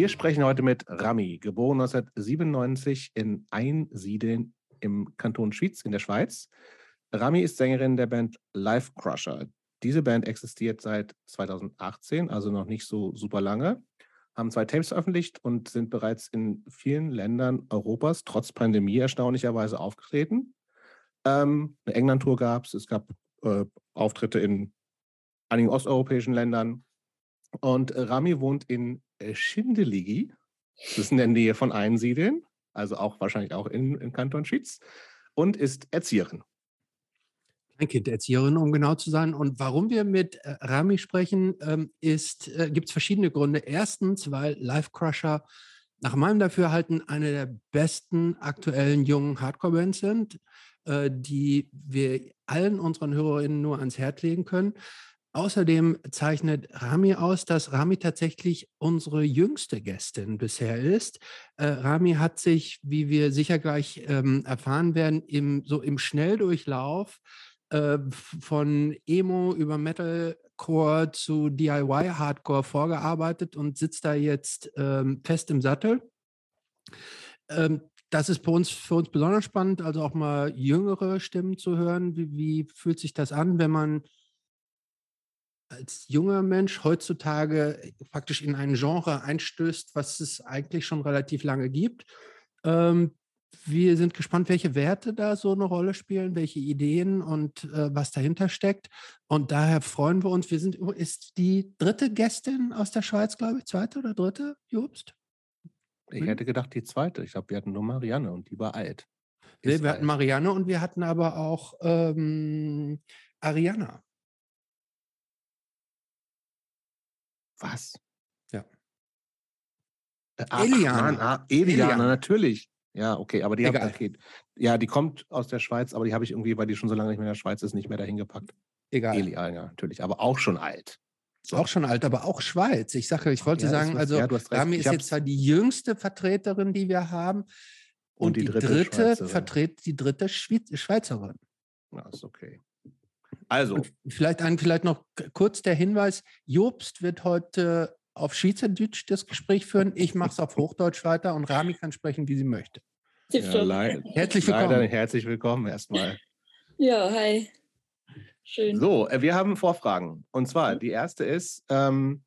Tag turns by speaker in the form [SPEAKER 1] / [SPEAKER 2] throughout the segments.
[SPEAKER 1] Wir sprechen heute mit Rami, geboren 1997 in Einsiedeln im Kanton Schwyz in der Schweiz. Rami ist Sängerin der Band Life Crusher. Diese Band existiert seit 2018, also noch nicht so super lange, haben zwei Tapes veröffentlicht und sind bereits in vielen Ländern Europas trotz Pandemie erstaunlicherweise aufgetreten. Ähm, eine England-Tour gab es, es gab äh, Auftritte in einigen osteuropäischen Ländern. Und Rami wohnt in äh, Schindeligi. Das ist in der Nähe von Einsiedeln, also auch wahrscheinlich auch in, in Kanton Schwyz, und ist Erzieherin.
[SPEAKER 2] Kleinkinderzieherin, um genau zu sein. Und warum wir mit äh, Rami sprechen, ähm, ist, äh, gibt es verschiedene Gründe. Erstens, weil Life Crusher nach meinem Dafürhalten eine der besten aktuellen jungen Hardcore-Bands sind, äh, die wir allen unseren Hörerinnen nur ans Herz legen können. Außerdem zeichnet Rami aus, dass Rami tatsächlich unsere jüngste Gästin bisher ist. Äh, Rami hat sich, wie wir sicher gleich ähm, erfahren werden, im, so im Schnelldurchlauf äh, von Emo über Metalcore zu DIY Hardcore vorgearbeitet und sitzt da jetzt ähm, fest im Sattel. Ähm, das ist bei uns, für uns besonders spannend, also auch mal jüngere Stimmen zu hören. Wie, wie fühlt sich das an, wenn man als junger Mensch heutzutage praktisch in ein Genre einstößt, was es eigentlich schon relativ lange gibt. Ähm, wir sind gespannt, welche Werte da so eine Rolle spielen, welche Ideen und äh, was dahinter steckt. Und daher freuen wir uns. Wir sind, ist die dritte Gästin aus der Schweiz, glaube ich, zweite oder dritte, Jobst?
[SPEAKER 1] Ich hätte gedacht, die zweite. Ich glaube, wir hatten nur Marianne und die war alt.
[SPEAKER 2] Nee, wir hatten Marianne und wir hatten aber auch ähm, Ariana.
[SPEAKER 1] Was?
[SPEAKER 2] Ja.
[SPEAKER 1] Äh, Eliana. Mann, ah, Eliana, Eliana, natürlich. Ja, okay, aber die, hab, okay. ja, die kommt aus der Schweiz, aber die habe ich irgendwie, weil die schon so lange nicht mehr in der Schweiz ist, nicht mehr dahin gepackt.
[SPEAKER 2] Egal.
[SPEAKER 1] Eliana, natürlich, aber auch schon alt.
[SPEAKER 2] So. Auch schon alt, aber auch Schweiz. Ich sage, ich wollte ja, sagen, also ja, Rami ist jetzt zwar die jüngste Vertreterin, die wir haben, und, und die, die, dritte, dritte vertritt die dritte Schweizerin.
[SPEAKER 1] Ja, ist okay. Also. Und
[SPEAKER 2] vielleicht, ein, vielleicht noch kurz der Hinweis: Jobst wird heute auf Schweizerdeutsch das Gespräch führen. Ich mache es auf Hochdeutsch weiter und Rami kann sprechen, wie sie möchte.
[SPEAKER 1] Ja, herzlich willkommen. Leider herzlich willkommen erstmal.
[SPEAKER 3] Ja, hi. Schön.
[SPEAKER 1] So, äh, wir haben Vorfragen. Und zwar, die erste ist, ähm,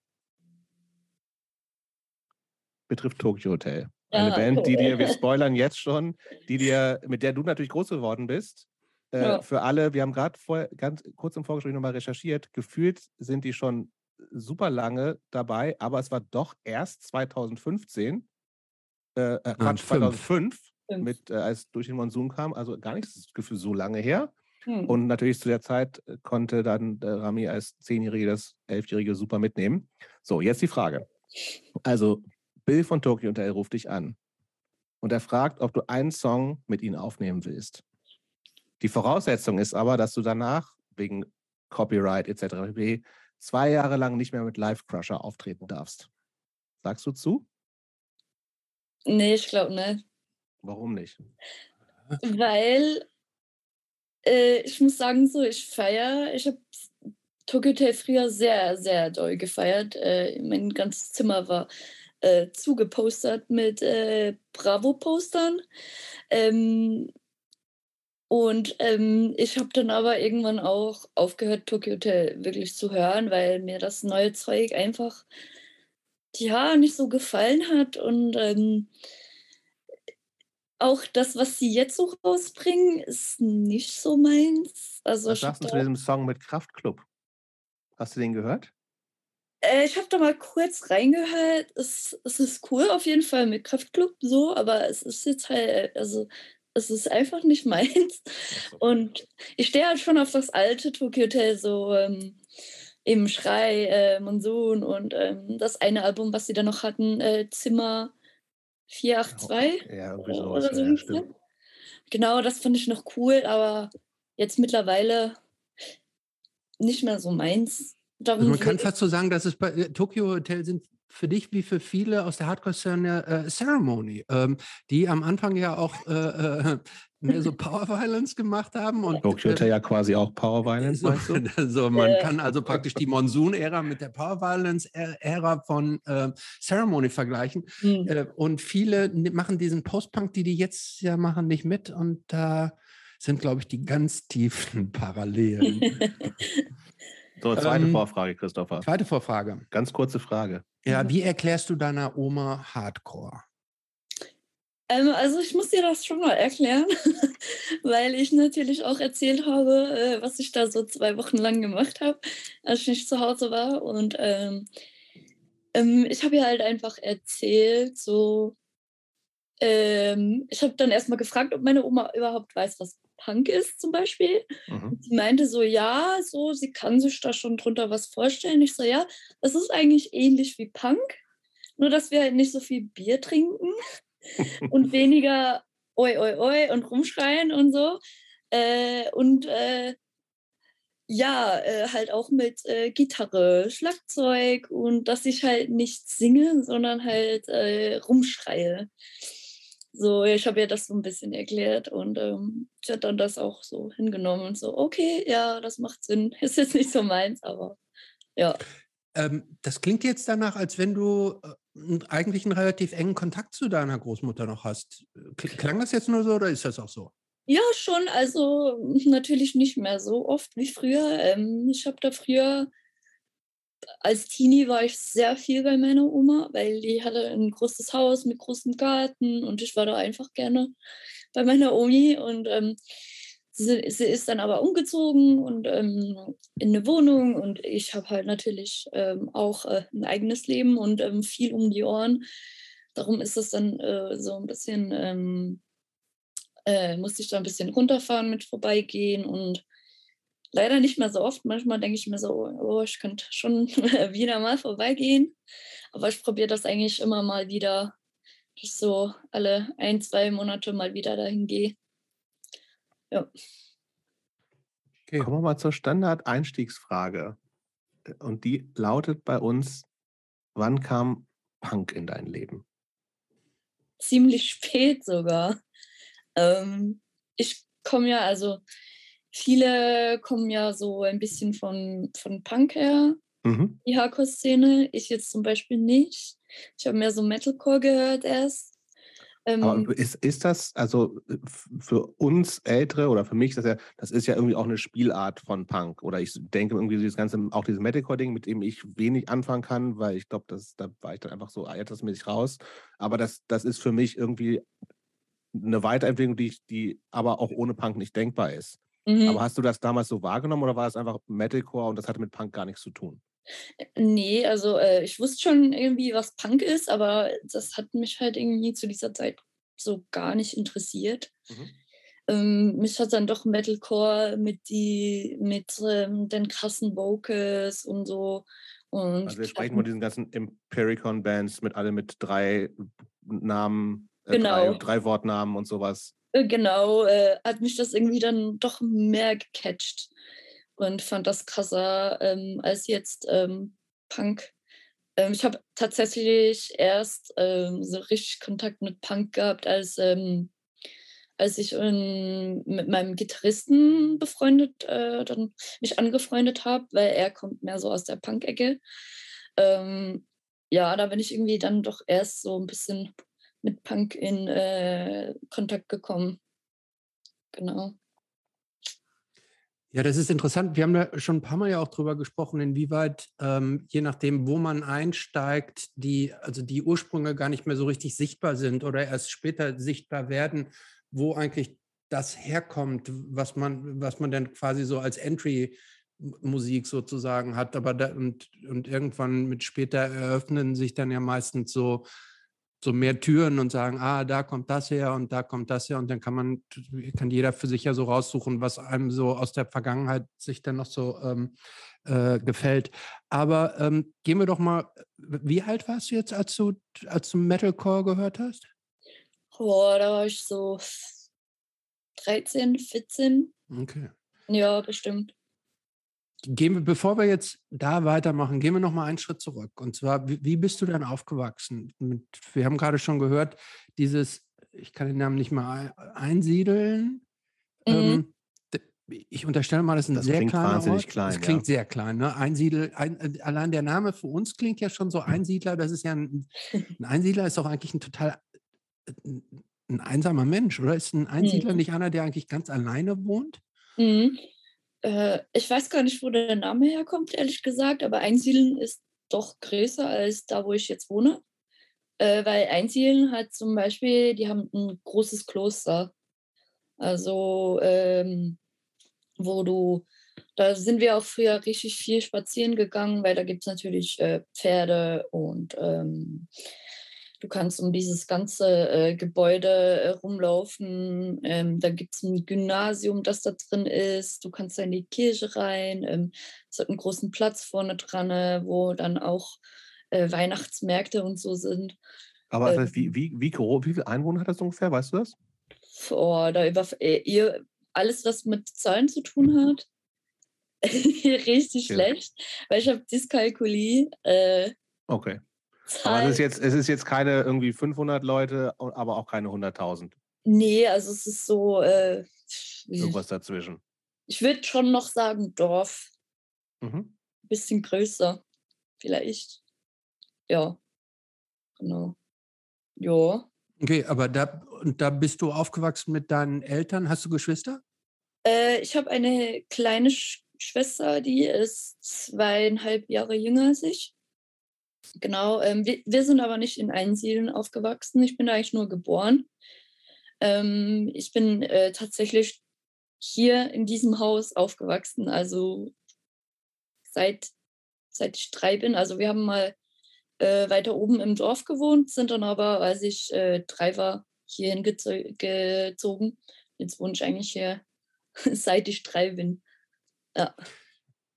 [SPEAKER 1] betrifft Tokyo Hotel. Eine ja, Band, die dir, wir spoilern jetzt schon, die dir, mit der du natürlich groß geworden bist. Äh, ja. Für alle, wir haben gerade ganz kurz im Vorgespräch nochmal recherchiert, gefühlt sind die schon super lange dabei, aber es war doch erst 2015, äh, äh, Quatsch, 2005, mit, äh, als durch den Monsun kam, also gar nicht das Gefühl so lange her. Hm. Und natürlich zu der Zeit äh, konnte dann äh, Rami als Zehnjährige das Elfjährige super mitnehmen. So, jetzt die Frage. Also, Bill von Tokyo Hotel ruft dich an und er fragt, ob du einen Song mit ihm aufnehmen willst. Die Voraussetzung ist aber, dass du danach wegen Copyright etc. zwei Jahre lang nicht mehr mit Live Crusher auftreten darfst. Sagst du zu?
[SPEAKER 3] Nee, ich glaube nicht.
[SPEAKER 1] Warum nicht?
[SPEAKER 3] Weil äh, ich muss sagen, so, ich feiere, ich habe Tokyo Hotel früher sehr, sehr doll gefeiert. Äh, mein ganzes Zimmer war äh, zugepostert mit äh, Bravo-Postern. Ähm, und ähm, ich habe dann aber irgendwann auch aufgehört, Tokyo Hotel wirklich zu hören, weil mir das neue Zeug einfach ja nicht so gefallen hat. Und ähm, auch das, was sie jetzt so rausbringen, ist nicht so meins. Also
[SPEAKER 1] was sagst du zu diesem Song mit Kraftklub? Hast du den gehört?
[SPEAKER 3] Äh, ich habe da mal kurz reingehört. Es, es ist cool auf jeden Fall mit Kraftklub so, aber es ist jetzt halt, also es ist einfach nicht meins. Und ich stehe halt schon auf das alte Tokyo Hotel, so ähm, im Schrei, äh, Monsun und ähm, das eine Album, was sie da noch hatten, äh, Zimmer 482. Ja, irgendwie sowas. Oder so ja, stimmt. Genau, das fand ich noch cool, aber jetzt mittlerweile nicht mehr so meins.
[SPEAKER 2] Also man kann fast so sagen, dass es bei äh, Tokyo Hotel sind für dich wie für viele aus der Hardcore-Szene äh, Ceremony, ähm, die am Anfang ja auch äh, äh mehr so Power Violence gemacht haben. Und,
[SPEAKER 1] Tokyo äh, ja quasi auch Power Violence,
[SPEAKER 2] so, so man kann also praktisch die Monsoon-Ära mit der Power Violence-Ära von äh, Ceremony vergleichen. Mhm. Äh, und viele machen diesen Post-Punk, die die jetzt ja machen, nicht mit. Und da sind, glaube ich, die ganz tiefen Parallelen.
[SPEAKER 1] so, zweite ähm, Vorfrage, Christopher.
[SPEAKER 2] Zweite Vorfrage.
[SPEAKER 1] Ganz kurze Frage.
[SPEAKER 2] Ja, wie erklärst du deiner Oma Hardcore?
[SPEAKER 3] Ähm, also ich muss dir das schon mal erklären, weil ich natürlich auch erzählt habe, äh, was ich da so zwei Wochen lang gemacht habe, als ich nicht zu Hause war. Und ähm, ähm, ich habe ihr halt einfach erzählt, so, ähm, ich habe dann erstmal gefragt, ob meine Oma überhaupt weiß, was Punk ist zum Beispiel. Mhm. Sie meinte so, ja, so, sie kann sich da schon drunter was vorstellen. Ich so, ja, das ist eigentlich ähnlich wie Punk, nur dass wir halt nicht so viel Bier trinken und weniger oi, oi, oi und rumschreien und so. Äh, und äh, ja, äh, halt auch mit äh, Gitarre, Schlagzeug und dass ich halt nicht singe, sondern halt äh, rumschreie. So, ich habe ihr das so ein bisschen erklärt und ähm, sie hat dann das auch so hingenommen und so, okay, ja, das macht Sinn. Ist jetzt nicht so meins, aber ja.
[SPEAKER 2] Ähm, das klingt jetzt danach, als wenn du äh, eigentlich einen relativ engen Kontakt zu deiner Großmutter noch hast. Klang das jetzt nur so oder ist das auch so?
[SPEAKER 3] Ja, schon. Also natürlich nicht mehr so oft wie früher. Ähm, ich habe da früher, als Teenie war ich sehr viel bei meiner Oma, weil die hatte ein großes Haus mit großem Garten und ich war da einfach gerne bei meiner Omi. Und ähm, Sie, sie, ist dann aber umgezogen und ähm, in eine Wohnung und ich habe halt natürlich ähm, auch äh, ein eigenes Leben und ähm, viel um die Ohren. Darum ist es dann äh, so ein bisschen, ähm, äh, musste ich da ein bisschen runterfahren mit vorbeigehen und leider nicht mehr so oft. Manchmal denke ich mir so, oh, ich könnte schon wieder mal vorbeigehen. Aber ich probiere das eigentlich immer mal wieder, dass ich so alle ein, zwei Monate mal wieder dahin gehe. Ja.
[SPEAKER 1] Okay. Kommen wir mal zur Standard-Einstiegsfrage. Und die lautet bei uns: Wann kam Punk in dein Leben?
[SPEAKER 3] Ziemlich spät sogar. Ähm, ich komme ja, also viele kommen ja so ein bisschen von, von Punk her, mhm. die Hardcore-Szene. Ich jetzt zum Beispiel nicht. Ich habe mehr so Metalcore gehört erst.
[SPEAKER 1] Ähm, Aber ist, ist das, also äh, für uns Ältere oder für mich, das, ja, das ist ja irgendwie auch eine Spielart von Punk. Oder ich denke irgendwie dieses ganze, auch dieses Metalcore-Ding, mit dem ich wenig anfangen kann, weil ich glaube, da war ich dann einfach so altersmäßig raus. Aber das, das ist für mich irgendwie eine Weiterentwicklung, die, die aber auch ohne Punk nicht denkbar ist. Mhm. Aber hast du das damals so wahrgenommen oder war es einfach Metalcore und das hatte mit Punk gar nichts zu tun?
[SPEAKER 3] Nee, also äh, ich wusste schon irgendwie, was Punk ist, aber das hat mich halt irgendwie zu dieser Zeit so gar nicht interessiert. Mhm. Ähm, mich hat dann doch Metalcore mit die mit ähm, den krassen Vocals und so. Und
[SPEAKER 1] also wir sprechen von diesen ganzen Empiricon-Bands mit alle mit drei Namen, äh, genau. drei, drei, Wortnamen und sowas.
[SPEAKER 3] Äh, genau, äh, hat mich das irgendwie dann doch mehr gecatcht und fand das krasser ähm, als jetzt ähm, Punk. Ähm, ich habe tatsächlich erst ähm, so richtig Kontakt mit Punk gehabt, als, ähm, als ich in, mit meinem Gitarristen befreundet, äh, dann mich angefreundet habe, weil er kommt mehr so aus der Punk-Ecke. Ähm, ja, da bin ich irgendwie dann doch erst so ein bisschen mit Punk in äh, Kontakt gekommen. Genau.
[SPEAKER 2] Ja, das ist interessant. Wir haben da schon ein paar Mal ja auch drüber gesprochen, inwieweit, ähm, je nachdem, wo man einsteigt, die, also die Ursprünge gar nicht mehr so richtig sichtbar sind oder erst später sichtbar werden, wo eigentlich das herkommt, was man, was man dann quasi so als Entry Musik sozusagen hat, aber da, und, und irgendwann mit später eröffnen sich dann ja meistens so so mehr Türen und sagen, ah, da kommt das her und da kommt das her und dann kann man, kann jeder für sich ja so raussuchen, was einem so aus der Vergangenheit sich dann noch so ähm, äh, gefällt. Aber ähm, gehen wir doch mal, wie alt warst du jetzt, als du, als du Metalcore gehört hast?
[SPEAKER 3] Boah, da war ich so 13, 14.
[SPEAKER 2] Okay.
[SPEAKER 3] Ja, bestimmt.
[SPEAKER 2] Gehen wir, bevor wir jetzt da weitermachen, gehen wir noch mal einen Schritt zurück. Und zwar, wie, wie bist du denn aufgewachsen? Mit, wir haben gerade schon gehört, dieses, ich kann den Namen nicht mal einsiedeln. Mhm. Ähm, ich unterstelle mal, das ist ein
[SPEAKER 1] das
[SPEAKER 2] sehr kleiner
[SPEAKER 1] Ort. Klein,
[SPEAKER 2] das klingt ja. sehr klein. Ne? Einsiedel, ein, äh, allein der Name für uns klingt ja schon so Einsiedler. Das ist ja ein, ein Einsiedler ist doch eigentlich ein total äh, ein einsamer Mensch, oder? Ist ein Einsiedler mhm. nicht einer, der eigentlich ganz alleine wohnt?
[SPEAKER 3] Mhm. Äh, ich weiß gar nicht, wo der Name herkommt, ehrlich gesagt, aber Einsiedeln ist doch größer als da, wo ich jetzt wohne. Äh, weil Einsiedeln hat zum Beispiel, die haben ein großes Kloster. Also, ähm, wo du, da sind wir auch früher richtig viel spazieren gegangen, weil da gibt es natürlich äh, Pferde und ähm, Du kannst um dieses ganze äh, Gebäude äh, rumlaufen. Ähm, da gibt es ein Gymnasium, das da drin ist. Du kannst da in die Kirche rein. Ähm, es hat einen großen Platz vorne dran, äh, wo dann auch äh, Weihnachtsmärkte und so sind.
[SPEAKER 1] Aber das heißt, wie, wie, wie, wie viele Einwohner hat das ungefähr? Weißt du das?
[SPEAKER 3] Oh, da über äh, ihr, alles, was mit Zahlen zu tun hat, richtig ja. schlecht, weil ich habe Dyskalkulie. Äh,
[SPEAKER 1] okay. Aber es ist, jetzt, es ist jetzt keine irgendwie 500 Leute, aber auch keine 100.000.
[SPEAKER 3] Nee, also es ist so. Äh,
[SPEAKER 1] Irgendwas dazwischen.
[SPEAKER 3] Ich würde schon noch sagen Dorf. Mhm. Bisschen größer, vielleicht. Ja, genau. Ja.
[SPEAKER 2] Okay, aber da, und da bist du aufgewachsen mit deinen Eltern. Hast du Geschwister?
[SPEAKER 3] Äh, ich habe eine kleine Sch Schwester, die ist zweieinhalb Jahre jünger als ich. Genau, ähm, wir, wir, sind aber nicht in Einsiedeln aufgewachsen. Ich bin eigentlich nur geboren. Ähm, ich bin äh, tatsächlich hier in diesem Haus aufgewachsen, also seit, seit ich drei bin. Also wir haben mal äh, weiter oben im Dorf gewohnt, sind dann aber, als ich äh, drei war, hierhin gezogen. Jetzt wohne ich eigentlich hier, seit ich drei bin. Ja.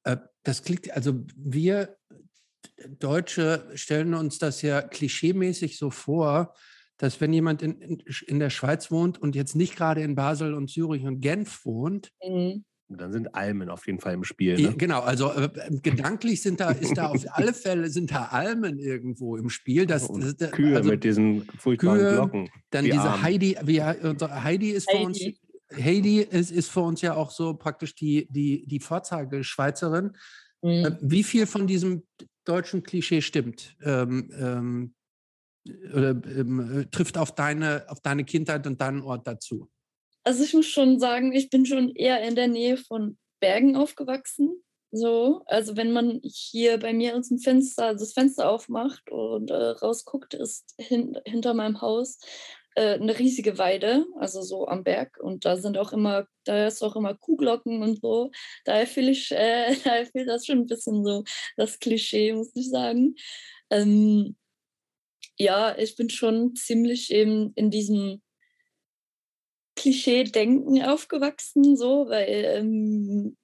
[SPEAKER 2] Äh, das klingt, also wir Deutsche stellen uns das ja klischeemäßig so vor, dass wenn jemand in, in, in der Schweiz wohnt und jetzt nicht gerade in Basel und Zürich und Genf wohnt,
[SPEAKER 1] mhm. Dann sind Almen auf jeden Fall im Spiel.
[SPEAKER 2] Ne? Genau, also äh, gedanklich sind da, ist da auf alle Fälle sind da Almen irgendwo im Spiel. Das,
[SPEAKER 1] das, das Kühe also, mit diesen furchtbaren Kühe, Glocken.
[SPEAKER 2] Dann diese Armen. Heidi, wie, Heidi ist Heidi. für uns, Heidi ist, ist für uns ja auch so praktisch die, die, die Vorzeigeschweizerin. Mhm. Äh, wie viel von diesem deutschen Klischee stimmt. Ähm, ähm, oder ähm, trifft auf deine, auf deine Kindheit und deinen Ort dazu?
[SPEAKER 3] Also ich muss schon sagen, ich bin schon eher in der Nähe von Bergen aufgewachsen. So, also wenn man hier bei mir aus dem Fenster das Fenster aufmacht und äh, rausguckt, ist hin, hinter meinem Haus äh, eine riesige Weide, also so am Berg. Und da sind auch immer, da ist auch immer Kuhglocken und so. Daher fühle ich, äh, daher fühlt das schon ein bisschen so das Klischee, muss ich sagen. Ähm, ja, ich bin schon ziemlich eben in diesem Klischee-Denken aufgewachsen, so, weil ähm,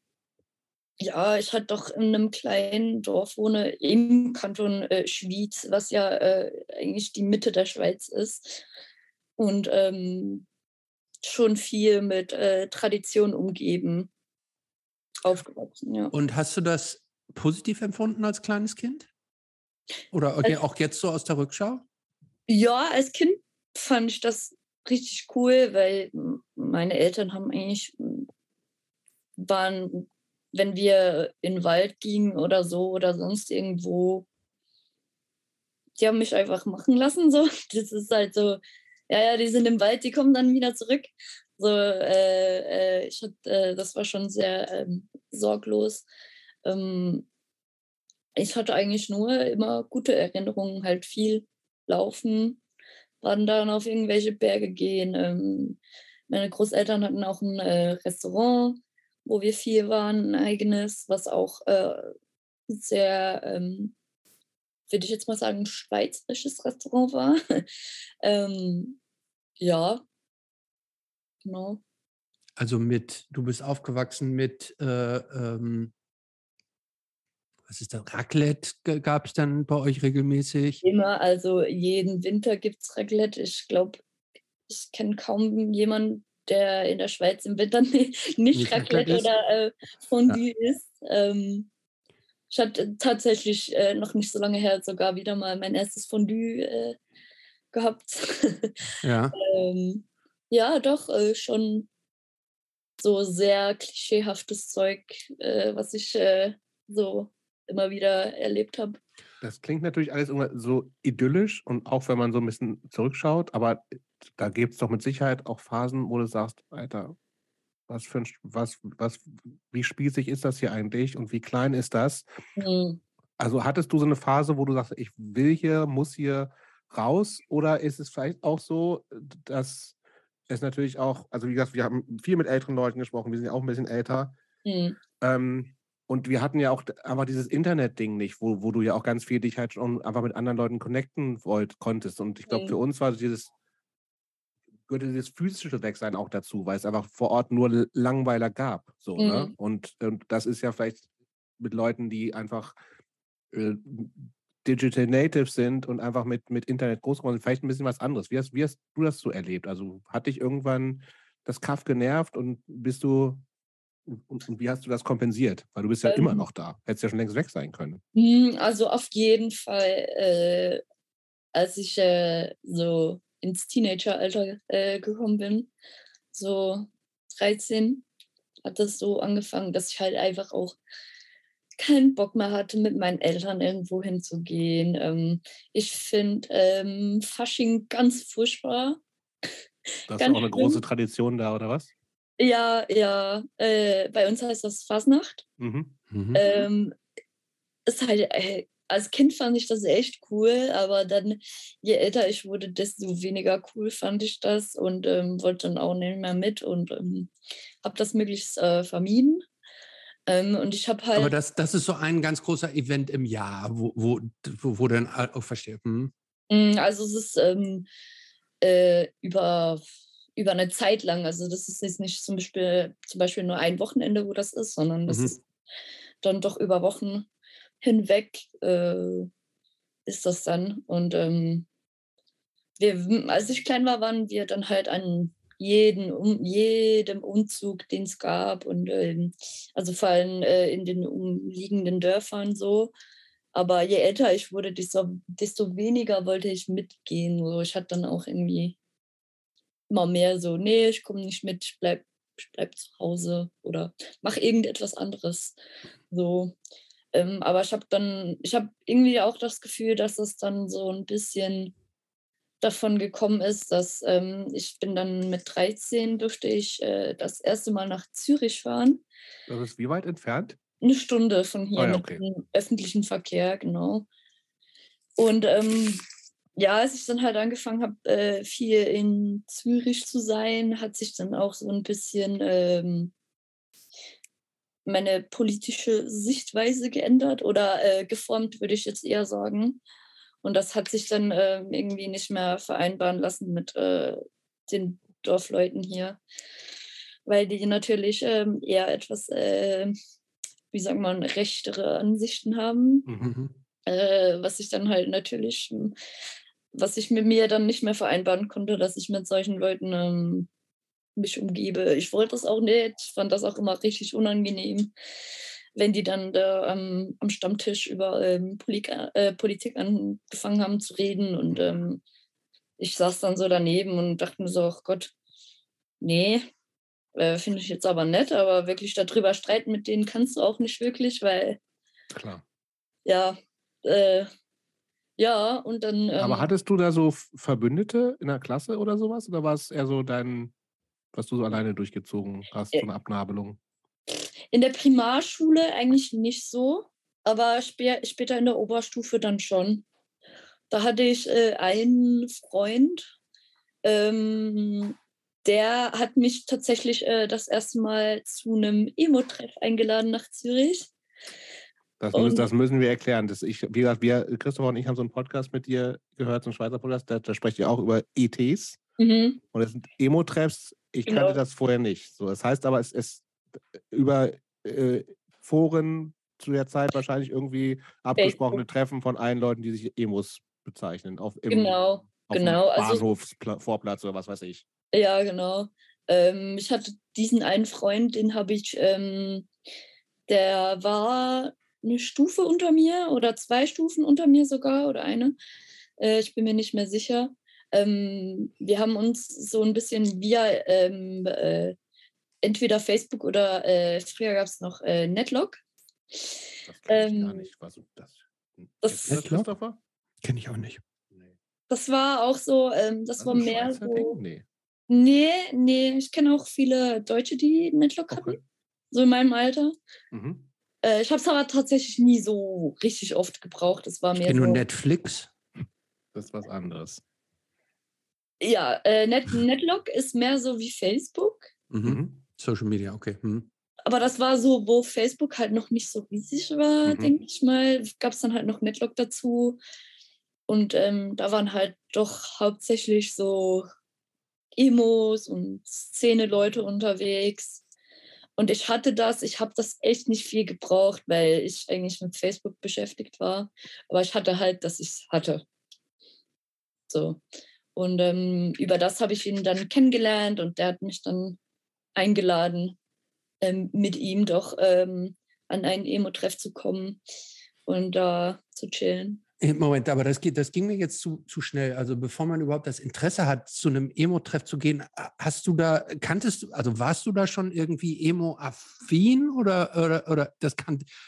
[SPEAKER 3] ja, ich halt doch in einem kleinen Dorf wohne, im Kanton äh, Schwyz, was ja äh, eigentlich die Mitte der Schweiz ist und ähm, schon viel mit äh, Tradition umgeben aufgewachsen. Ja.
[SPEAKER 2] Und hast du das positiv empfunden als kleines Kind? Oder okay, auch jetzt so aus der Rückschau?
[SPEAKER 3] Ja, als Kind fand ich das richtig cool, weil meine Eltern haben eigentlich waren, wenn wir in den Wald gingen oder so oder sonst irgendwo, die haben mich einfach machen lassen. So, das ist halt so ja, ja, die sind im Wald, die kommen dann wieder zurück. So, äh, äh, ich hatte, äh, das war schon sehr ähm, sorglos. Ähm, ich hatte eigentlich nur immer gute Erinnerungen, halt viel laufen, wandern, auf irgendwelche Berge gehen. Ähm, meine Großeltern hatten auch ein äh, Restaurant, wo wir viel waren, ein eigenes, was auch äh, sehr ähm, würde ich jetzt mal sagen, schweizerisches Restaurant war. ähm, ja, genau.
[SPEAKER 2] Also mit, du bist aufgewachsen mit, äh, ähm, was ist das, Raclette gab es dann bei euch regelmäßig?
[SPEAKER 3] Immer, also jeden Winter gibt es Raclette. Ich glaube, ich kenne kaum jemanden, der in der Schweiz im Winter nicht, nicht Raclette oder äh, Fondue ja. ist. Ähm, ich hatte tatsächlich äh, noch nicht so lange her sogar wieder mal mein erstes Fondue äh, gehabt.
[SPEAKER 2] Ja.
[SPEAKER 3] ähm, ja, doch, äh, schon so sehr klischeehaftes Zeug, äh, was ich äh, so immer wieder erlebt habe.
[SPEAKER 1] Das klingt natürlich alles so idyllisch und auch wenn man so ein bisschen zurückschaut, aber da gibt es doch mit Sicherheit auch Phasen, wo du sagst, Alter, was für ein, was, was, wie spießig ist das hier eigentlich und wie klein ist das? Mhm. Also hattest du so eine Phase, wo du sagst, ich will hier, muss hier raus oder ist es vielleicht auch so, dass es natürlich auch, also wie gesagt, wir haben viel mit älteren Leuten gesprochen, wir sind ja auch ein bisschen älter. Mhm. Ähm, und wir hatten ja auch einfach dieses Internet-Ding nicht, wo, wo du ja auch ganz viel dich halt schon einfach mit anderen Leuten connecten wollt, konntest. Und ich glaube, mhm. für uns war dieses, gehörte dieses physische Wegsein auch dazu, weil es einfach vor Ort nur Langweiler gab. So, ne? mhm. ne? und, und das ist ja vielleicht mit Leuten, die einfach äh, Digital Natives sind und einfach mit, mit Internet groß geworden sind, vielleicht ein bisschen was anderes. Wie hast, wie hast du das so erlebt? Also hat dich irgendwann das Kaff genervt und bist du und, und, wie hast du das kompensiert? Weil du bist ja ähm, immer noch da. Hättest ja schon längst weg sein können.
[SPEAKER 3] Hm, also auf jeden Fall, äh, als ich äh, so ins Teenageralter äh, gekommen bin, so 13, hat das so angefangen, dass ich halt einfach auch keinen Bock mehr hatte, mit meinen Eltern irgendwo hinzugehen. Ähm, ich finde ähm, Fasching ganz furchtbar.
[SPEAKER 1] Das ist auch eine große Tradition da, oder was?
[SPEAKER 3] Ja, ja. Äh, bei uns heißt das Fasnacht. Mhm. Mhm. Ähm, ist halt, äh, als Kind fand ich das echt cool, aber dann, je älter ich wurde, desto weniger cool fand ich das und ähm, wollte dann auch nicht mehr mit und ähm, habe das möglichst äh, vermieden. Ähm, und ich habe halt.
[SPEAKER 2] Aber das, das ist so ein ganz großer Event im Jahr, wo, wo, wo, wo dann auch versteht. Hm?
[SPEAKER 3] Also es ist ähm, äh, über über eine Zeit lang. Also das ist jetzt nicht zum Beispiel, zum Beispiel nur ein Wochenende, wo das ist, sondern das mhm. ist dann doch über Wochen hinweg äh, ist das dann. Und ähm, wir, als ich klein war, waren wir dann halt an jeden, um, jedem Umzug, den es gab und ähm, also vor allem äh, in den umliegenden Dörfern so. Aber je älter ich wurde, desto, desto weniger wollte ich mitgehen. So, ich hatte dann auch irgendwie immer mehr so, nee, ich komme nicht mit, ich bleib, ich bleib zu Hause oder mach irgendetwas anderes. So. Ähm, aber ich habe dann, ich habe irgendwie auch das Gefühl, dass es dann so ein bisschen davon gekommen ist, dass ähm, ich bin dann mit 13 durfte ich äh, das erste Mal nach Zürich fahren.
[SPEAKER 1] Das ist wie weit entfernt?
[SPEAKER 3] Eine Stunde von hier oh ja, okay. mit dem öffentlichen Verkehr, genau. Und ähm, ja, als ich dann halt angefangen habe, äh, viel in Zürich zu sein, hat sich dann auch so ein bisschen ähm, meine politische Sichtweise geändert oder äh, geformt, würde ich jetzt eher sagen. Und das hat sich dann äh, irgendwie nicht mehr vereinbaren lassen mit äh, den Dorfleuten hier, weil die natürlich ähm, eher etwas, äh, wie sagt man, rechtere Ansichten haben. Mhm. Äh, was ich dann halt natürlich hm, was ich mit mir dann nicht mehr vereinbaren konnte, dass ich mit solchen Leuten ähm, mich umgebe. Ich wollte das auch nicht, ich fand das auch immer richtig unangenehm, wenn die dann da ähm, am Stammtisch über ähm, Polit äh, Politik angefangen haben zu reden und ähm, ich saß dann so daneben und dachte mir so, ach Gott, nee, äh, finde ich jetzt aber nett, aber wirklich darüber streiten mit denen kannst du auch nicht wirklich, weil
[SPEAKER 1] Klar.
[SPEAKER 3] ja, äh, ja, und dann.
[SPEAKER 1] Ähm, Aber hattest du da so Verbündete in der Klasse oder sowas? Oder war es eher so dein, was du so alleine durchgezogen hast, so eine Abnabelung?
[SPEAKER 3] In der Primarschule eigentlich nicht so, aber später in der Oberstufe dann schon. Da hatte ich äh, einen Freund, ähm, der hat mich tatsächlich äh, das erste Mal zu einem Emo-Treff eingeladen nach Zürich.
[SPEAKER 1] Das, müssen, das müssen wir erklären. Das ich, wie gesagt, wir, Christopher und ich haben so einen Podcast mit dir gehört, so einen Schweizer Podcast, da, da sprecht ihr auch über ETs. Mhm. Und das sind Emo-Treffs. Ich genau. kannte das vorher nicht. So, das heißt aber, es ist über äh, Foren zu der Zeit wahrscheinlich irgendwie abgesprochene Treffen von allen Leuten, die sich Emos bezeichnen. Auf,
[SPEAKER 3] im, genau, auf genau.
[SPEAKER 1] Bahnhofsvorplatz also, oder was weiß ich.
[SPEAKER 3] Ja, genau. Ähm, ich hatte diesen einen Freund, den habe ich, ähm, der war eine Stufe unter mir oder zwei Stufen unter mir sogar oder eine. Äh, ich bin mir nicht mehr sicher. Ähm, wir haben uns so ein bisschen via ähm, äh, entweder Facebook oder äh, früher gab es noch äh, Netlock.
[SPEAKER 1] Das kenne ich gar nicht. Was das?
[SPEAKER 3] Das,
[SPEAKER 2] das Christopher? Kenne ich auch nicht.
[SPEAKER 3] Das war auch so, ähm, das, das war mehr so.
[SPEAKER 1] Nee.
[SPEAKER 3] Nee, nee, ich kenne auch viele Deutsche, die Netlock hatten. Okay. So in meinem Alter. Mhm. Äh, ich habe es aber tatsächlich nie so richtig oft gebraucht. Es war
[SPEAKER 2] ich
[SPEAKER 3] mehr.
[SPEAKER 2] Ich
[SPEAKER 3] so,
[SPEAKER 2] nur Netflix.
[SPEAKER 1] Das ist was anderes.
[SPEAKER 3] Ja, äh, Net Netlock ist mehr so wie Facebook.
[SPEAKER 2] Mhm. Social Media, okay. Mhm.
[SPEAKER 3] Aber das war so, wo Facebook halt noch nicht so riesig war, mhm. denke ich mal. Gab es dann halt noch Netlock dazu. Und ähm, da waren halt doch hauptsächlich so Emos und Szene-Leute unterwegs. Und ich hatte das, ich habe das echt nicht viel gebraucht, weil ich eigentlich mit Facebook beschäftigt war. Aber ich hatte halt, dass ich es hatte. So. Und ähm, über das habe ich ihn dann kennengelernt und der hat mich dann eingeladen, ähm, mit ihm doch ähm, an einen Emo-Treff zu kommen und da zu chillen.
[SPEAKER 2] Moment, aber das, geht, das ging mir jetzt zu, zu schnell. Also bevor man überhaupt das Interesse hat, zu einem Emo-Treff zu gehen, hast du da, kanntest du, also warst du da schon irgendwie Emo-affin oder, oder, oder das,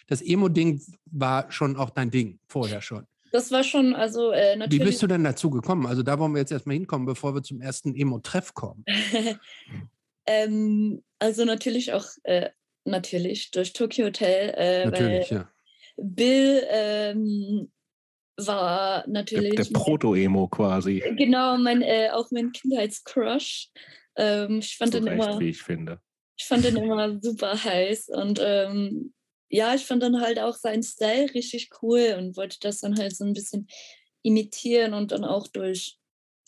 [SPEAKER 2] das Emo-Ding war schon auch dein Ding vorher schon?
[SPEAKER 3] Das war schon, also äh,
[SPEAKER 2] natürlich. Wie bist du denn dazu gekommen? Also da wollen wir jetzt erstmal hinkommen, bevor wir zum ersten Emo-Treff kommen.
[SPEAKER 3] ähm, also natürlich auch, äh, natürlich durch Tokyo Hotel. Äh,
[SPEAKER 2] natürlich, ja.
[SPEAKER 3] Bill ähm, war natürlich.
[SPEAKER 1] Der, der Proto-Emo quasi.
[SPEAKER 3] Genau, mein, äh, auch mein Kindheitscrush. Ähm, ich fand
[SPEAKER 1] so
[SPEAKER 3] den
[SPEAKER 1] recht,
[SPEAKER 3] immer.
[SPEAKER 1] Wie ich finde.
[SPEAKER 3] Ich fand den immer super heiß und ähm, ja, ich fand dann halt auch seinen Style richtig cool und wollte das dann halt so ein bisschen imitieren und dann auch durch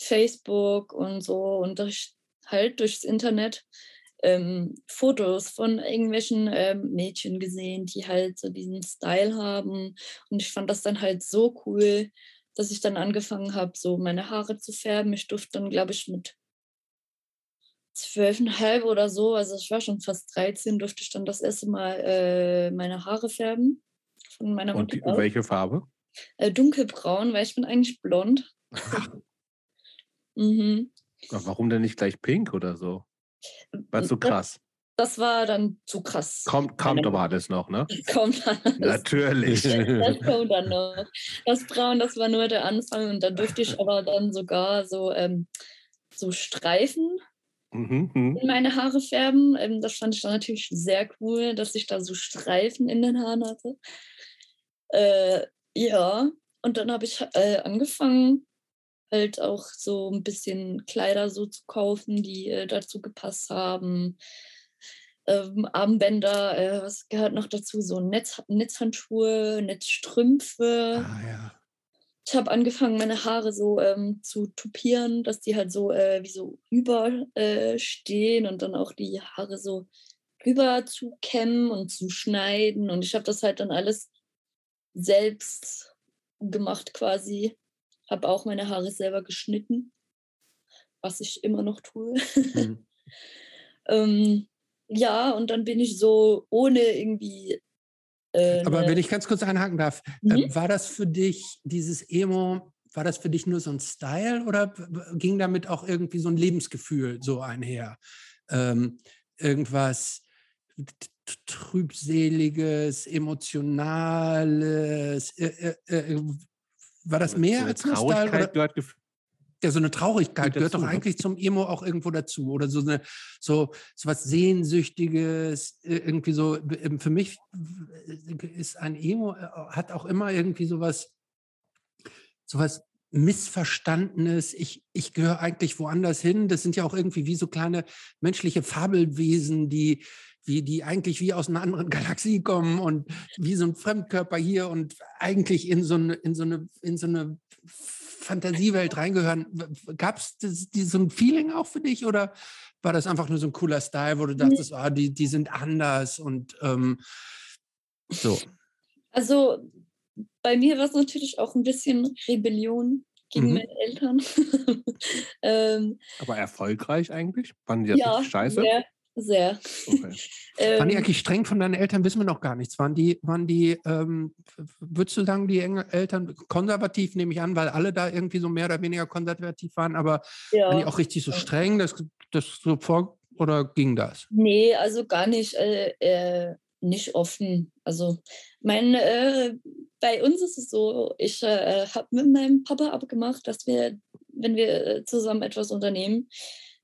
[SPEAKER 3] Facebook und so und durch, halt durchs Internet ähm, Fotos von irgendwelchen ähm, Mädchen gesehen, die halt so diesen Style haben. Und ich fand das dann halt so cool, dass ich dann angefangen habe, so meine Haare zu färben. Ich durfte dann, glaube ich, mit zwölfeinhalb oder so, also ich war schon fast 13, durfte ich dann das erste Mal äh, meine Haare färben. Von meiner
[SPEAKER 1] Und die, welche Farbe?
[SPEAKER 3] Äh, dunkelbraun, weil ich bin eigentlich blond. mhm.
[SPEAKER 1] Warum denn nicht gleich pink oder so? War zu krass.
[SPEAKER 3] Das, war dann zu krass.
[SPEAKER 1] Kommt, kommt aber alles noch, ne?
[SPEAKER 3] Kommt alles.
[SPEAKER 1] Natürlich.
[SPEAKER 3] Das kommt dann noch. Das Braun, das war nur der Anfang und da durfte ich aber dann sogar so, ähm, so Streifen mhm, mhm, in meine Haare färben. Ähm, das fand ich dann natürlich sehr cool, dass ich da so Streifen in den Haaren hatte. Äh, ja, und dann habe ich äh, angefangen, halt auch so ein bisschen Kleider so zu kaufen, die äh, dazu gepasst haben. Ähm, Armbänder, äh, was gehört noch dazu? So Netz, Netzhandschuhe, Netzstrümpfe.
[SPEAKER 2] Ah, ja.
[SPEAKER 3] Ich habe angefangen, meine Haare so ähm, zu tupieren, dass die halt so äh, wie so überstehen äh, und dann auch die Haare so rüber zu kämmen und zu schneiden. Und ich habe das halt dann alles selbst gemacht quasi habe auch meine Haare selber geschnitten, was ich immer noch tue. Mhm. ähm, ja, und dann bin ich so ohne irgendwie.
[SPEAKER 2] Äh, Aber wenn ich ganz kurz einhaken darf, äh, mhm. äh, war das für dich, dieses Emo, war das für dich nur so ein Style oder ging damit auch irgendwie so ein Lebensgefühl so einher? Ähm, irgendwas trübseliges, emotionales, äh, äh war das mehr so als
[SPEAKER 1] Traurigkeit Style, gehört
[SPEAKER 2] ja, so eine Traurigkeit gehört doch ne? eigentlich zum Emo auch irgendwo dazu. Oder so eine, so, so was Sehnsüchtiges, irgendwie so. Ähm, für mich ist ein Emo, äh, hat auch immer irgendwie sowas, sowas Missverstandenes. Ich, ich gehöre eigentlich woanders hin. Das sind ja auch irgendwie wie so kleine menschliche Fabelwesen, die, wie die eigentlich wie aus einer anderen Galaxie kommen und wie so ein Fremdkörper hier und eigentlich in so eine, in so eine, in so eine Fantasiewelt reingehören. Gab es so ein Feeling auch für dich oder war das einfach nur so ein cooler Style, wo du dachtest, ah, die, die sind anders und ähm, so?
[SPEAKER 3] Also bei mir war es natürlich auch ein bisschen Rebellion. gegen mhm. meine Eltern.
[SPEAKER 1] ähm, Aber erfolgreich eigentlich? Fanden die
[SPEAKER 3] das ja,
[SPEAKER 1] scheiße?
[SPEAKER 3] Sehr, sehr.
[SPEAKER 2] Okay. ähm, waren die eigentlich streng von deinen Eltern? Wissen wir noch gar nichts. Waren die, waren die ähm, würdest du sagen, die Eltern konservativ, nehme ich an, weil alle da irgendwie so mehr oder weniger konservativ waren, aber ja. waren die auch richtig so streng, dass das so vor oder ging das?
[SPEAKER 3] Nee, also gar nicht. Äh, äh, nicht offen. Also mein, äh, bei uns ist es so, ich äh, habe mit meinem Papa abgemacht, dass wir, wenn wir äh, zusammen etwas unternehmen,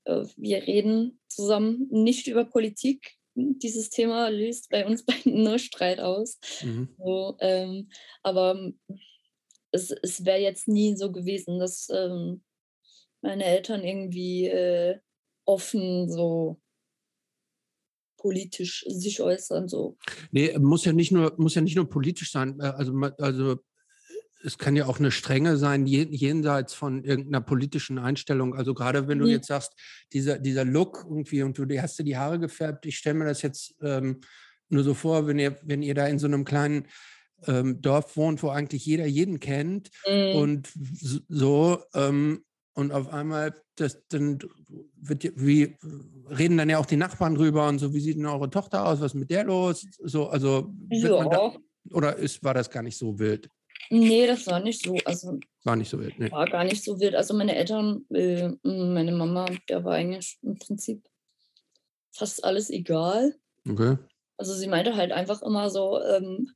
[SPEAKER 3] wir reden zusammen nicht über Politik. Dieses Thema löst bei uns beiden nur Streit aus. Mhm. So, ähm, aber es, es wäre jetzt nie so gewesen, dass ähm, meine Eltern irgendwie äh, offen so politisch sich äußern. So.
[SPEAKER 2] Nee, muss ja nicht nur, muss ja nicht nur politisch sein. Äh, also, also es kann ja auch eine Strenge sein, jenseits von irgendeiner politischen Einstellung. Also gerade wenn du mhm. jetzt sagst, dieser, dieser Look irgendwie und du hast dir die Haare gefärbt, ich stelle mir das jetzt ähm, nur so vor, wenn ihr, wenn ihr da in so einem kleinen ähm, Dorf wohnt, wo eigentlich jeder jeden kennt mhm. und so, ähm, und auf einmal, das, dann wird, wie, reden dann ja auch die Nachbarn drüber und so, wie sieht denn eure Tochter aus, was ist mit der los? So, also, ja. da, oder ist, war das gar nicht so wild?
[SPEAKER 3] Nee, das war nicht so. Also,
[SPEAKER 2] war nicht so wild, nee.
[SPEAKER 3] War gar nicht so wild. Also meine Eltern, äh, meine Mama, der war eigentlich im Prinzip fast alles egal.
[SPEAKER 2] Okay.
[SPEAKER 3] Also sie meinte halt einfach immer so, ähm,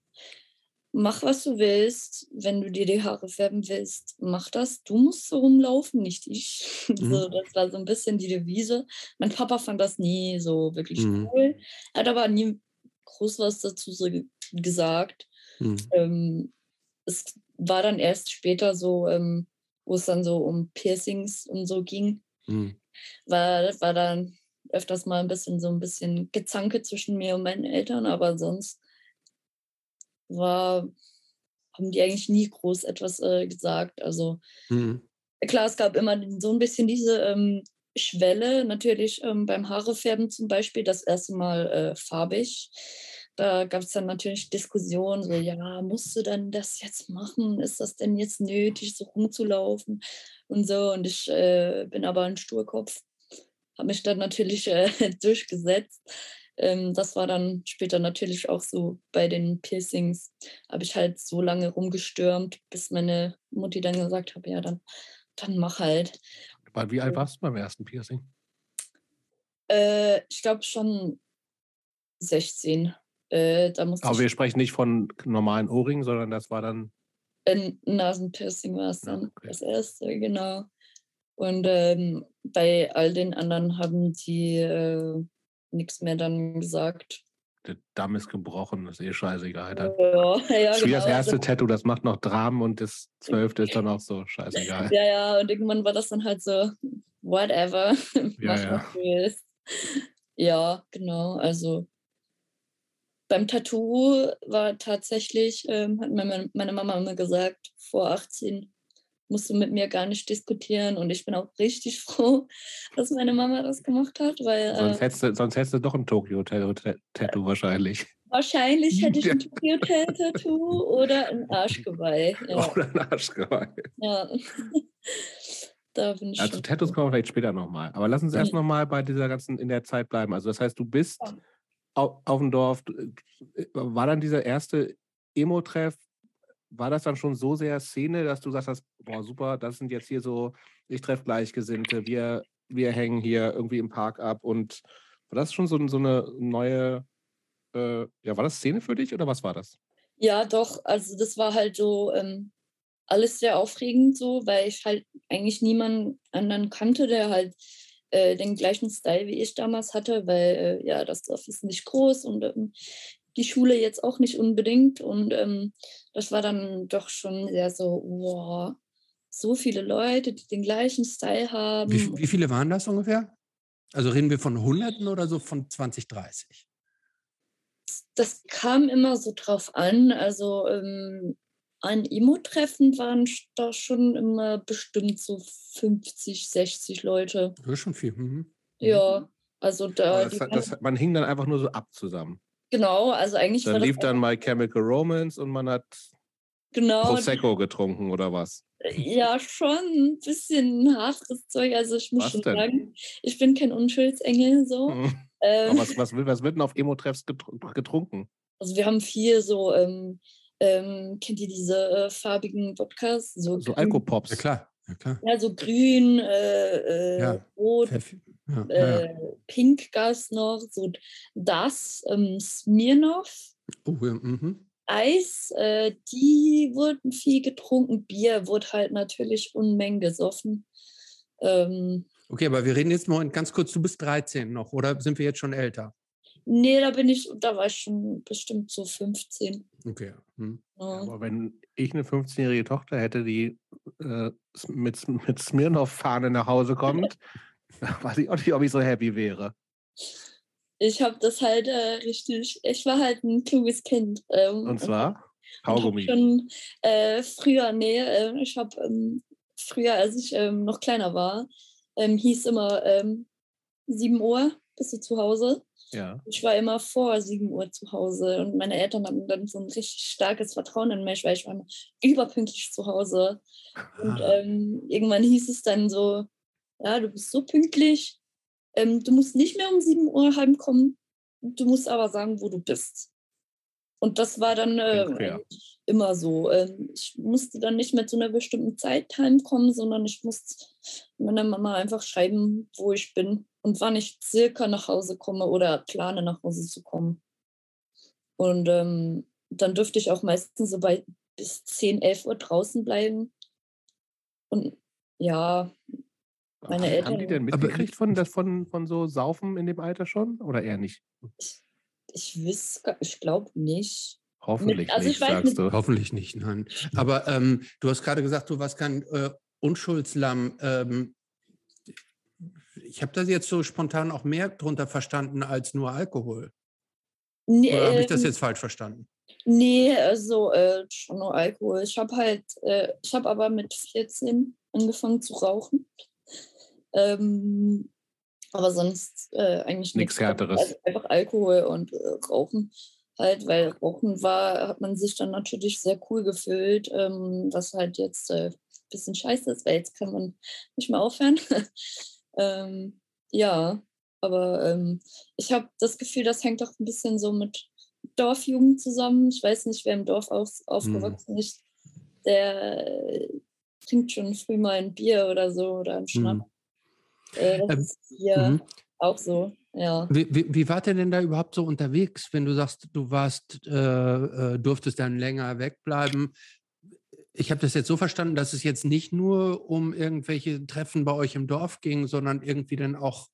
[SPEAKER 3] mach, was du willst. Wenn du dir die Haare färben willst, mach das. Du musst so rumlaufen, nicht ich. Mhm. So, das war so ein bisschen die Devise. Mein Papa fand das nie so wirklich mhm. cool. Er hat aber nie groß was dazu so gesagt. Mhm. Ähm, es war dann erst später so, ähm, wo es dann so um Piercings und so ging, mhm. war, war dann öfters mal ein bisschen so ein bisschen Gezanke zwischen mir und meinen Eltern, aber sonst war, haben die eigentlich nie groß etwas äh, gesagt. Also mhm. klar, es gab immer so ein bisschen diese ähm, Schwelle, natürlich ähm, beim Haarefärben zum Beispiel, das erste Mal äh, farbig. Da gab es dann natürlich Diskussionen, so, ja, musst du dann das jetzt machen? Ist das denn jetzt nötig, so rumzulaufen? Und so. Und ich äh, bin aber ein Sturkopf, habe mich dann natürlich äh, durchgesetzt. Ähm, das war dann später natürlich auch so bei den Piercings. Habe ich halt so lange rumgestürmt, bis meine Mutti dann gesagt hat, ja, dann, dann mach halt.
[SPEAKER 1] Wie alt warst du beim ersten Piercing?
[SPEAKER 3] Äh, ich glaube schon 16. Äh, da
[SPEAKER 1] Aber wir sprechen nicht von normalen Ohrringen, sondern das war dann.
[SPEAKER 3] Ein Nasenpiercing war es dann, okay. das erste, genau. Und ähm, bei all den anderen haben die äh, nichts mehr dann gesagt.
[SPEAKER 1] Der Damm ist gebrochen, ist eh scheißegal. Dann.
[SPEAKER 3] Ja, ja,
[SPEAKER 1] das wie das genau. erste Tattoo, das macht noch Dramen und das zwölfte ist dann auch so scheißegal.
[SPEAKER 3] Ja, ja, und irgendwann war das dann halt so, whatever,
[SPEAKER 1] ja, mach ja. was du willst.
[SPEAKER 3] Ja, genau, also beim Tattoo war tatsächlich, ähm, hat meine, meine Mama immer gesagt, vor 18 musst du mit mir gar nicht diskutieren. Und ich bin auch richtig froh, dass meine Mama das gemacht hat, weil.
[SPEAKER 1] Sonst, äh, hättest, du, sonst hättest du doch ein Tokyo-Tattoo wahrscheinlich.
[SPEAKER 3] Wahrscheinlich hätte ich ein Tokyo-Tattoo oder ein Arschgeweih.
[SPEAKER 1] Ja. Oder ein Arschgeweih.
[SPEAKER 3] Ja. da bin ich.
[SPEAKER 1] Also Tattoos kommen wir vielleicht später nochmal. Aber lass uns erst nochmal bei dieser ganzen in der Zeit bleiben. Also das heißt, du bist ja. Auf, dem Dorf. Äh, war dann dieser erste Emo-Treff war das dann schon so sehr Szene, dass du sagst, boah, super, das sind jetzt hier so, ich treffe Gleichgesinnte, wir, wir hängen hier irgendwie im Park ab und war das schon so, so eine neue, äh, ja, war das Szene für dich oder was war das?
[SPEAKER 3] Ja, doch, also das war halt so ähm, alles sehr aufregend so, weil ich halt eigentlich niemanden anderen kannte, der halt äh, den gleichen Style wie ich damals hatte, weil äh, ja, das Dorf ist nicht groß und ähm, die Schule jetzt auch nicht unbedingt. Und ähm, das war dann doch schon sehr so, wow, so viele Leute, die den gleichen Style haben.
[SPEAKER 2] Wie, wie viele waren das ungefähr? Also reden wir von Hunderten oder so von 20, 30?
[SPEAKER 3] Das kam immer so drauf an. Also ähm, ein Emo-Treffen waren da schon immer bestimmt so 50, 60 Leute.
[SPEAKER 2] Das ist schon viel. Mhm.
[SPEAKER 3] Ja, also da.
[SPEAKER 1] Das, das, man hing dann einfach nur so ab zusammen.
[SPEAKER 3] Genau, also eigentlich.
[SPEAKER 1] Dann lief dann My Chemical Romance und man hat
[SPEAKER 3] genau,
[SPEAKER 1] Prosecco getrunken oder was?
[SPEAKER 3] Ja, schon ein bisschen hartes Zeug. Also ich muss Was schon denn? sagen, ich bin kein Unschuldsengel so. Hm.
[SPEAKER 1] Ähm, was, was, was, wird denn auf Emo-Treffs getrunken?
[SPEAKER 3] Also wir haben viel so, ähm, ähm, kennt ihr diese äh, farbigen Podcasts?
[SPEAKER 1] So, so Alkopops.
[SPEAKER 2] Ja klar. Ja, klar.
[SPEAKER 3] ja so grün, äh, äh, ja. rot, ja, äh, pink gab es noch, so das, ähm, Smirnoff. Oh, ja, mhm. Eis, äh, die wurden viel getrunken. Bier wurde halt natürlich Unmengen gesoffen. Ähm,
[SPEAKER 2] okay, aber wir reden jetzt mal ganz kurz, du bist 13 noch, oder sind wir jetzt schon älter?
[SPEAKER 3] Nee, da bin ich, da war ich schon bestimmt so 15.
[SPEAKER 2] Okay. Hm.
[SPEAKER 1] Ja. Aber wenn ich eine 15-jährige Tochter hätte, die äh, mit, mit Smirnoff-Fahne nach Hause kommt, weiß ich auch nicht, ob ich so happy wäre
[SPEAKER 3] ich habe das halt äh, richtig, ich war halt ein kluges Kind.
[SPEAKER 1] Ähm, und zwar?
[SPEAKER 3] Kaugummi. Schon, äh, früher, nee, äh, ich habe ähm, früher, als ich ähm, noch kleiner war, ähm, hieß immer 7 ähm, Uhr bist du zu Hause.
[SPEAKER 1] Ja.
[SPEAKER 3] Ich war immer vor 7 Uhr zu Hause und meine Eltern hatten dann so ein richtig starkes Vertrauen in mich, weil ich war immer überpünktlich zu Hause. Und ah. ähm, irgendwann hieß es dann so, ja, du bist so pünktlich, ähm, du musst nicht mehr um 7 Uhr heimkommen, du musst aber sagen, wo du bist. Und das war dann äh, immer so. Ähm, ich musste dann nicht mehr zu einer bestimmten Zeit heimkommen, sondern ich musste meiner Mama einfach schreiben, wo ich bin und wann ich circa nach Hause komme oder plane, nach Hause zu kommen. Und ähm, dann dürfte ich auch meistens so bei bis 10, 11 Uhr draußen bleiben. Und ja, meine Eltern.
[SPEAKER 1] Haben die denn mitgekriegt von, das, von, von so Saufen in dem Alter schon oder eher nicht?
[SPEAKER 3] Ich, ich wüsste, ich glaube nicht.
[SPEAKER 1] Hoffentlich mit, also nicht, sagst du.
[SPEAKER 2] Hoffentlich nicht, nein. Aber ähm, du hast gerade gesagt, du warst kein äh, Unschuldslamm. Ähm, ich habe das jetzt so spontan auch mehr drunter verstanden als nur Alkohol. Nee, Oder habe ich das ähm, jetzt falsch verstanden?
[SPEAKER 3] Nee, also äh, schon nur Alkohol. Ich habe halt, äh, ich habe aber mit 14 angefangen zu rauchen. Ähm, aber sonst äh, eigentlich
[SPEAKER 1] nichts härteres. Also
[SPEAKER 3] einfach Alkohol und äh, Rauchen halt, weil Rauchen war, hat man sich dann natürlich sehr cool gefühlt, ähm, was halt jetzt äh, ein bisschen scheiße ist, weil jetzt kann man nicht mehr aufhören. ähm, ja, aber ähm, ich habe das Gefühl, das hängt auch ein bisschen so mit Dorfjugend zusammen. Ich weiß nicht, wer im Dorf aus, mhm. aufgewachsen ist, der äh, trinkt schon früh mal ein Bier oder so oder einen Schnapp. Mhm. Äh, das ähm, ist hier mhm. auch so. Ja.
[SPEAKER 2] Wie, wie, wie wart ihr denn da überhaupt so unterwegs, wenn du sagst, du warst, äh, äh durftest dann länger wegbleiben? Ich habe das jetzt so verstanden, dass es jetzt nicht nur um irgendwelche Treffen bei euch im Dorf ging, sondern irgendwie dann auch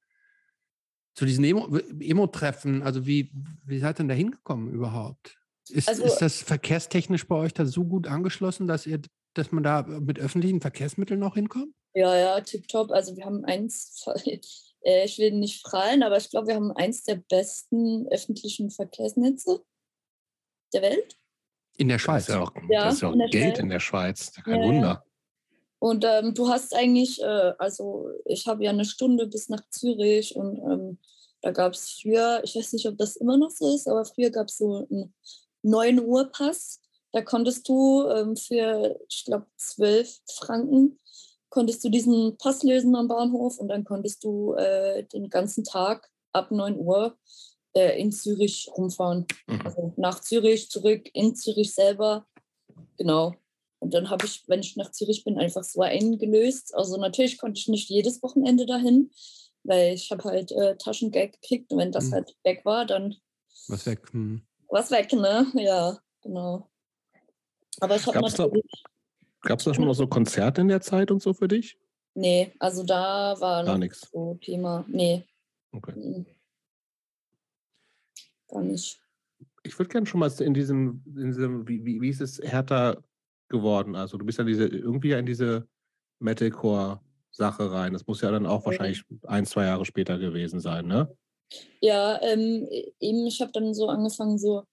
[SPEAKER 2] zu diesen Emo-Treffen. also wie, wie seid ihr denn da hingekommen überhaupt? Ist, also, ist das verkehrstechnisch bei euch da so gut angeschlossen, dass ihr, dass man da mit öffentlichen Verkehrsmitteln noch hinkommt?
[SPEAKER 3] Ja, ja, tipptopp. Also wir haben eins, äh, ich will nicht prallen, aber ich glaube, wir haben eins der besten öffentlichen Verkehrsnetze der Welt.
[SPEAKER 2] In der Schweiz.
[SPEAKER 1] Das ist ja auch, ja, das ist ja auch in Geld Schweiz. in der Schweiz. Kein ja, Wunder.
[SPEAKER 3] Und ähm, du hast eigentlich, äh, also ich habe ja eine Stunde bis nach Zürich und ähm, da gab es früher, ich weiß nicht, ob das immer noch so ist, aber früher gab es so einen 9 Uhr Pass. Da konntest du ähm, für, ich glaube, 12 Franken konntest du diesen Pass lösen am Bahnhof und dann konntest du äh, den ganzen Tag ab 9 Uhr äh, in Zürich rumfahren. Mhm. Also nach Zürich, zurück in Zürich selber. Genau. Und dann habe ich, wenn ich nach Zürich bin, einfach so eingelöst. Also natürlich konnte ich nicht jedes Wochenende dahin, weil ich habe halt äh, Taschengeld gekriegt und wenn das mhm. halt weg war, dann
[SPEAKER 2] was weg. Mhm.
[SPEAKER 3] Was weg, ne? Ja, genau. Aber ich habe natürlich...
[SPEAKER 1] Gab es da schon mal so Konzerte in der Zeit und so für dich?
[SPEAKER 3] Nee, also da war Gar nichts so Thema. Nee. Okay. Gar nicht.
[SPEAKER 1] Ich würde gerne schon mal in diesem, in diesem wie, wie, wie ist es härter geworden? Also du bist ja diese, irgendwie in diese Metalcore-Sache rein. Das muss ja dann auch wahrscheinlich ein, zwei Jahre später gewesen sein, ne?
[SPEAKER 3] Ja, ähm, eben, ich habe dann so angefangen, so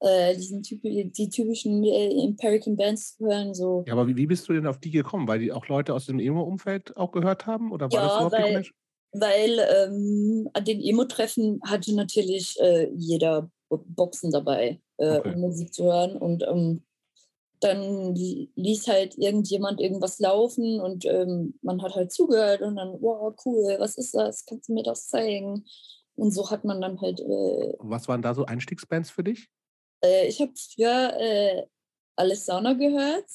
[SPEAKER 3] äh, diesen typ die typischen äh, American Bands zu hören. So.
[SPEAKER 1] Ja, aber wie, wie bist du denn auf die gekommen? Weil die auch Leute aus dem Emo-Umfeld auch gehört haben? Oder war
[SPEAKER 3] ja, das überhaupt weil, weil ähm, an den Emo-Treffen hatte natürlich äh, jeder Boxen dabei, äh, okay. um Musik zu hören. Und ähm, dann ließ halt irgendjemand irgendwas laufen und ähm, man hat halt zugehört und dann, wow, cool, was ist das? Kannst du mir das zeigen? Und so hat man dann halt. Äh,
[SPEAKER 1] was waren da so Einstiegsbands für dich?
[SPEAKER 3] Äh, ich habe früher äh, Alessana gehört.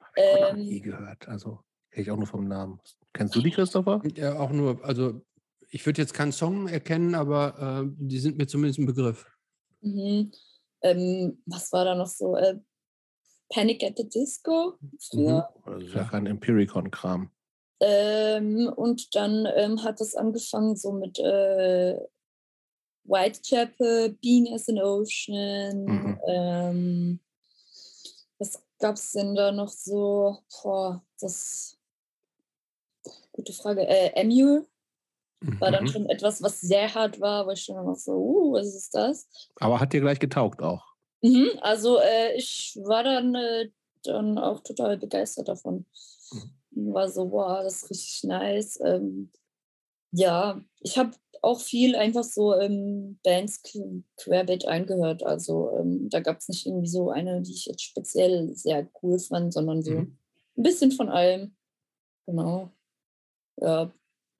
[SPEAKER 1] Hab ich ähm, noch nie gehört. Also kenne ich auch nur vom Namen. Kennst du die, Christopher?
[SPEAKER 2] Ja, auch nur. Also ich würde jetzt keinen Song erkennen, aber äh, die sind mir zumindest ein Begriff.
[SPEAKER 3] Mhm. Ähm, was war da noch so? Äh, Panic at the Disco.
[SPEAKER 1] Mhm. Das ist ja kein Empiricon-Kram.
[SPEAKER 3] Ähm, und dann ähm, hat es angefangen so mit äh, Whitechapel, Being as an Ocean. Mhm. Ähm, was gab es denn da noch so? Boah, das gute Frage. Äh, Emule war dann mhm. schon etwas, was sehr hart war, wo ich schon noch so, uh, was ist das?
[SPEAKER 1] Aber hat dir gleich getaugt auch?
[SPEAKER 3] Mhm, also äh, ich war dann, äh, dann auch total begeistert davon. Mhm. War so, wow, das ist richtig nice. Ähm, ja, ich habe auch viel einfach so ähm, Bands querbeet eingehört. Also ähm, da gab es nicht irgendwie so eine, die ich jetzt speziell sehr cool fand, sondern so mhm. ein bisschen von allem. Genau. Ja.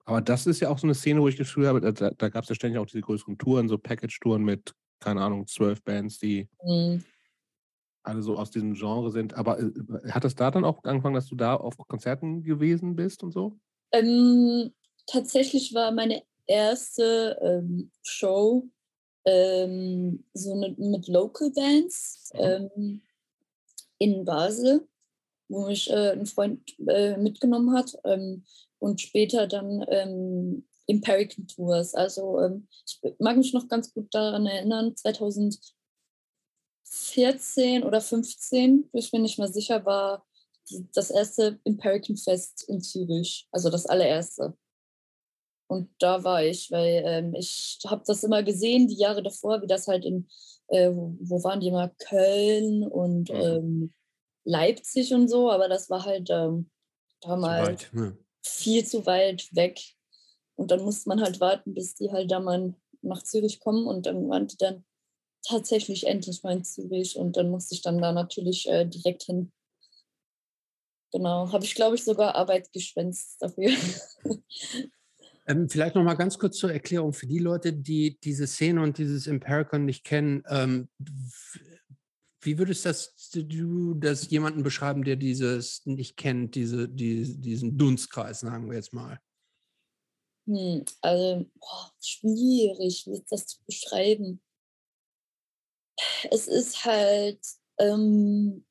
[SPEAKER 1] Aber das ist ja auch so eine Szene, wo ich gefühlt habe, da, da gab es ja ständig auch diese größeren Touren, so Package-Touren mit keine Ahnung, zwölf Bands, die mhm. alle so aus diesem Genre sind. Aber äh, hat es da dann auch angefangen, dass du da auf Konzerten gewesen bist und so?
[SPEAKER 3] Ähm, tatsächlich war meine erste ähm, Show ähm, so eine, mit Local Bands mhm. in Basel, wo mich äh, ein Freund äh, mitgenommen hat. Ähm, und später dann ähm, Empirical Tours. Also ähm, ich mag mich noch ganz gut daran erinnern, 2014 oder 15, ich bin nicht mehr sicher, war das erste Empirical Fest in Zürich, also das allererste. Und da war ich, weil ähm, ich habe das immer gesehen, die Jahre davor, wie das halt in, äh, wo waren die mal, Köln und mhm. Leipzig und so, aber das war halt ähm, damals zu weit, ne? viel zu weit weg. Und dann musste man halt warten, bis die halt da mal nach Zürich kommen. Und dann waren die dann tatsächlich endlich mal in Zürich. Und dann musste ich dann da natürlich äh, direkt hin. Genau, habe ich, glaube ich, sogar Arbeit geschwänzt dafür.
[SPEAKER 2] Ähm, vielleicht noch mal ganz kurz zur Erklärung für die Leute, die diese Szene und dieses Impericon nicht kennen. Ähm, wie würdest das, du das jemanden beschreiben, der dieses nicht kennt, diese, die, diesen Dunstkreis, sagen wir jetzt mal?
[SPEAKER 3] Hm, also, boah, schwierig, wie das zu beschreiben. Es ist halt, ähm,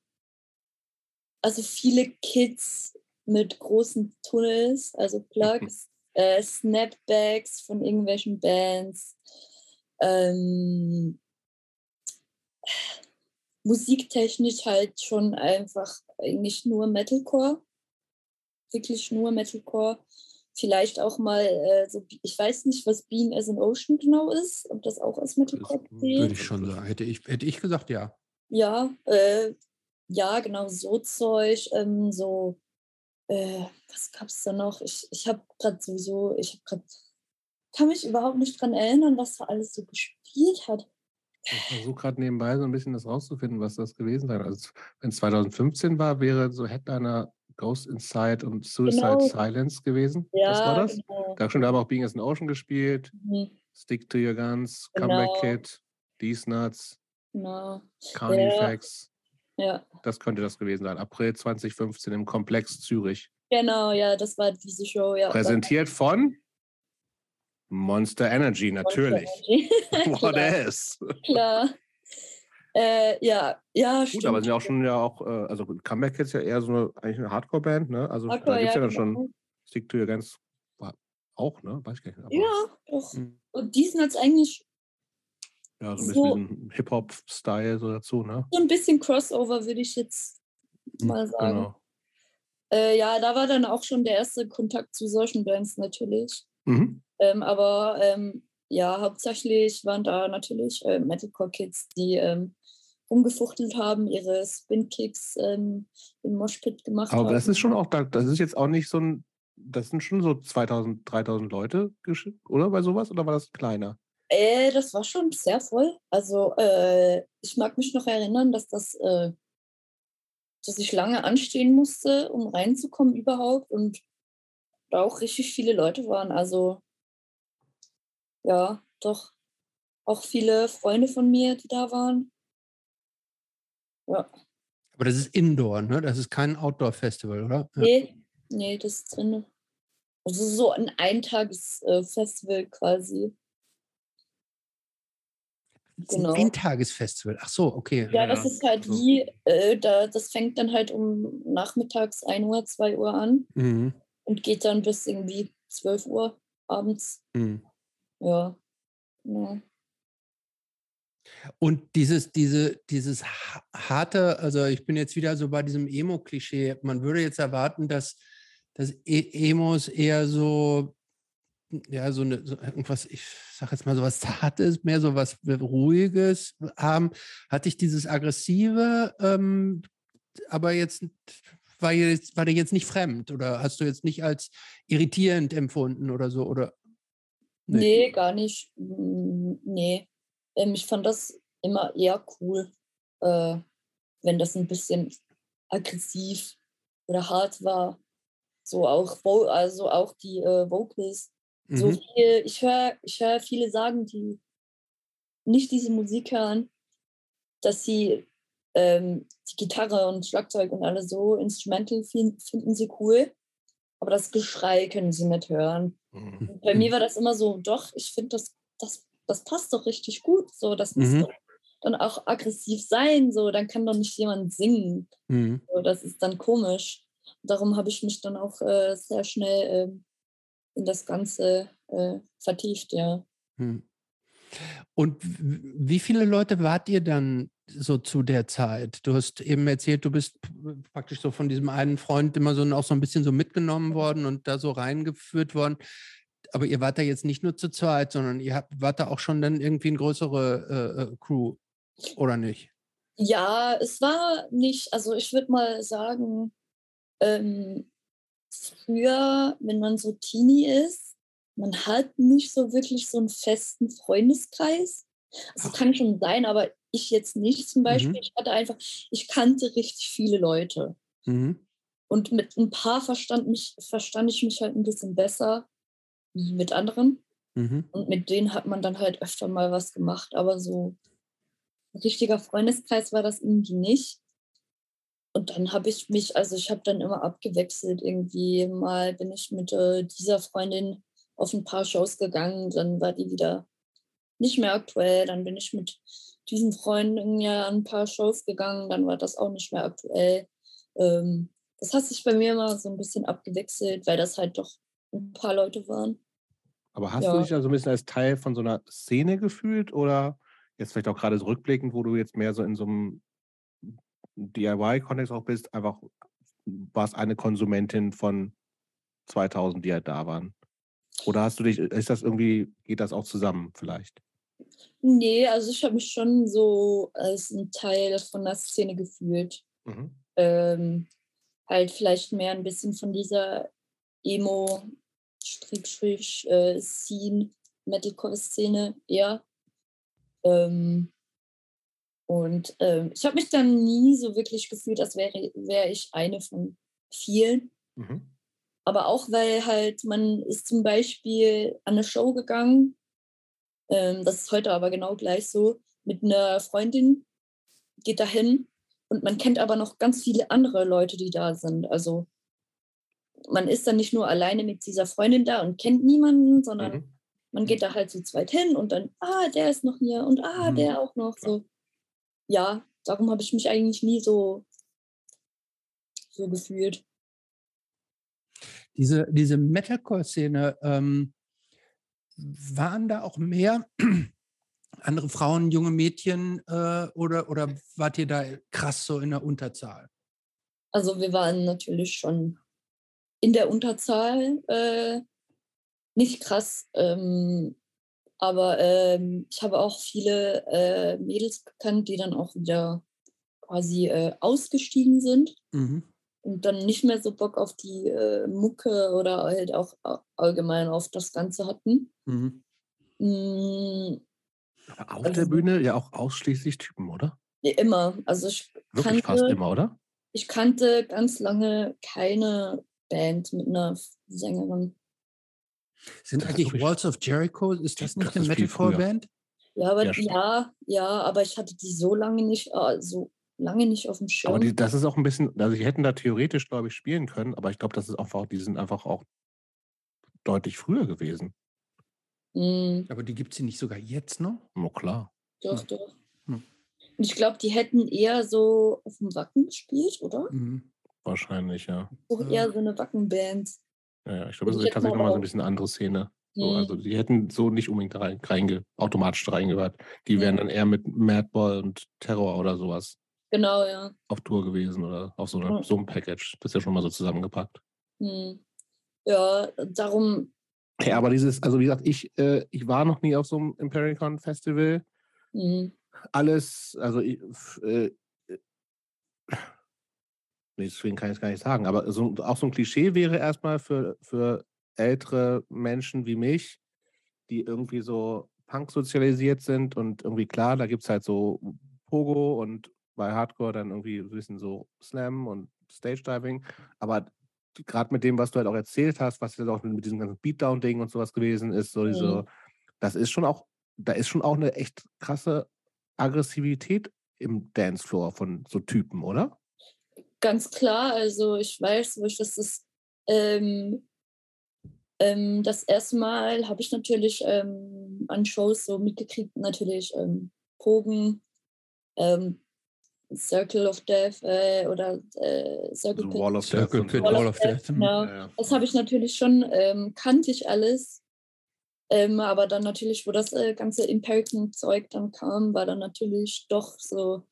[SPEAKER 3] also viele Kids mit großen Tunnels, also Plugs, äh, Snapbacks von irgendwelchen Bands, ähm, musiktechnisch halt schon einfach eigentlich nur Metalcore, wirklich nur Metalcore vielleicht auch mal, äh, so, ich weiß nicht, was Beam as an Ocean genau ist, ob das auch als Metalcore
[SPEAKER 2] zählt. Würde ich schon sagen. Hätte ich, hätte ich gesagt, ja.
[SPEAKER 3] Ja, äh, ja, genau, so Zeug, ähm, so, äh, was gab es da noch? Ich, ich habe gerade sowieso, ich habe gerade, kann mich überhaupt nicht dran erinnern, was da alles so gespielt hat.
[SPEAKER 1] Ich versuche gerade nebenbei so ein bisschen das rauszufinden, was das gewesen sein. Also wenn es 2015 war, wäre so Headliner Ghost Inside und Suicide genau. Silence gewesen. Ja, das war das. Genau. Da schon da aber auch Being as an Ocean gespielt. Mhm. Stick to Your Guns, genau. Comeback Kid, These Nuts, genau. Carnifex. Ja. ja. Das könnte das gewesen sein. April 2015 im Komplex Zürich.
[SPEAKER 3] Genau, ja, das war diese Show. Ja.
[SPEAKER 1] Präsentiert von Monster Energy, natürlich. Monster Energy. What else?
[SPEAKER 3] Klar. Äh, ja, ja,
[SPEAKER 1] Gut,
[SPEAKER 3] stimmt.
[SPEAKER 1] aber sind ja auch schon ja auch, äh, also Comeback ist ja eher so eine, eigentlich eine Hardcore-Band, ne? Also Hardcore, da gibt es ja, ja, dann schon genau. Stick to Your Guns auch, ne? Weiß ich gar nicht. Aber,
[SPEAKER 3] ja, doch. Hm. Und die sind jetzt eigentlich.
[SPEAKER 1] Ja, so ein bisschen so, Hip-Hop-Style so dazu, ne?
[SPEAKER 3] So ein bisschen Crossover, würde ich jetzt hm, mal sagen. Genau. Äh, ja, da war dann auch schon der erste Kontakt zu solchen Bands natürlich. Mhm. Ähm, aber ähm, ja, hauptsächlich waren da natürlich äh, Metalcore-Kids, die ähm, rumgefuchtelt haben, ihre Spin-Kicks ähm, im Moshpit gemacht
[SPEAKER 1] Aber
[SPEAKER 3] haben.
[SPEAKER 1] Aber das ist schon auch, das ist jetzt auch nicht so ein, das sind schon so 2000, 3000 Leute, oder bei sowas? Oder war das kleiner?
[SPEAKER 3] Äh, das war schon sehr voll. Also äh, ich mag mich noch erinnern, dass das äh, dass ich lange anstehen musste, um reinzukommen überhaupt und da auch richtig viele Leute waren. Also ja, doch auch viele Freunde von mir, die da waren.
[SPEAKER 2] Ja. Aber das ist Indoor, ne? Das ist kein Outdoor-Festival, oder?
[SPEAKER 3] Ja. Nee, nee, das ist drin. Also so ein Eintagesfestival quasi.
[SPEAKER 2] Genau. Ein Eintagesfestival. Ach so, okay.
[SPEAKER 3] Ja, das ist halt wie, äh, da, das fängt dann halt um nachmittags 1 Uhr, 2 Uhr an mhm. und geht dann bis irgendwie 12 Uhr abends. Mhm. Ja. ja.
[SPEAKER 2] Und dieses, diese, dieses harte, also ich bin jetzt wieder so bei diesem Emo-Klischee. Man würde jetzt erwarten, dass, dass e Emos eher so ja, so, eine, so irgendwas, ich sag jetzt mal so was Zartes, mehr so was Ruhiges haben. Hatte ich dieses Aggressive, ähm, aber jetzt war, jetzt war der jetzt nicht fremd oder hast du jetzt nicht als irritierend empfunden oder so? Oder?
[SPEAKER 3] Nee, nee gar nicht. Nee. Ähm, ich fand das immer eher cool, äh, wenn das ein bisschen aggressiv oder hart war. So auch, also auch die äh, Vocals so mhm. viel, ich höre ich hör viele sagen, die nicht diese Musik hören, dass sie ähm, die Gitarre und Schlagzeug und alles so instrumental finden, finden sie cool, aber das Geschrei können sie nicht hören. Mhm. Bei mir war das immer so, doch, ich finde, das, das, das passt doch richtig gut. So, das muss mhm. doch dann auch aggressiv sein, so, dann kann doch nicht jemand singen. Mhm. So, das ist dann komisch. Darum habe ich mich dann auch äh, sehr schnell äh, in das Ganze äh, vertieft, ja. Hm.
[SPEAKER 2] Und wie viele Leute wart ihr dann so zu der Zeit? Du hast eben erzählt, du bist praktisch so von diesem einen Freund immer so auch so ein bisschen so mitgenommen worden und da so reingeführt worden. Aber ihr wart da jetzt nicht nur zu zweit, sondern ihr habt, wart da auch schon dann irgendwie eine größere äh, äh Crew, oder nicht?
[SPEAKER 3] Ja, es war nicht, also ich würde mal sagen, ähm, früher, wenn man so Teenie ist, man hat nicht so wirklich so einen festen Freundeskreis. Also kann schon sein, aber ich jetzt nicht zum Beispiel. Mhm. Ich hatte einfach, ich kannte richtig viele Leute. Mhm. Und mit ein paar verstand, mich, verstand ich mich halt ein bisschen besser wie mit anderen. Mhm. Und mit denen hat man dann halt öfter mal was gemacht. Aber so ein richtiger Freundeskreis war das irgendwie nicht. Und dann habe ich mich, also ich habe dann immer abgewechselt. Irgendwie mal bin ich mit äh, dieser Freundin auf ein paar Shows gegangen, dann war die wieder nicht mehr aktuell. Dann bin ich mit diesen Freunden ja an ein paar Shows gegangen, dann war das auch nicht mehr aktuell. Ähm, das hat sich bei mir immer so ein bisschen abgewechselt, weil das halt doch ein paar Leute waren.
[SPEAKER 1] Aber hast ja. du dich da so ein bisschen als Teil von so einer Szene gefühlt oder jetzt vielleicht auch gerade so rückblickend, wo du jetzt mehr so in so einem DIY-Kontext auch bist, einfach warst eine Konsumentin von 2000, die halt da waren? Oder hast du dich, ist das irgendwie, geht das auch zusammen vielleicht?
[SPEAKER 3] Nee, also ich habe mich schon so als ein Teil von der Szene gefühlt. Mhm. Ähm, halt vielleicht mehr ein bisschen von dieser Emo-Scene, äh, Metalcore-Szene eher. Ähm, und ähm, ich habe mich dann nie so wirklich gefühlt, als wäre wär ich eine von vielen. Mhm. Aber auch, weil halt man ist zum Beispiel an eine Show gegangen, ähm, das ist heute aber genau gleich so, mit einer Freundin, geht dahin und man kennt aber noch ganz viele andere Leute, die da sind. Also man ist dann nicht nur alleine mit dieser Freundin da und kennt niemanden, sondern mhm. man geht da halt zu zweit hin und dann, ah, der ist noch hier und ah, mhm. der auch noch so ja, darum habe ich mich eigentlich nie so, so gefühlt.
[SPEAKER 2] Diese, diese Metalcore-Szene, ähm, waren da auch mehr andere Frauen, junge Mädchen äh, oder, oder wart ihr da krass so in der Unterzahl?
[SPEAKER 3] Also wir waren natürlich schon in der Unterzahl, äh, nicht krass. Ähm, aber ähm, ich habe auch viele äh, Mädels gekannt, die dann auch wieder quasi äh, ausgestiegen sind mhm. Und dann nicht mehr so Bock auf die äh, Mucke oder halt auch allgemein auf das Ganze hatten. Mhm.
[SPEAKER 1] Mhm. Aber auf also, der Bühne ja auch ausschließlich Typen, oder?
[SPEAKER 3] Ja, immer. Also ich
[SPEAKER 1] Wirklich kannte, fast immer, oder?
[SPEAKER 3] ich kannte ganz lange keine Band mit einer Sängerin.
[SPEAKER 2] Sind
[SPEAKER 1] Das ist
[SPEAKER 2] eigentlich Walls of Jericho, ist das nicht
[SPEAKER 1] Das
[SPEAKER 2] eine Metalcore-Band?
[SPEAKER 3] Ja, aber
[SPEAKER 1] Ja,
[SPEAKER 3] ja, aber ich hatte die so lange nicht, äh, so lange nicht auf dem Schirm.
[SPEAKER 1] Aber die, das ist auch ein bisschen, also die hätten da theoretisch, glaube ich, spielen können, aber ich glaube, das ist einfach, die sind einfach auch deutlich früher gewesen.
[SPEAKER 3] Hm,
[SPEAKER 2] Aber die gibt es nicht sogar jetzt noch?
[SPEAKER 1] Na klar.
[SPEAKER 3] doch,
[SPEAKER 2] Hm.
[SPEAKER 3] doch.
[SPEAKER 2] Hm.
[SPEAKER 3] Und ich glaube, die hätten eher so auf dem Wacken gespielt, oder?
[SPEAKER 2] Mhm.
[SPEAKER 1] Wahrscheinlich, ja.
[SPEAKER 2] Ja.
[SPEAKER 3] eher so eine Wackenband.
[SPEAKER 1] Ja, ja. Ich glaube, das ist tatsächlich
[SPEAKER 3] mal
[SPEAKER 1] nochmal so ein
[SPEAKER 3] auch-
[SPEAKER 1] bisschen eine andere Szene. So,
[SPEAKER 3] Hm.
[SPEAKER 1] also die hätten so nicht unbedingt rein, reinge, automatisch reingehört. Die wären
[SPEAKER 3] Ja.
[SPEAKER 1] dann eher mit Madball und Terror oder sowas
[SPEAKER 3] Genau, ja.
[SPEAKER 1] auf Tour gewesen oder auf so, eine, so einem Package. Das ist ja schon mal so zusammengepackt.
[SPEAKER 3] Hm. Ja, darum,
[SPEAKER 1] Ja, aber dieses, also wie gesagt, ich, äh, ich war noch nie auf so einem Impericon Festival.
[SPEAKER 3] hm,
[SPEAKER 1] Alles, also ich, äh, äh, deswegen kann ich es gar nicht sagen, aber so, auch so ein Klischee wäre erstmal für, für ältere Menschen wie mich, die irgendwie so Punk sozialisiert sind und irgendwie klar, da gibt es halt so Pogo und bei Hardcore dann irgendwie ein bisschen so Slam und Stage Diving, aber gerade mit dem, was du halt auch erzählt hast, was jetzt auch mit diesem ganzen Beatdown-Ding und sowas gewesen ist, so diese, das ist schon auch, da ist schon auch eine echt krasse Aggressivität im Dancefloor von so Typen, oder?
[SPEAKER 3] ganz klar, also ich weiß, wo ich das ist, ähm, ähm, das erste Mal habe ich natürlich ähm, an Shows so mitgekriegt, natürlich ähm, Pogen, ähm, Circle of Death äh, oder äh, Circle
[SPEAKER 1] So
[SPEAKER 3] Pit.
[SPEAKER 1] Wall of
[SPEAKER 2] Circle
[SPEAKER 1] und
[SPEAKER 2] Pit.
[SPEAKER 3] Wall
[SPEAKER 2] Wall
[SPEAKER 3] of
[SPEAKER 2] Death.
[SPEAKER 3] Death, genau.
[SPEAKER 1] Ja, ja.
[SPEAKER 3] Das habe ich natürlich schon, ähm, kannte ich alles. Ähm, aber dann natürlich, wo das äh, ganze Imperium-Zeug dann kam, war dann natürlich doch so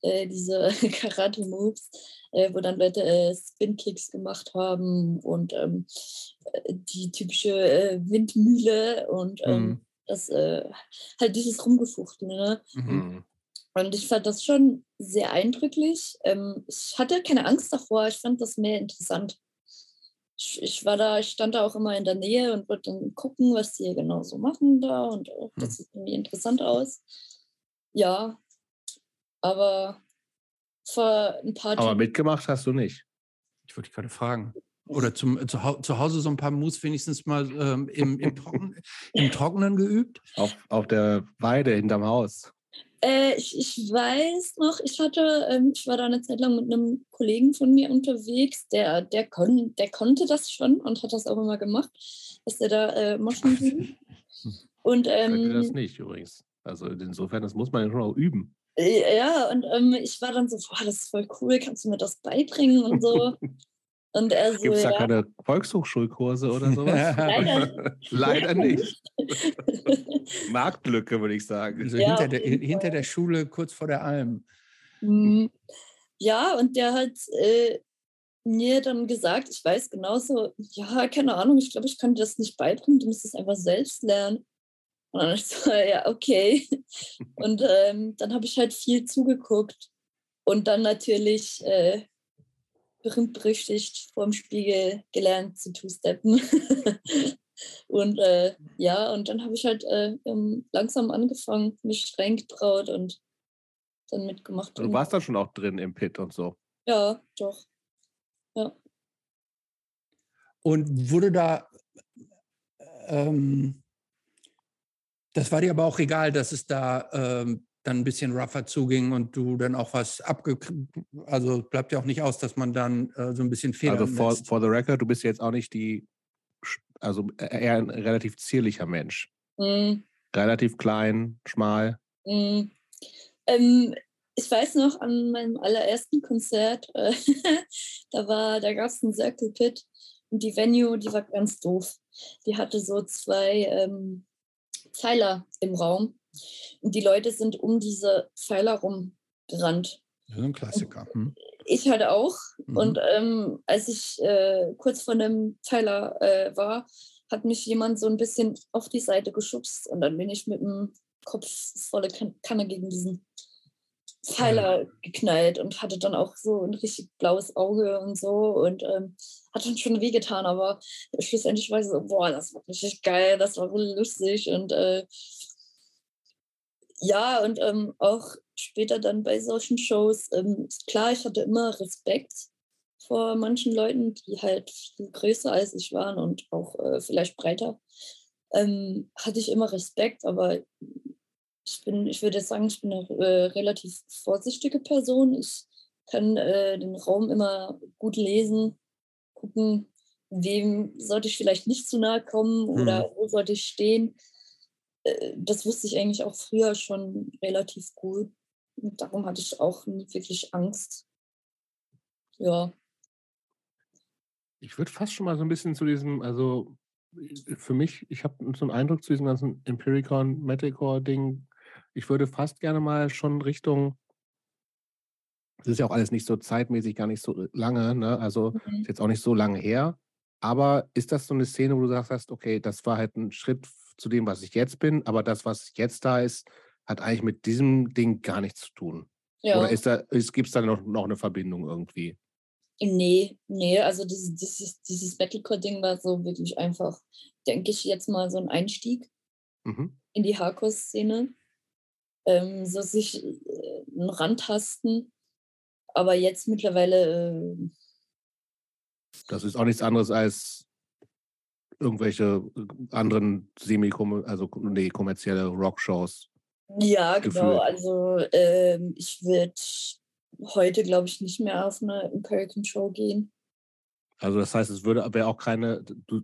[SPEAKER 3] äh, diese Karate-Moves, äh, wo dann Leute äh, Spin-Kicks gemacht haben und ähm, äh, die typische äh, Windmühle und ähm,
[SPEAKER 2] Mhm.
[SPEAKER 3] das äh, halt dieses Rumgefuchtel. Ne?
[SPEAKER 2] Mhm.
[SPEAKER 3] Und ich fand das schon sehr eindrücklich. Ähm, ich hatte keine Angst davor, ich fand das mehr interessant. Ich, ich war da, ich stand da auch immer in der Nähe und wollte dann gucken, was die genau so machen da und äh, das sieht irgendwie interessant aus. Ja, aber vor ein paar
[SPEAKER 1] Aber mitgemacht hast du nicht.
[SPEAKER 2] Ich wollte dich gerade fragen. Oder zum, zu, Hau- zu Hause so ein paar Moves wenigstens mal ähm, im, im, Trocken, im Trockenen geübt?
[SPEAKER 1] Auf, auf der Weide hinterm Haus.
[SPEAKER 3] Äh, ich, ich weiß noch, ich hatte, ähm, ich war da eine Zeit lang mit einem Kollegen von mir unterwegs, der, der, kon, der konnte das schon und hat das auch immer gemacht, dass der da äh, Moschen. Und
[SPEAKER 1] Ich könnte das
[SPEAKER 3] ähm,
[SPEAKER 1] nicht übrigens. Also insofern, das muss man ja schon auch üben.
[SPEAKER 3] äh, ja, und ähm, ich war dann so, boah, das ist voll cool, kannst du mir das beibringen und so. Und er so,
[SPEAKER 1] Gibt es da
[SPEAKER 3] ja.
[SPEAKER 1] keine Volkshochschulkurse oder sowas?
[SPEAKER 3] Leider.
[SPEAKER 1] Leider nicht. Marktlücke, würde ich sagen.
[SPEAKER 2] Also
[SPEAKER 3] Ja,
[SPEAKER 2] hinter, der, hinter der Schule, kurz vor der Alm.
[SPEAKER 3] Mhm. Ja, und der hat äh, mir dann gesagt, ich weiß genauso, ja, keine Ahnung, ich glaube, ich kann dir das nicht beibringen, du musst es einfach selbst lernen. Und dann ich so, ja, okay. Und ähm, dann habe ich halt viel zugeguckt und dann natürlich äh, berühmt berüchtigt vor dem Spiegel gelernt zu Two-Steppen. und äh, ja, und dann habe ich halt äh, ähm, langsam angefangen, mich reingetraut und dann mitgemacht.
[SPEAKER 1] Du
[SPEAKER 3] Und-
[SPEAKER 1] warst dann schon auch drin im Pit und so.
[SPEAKER 3] ja, doch.
[SPEAKER 2] Und wurde da, ähm, das war dir aber auch egal, dass es da ähm, dann ein bisschen rougher zuging und du dann auch was abgekriegt, also bleibt ja auch nicht aus, dass man dann äh, so ein bisschen Federn
[SPEAKER 1] Also for, for the record, du bist jetzt auch nicht die, also eher ein relativ zierlicher Mensch.
[SPEAKER 3] Mm,
[SPEAKER 1] Relativ klein, schmal.
[SPEAKER 3] mm. Ähm, ich weiß noch, an meinem allerersten Konzert, äh, da war, da gab es einen Circle Pit und die Venue, die war ganz doof. Die hatte so zwei ähm, Pfeiler im Raum und die Leute sind um diese Pfeiler rumgerannt.
[SPEAKER 2] Ist ein Klassiker. Hm?
[SPEAKER 3] Ich halt auch.
[SPEAKER 2] Mhm.
[SPEAKER 3] Und ähm, als ich äh, kurz vor dem Pfeiler äh, war, hat mich jemand so ein bisschen auf die Seite geschubst und dann bin ich mit dem Kopf volle kan Kanne gegen diesen Pfeiler geknallt und hatte dann auch so ein richtig blaues Auge und so und ähm, hat dann schon wehgetan, aber schlussendlich war ich so, boah, das war richtig geil, das war wohl lustig und äh, ja, und ähm, auch später dann bei solchen Shows. Ähm, klar, ich hatte immer Respekt vor manchen Leuten, die halt viel größer als ich waren und auch äh, vielleicht breiter. Ähm, hatte ich immer Respekt, aber ich bin, ich würde sagen, ich bin eine äh, relativ vorsichtige Person. Ich kann äh, den Raum immer gut lesen, gucken, wem sollte ich vielleicht nicht zu nahe kommen oder mhm. wo sollte ich stehen. Äh, das wusste ich eigentlich auch früher schon relativ gut. Und darum hatte ich auch nie wirklich Angst. Ja.
[SPEAKER 1] Ich würde fast schon mal so ein bisschen zu diesem, also für mich, ich habe so einen Eindruck zu diesem ganzen Empiricon, Metalcore-Ding. Ich würde fast gerne mal schon Richtung, das ist ja auch alles nicht so zeitmäßig, gar nicht so lange, ne? also mhm. ist jetzt auch nicht so lange her. Aber ist das so eine Szene, wo du sagst, okay, das war halt ein Schritt zu dem, was ich jetzt bin, aber das, was jetzt da ist, hat eigentlich mit diesem Ding gar nichts zu tun? Ja. Oder da, gibt es da noch, noch eine Verbindung irgendwie?
[SPEAKER 3] Nee, nee, also dieses, dieses, dieses Battlecore-Ding war so wirklich einfach, denke ich, jetzt mal so ein Einstieg mhm. in die Hardcore-Szene. Ähm, so sich äh, rantasten. Aber jetzt mittlerweile äh,
[SPEAKER 1] das ist auch nichts anderes als irgendwelche äh, anderen semi also nee, kommerzielle Rockshows.
[SPEAKER 3] Ja, genau. Also ähm, ich würde heute, glaube ich, nicht mehr auf eine American Show gehen.
[SPEAKER 1] Also das heißt, es würde aber auch keine, du,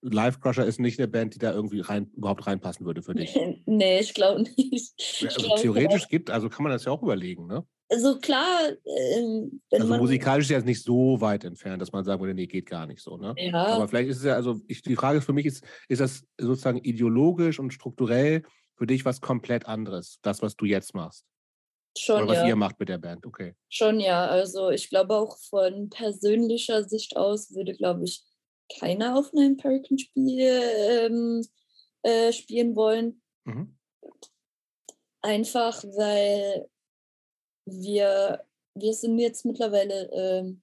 [SPEAKER 1] Live Crusher ist nicht eine Band, die da irgendwie rein, überhaupt reinpassen würde für dich.
[SPEAKER 3] nee, ich glaube nicht.
[SPEAKER 1] Ich also glaub, theoretisch gibt, also kann man das ja auch überlegen, ne?
[SPEAKER 3] Also klar,
[SPEAKER 1] ähm, also musikalisch ist ja nicht so weit entfernt, dass man sagen würde, nee, geht gar nicht so, ne? Ja. Aber vielleicht ist es ja, also ich, die Frage für mich ist, ist das sozusagen ideologisch und strukturell für dich was komplett anderes, das, was du jetzt machst?
[SPEAKER 3] Schon,
[SPEAKER 1] Oder was
[SPEAKER 3] ja.
[SPEAKER 1] ihr macht mit der Band, okay.
[SPEAKER 3] Schon, ja. Also ich glaube auch von persönlicher Sicht aus würde, glaube ich, keiner auf einem American-Spiel ähm, äh, spielen wollen. Mhm. Einfach weil wir, wir sind jetzt mittlerweile ähm,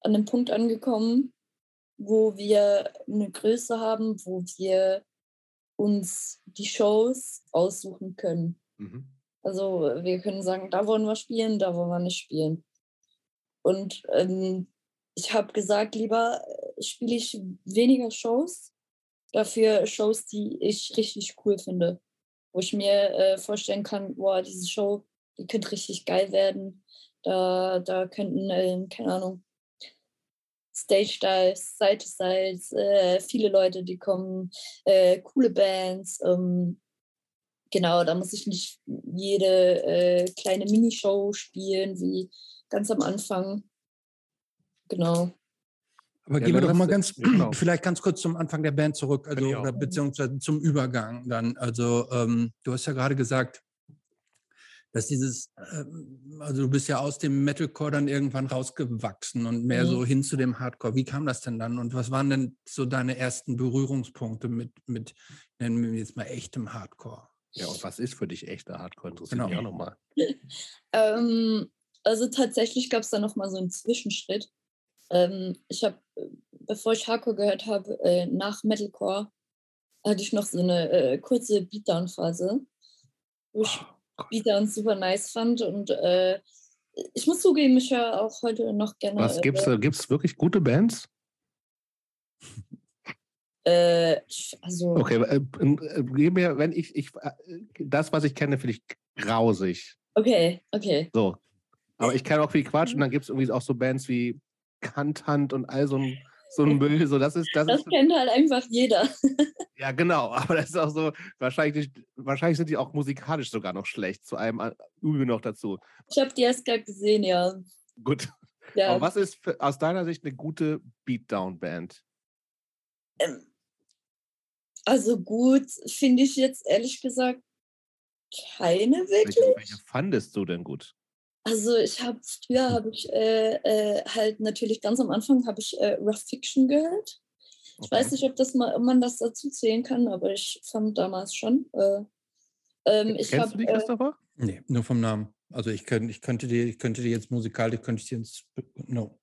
[SPEAKER 3] an einem Punkt angekommen, wo wir eine Größe haben, wo wir uns die Shows aussuchen können. Mhm. Also wir können sagen, da wollen wir spielen, da wollen wir nicht spielen. Und ähm, ich habe gesagt, lieber äh, spiele ich weniger Shows, dafür Shows, die ich richtig cool finde. Wo ich mir äh, vorstellen kann, boah, diese Show, die könnte richtig geil werden. Da, da könnten, äh, keine Ahnung, Stage Dives, Side to Sides, äh, viele Leute, die kommen, äh, coole Bands. Ähm, genau, da muss ich nicht jede äh, kleine Minishow spielen, wie ganz am Anfang. Genau.
[SPEAKER 2] Aber ja, gehen wir doch mal ganz, genau. vielleicht ganz kurz zum Anfang der Band zurück, also oder beziehungsweise zum Übergang dann. Also ähm, du hast ja gerade gesagt, dass dieses, ähm, also du bist ja aus dem Metalcore dann irgendwann rausgewachsen und mehr mhm. so hin zu dem Hardcore. Wie kam das denn dann und was waren denn so deine ersten Berührungspunkte mit, mit nennen wir jetzt mal echtem Hardcore?
[SPEAKER 1] Ja, und was ist für dich echter Hardcore? Interessiert genau. mich auch nochmal.
[SPEAKER 3] ähm, also tatsächlich gab es da nochmal so einen Zwischenschritt. Ähm, ich habe, bevor ich Hardcore gehört habe, äh, nach Metalcore, hatte ich noch so eine äh, kurze Beatdown-Phase, wo ich oh, Beatdown super nice fand und äh, ich muss zugeben, ich höre auch heute noch gerne.
[SPEAKER 1] Was gibt's? Äh, gibt's wirklich gute Bands?
[SPEAKER 3] Äh, also.
[SPEAKER 1] Okay, äh, äh, gib mir, wenn ich, ich, äh, das, was ich kenne, finde ich grausig.
[SPEAKER 3] Okay, okay.
[SPEAKER 1] So. Aber ich kenne auch viel Quatsch und dann gibt es irgendwie auch so Bands wie Kanthand und all so ein, so ein Müll. So, das ist, das,
[SPEAKER 3] das
[SPEAKER 1] ist,
[SPEAKER 3] kennt halt einfach jeder.
[SPEAKER 1] ja, genau. Aber das ist auch so, wahrscheinlich, wahrscheinlich sind die auch musikalisch sogar noch schlecht, zu einem Übel noch dazu.
[SPEAKER 3] Ich habe die erst gerade gesehen, ja.
[SPEAKER 1] Gut. Ja. Aber was ist für, aus deiner Sicht eine gute Beatdown-Band?
[SPEAKER 3] Ähm, also gut, finde ich jetzt ehrlich gesagt keine wirklich.
[SPEAKER 1] Welche, welche fandest du denn gut?
[SPEAKER 3] Also ich habe früher habe ich äh, äh, halt natürlich ganz am Anfang habe ich äh, Rough Fiction gehört. Ich okay. weiß nicht, ob das mal, ob man das dazu zählen kann, aber ich fand damals schon. Äh, ähm, ich
[SPEAKER 1] Kennst hab, du die,
[SPEAKER 3] äh
[SPEAKER 1] Christopher?
[SPEAKER 2] nee, nur vom Namen. Also ich, könnt, ich könnte dir, ich könnte dir jetzt musikalisch, könnte ich dir ins no.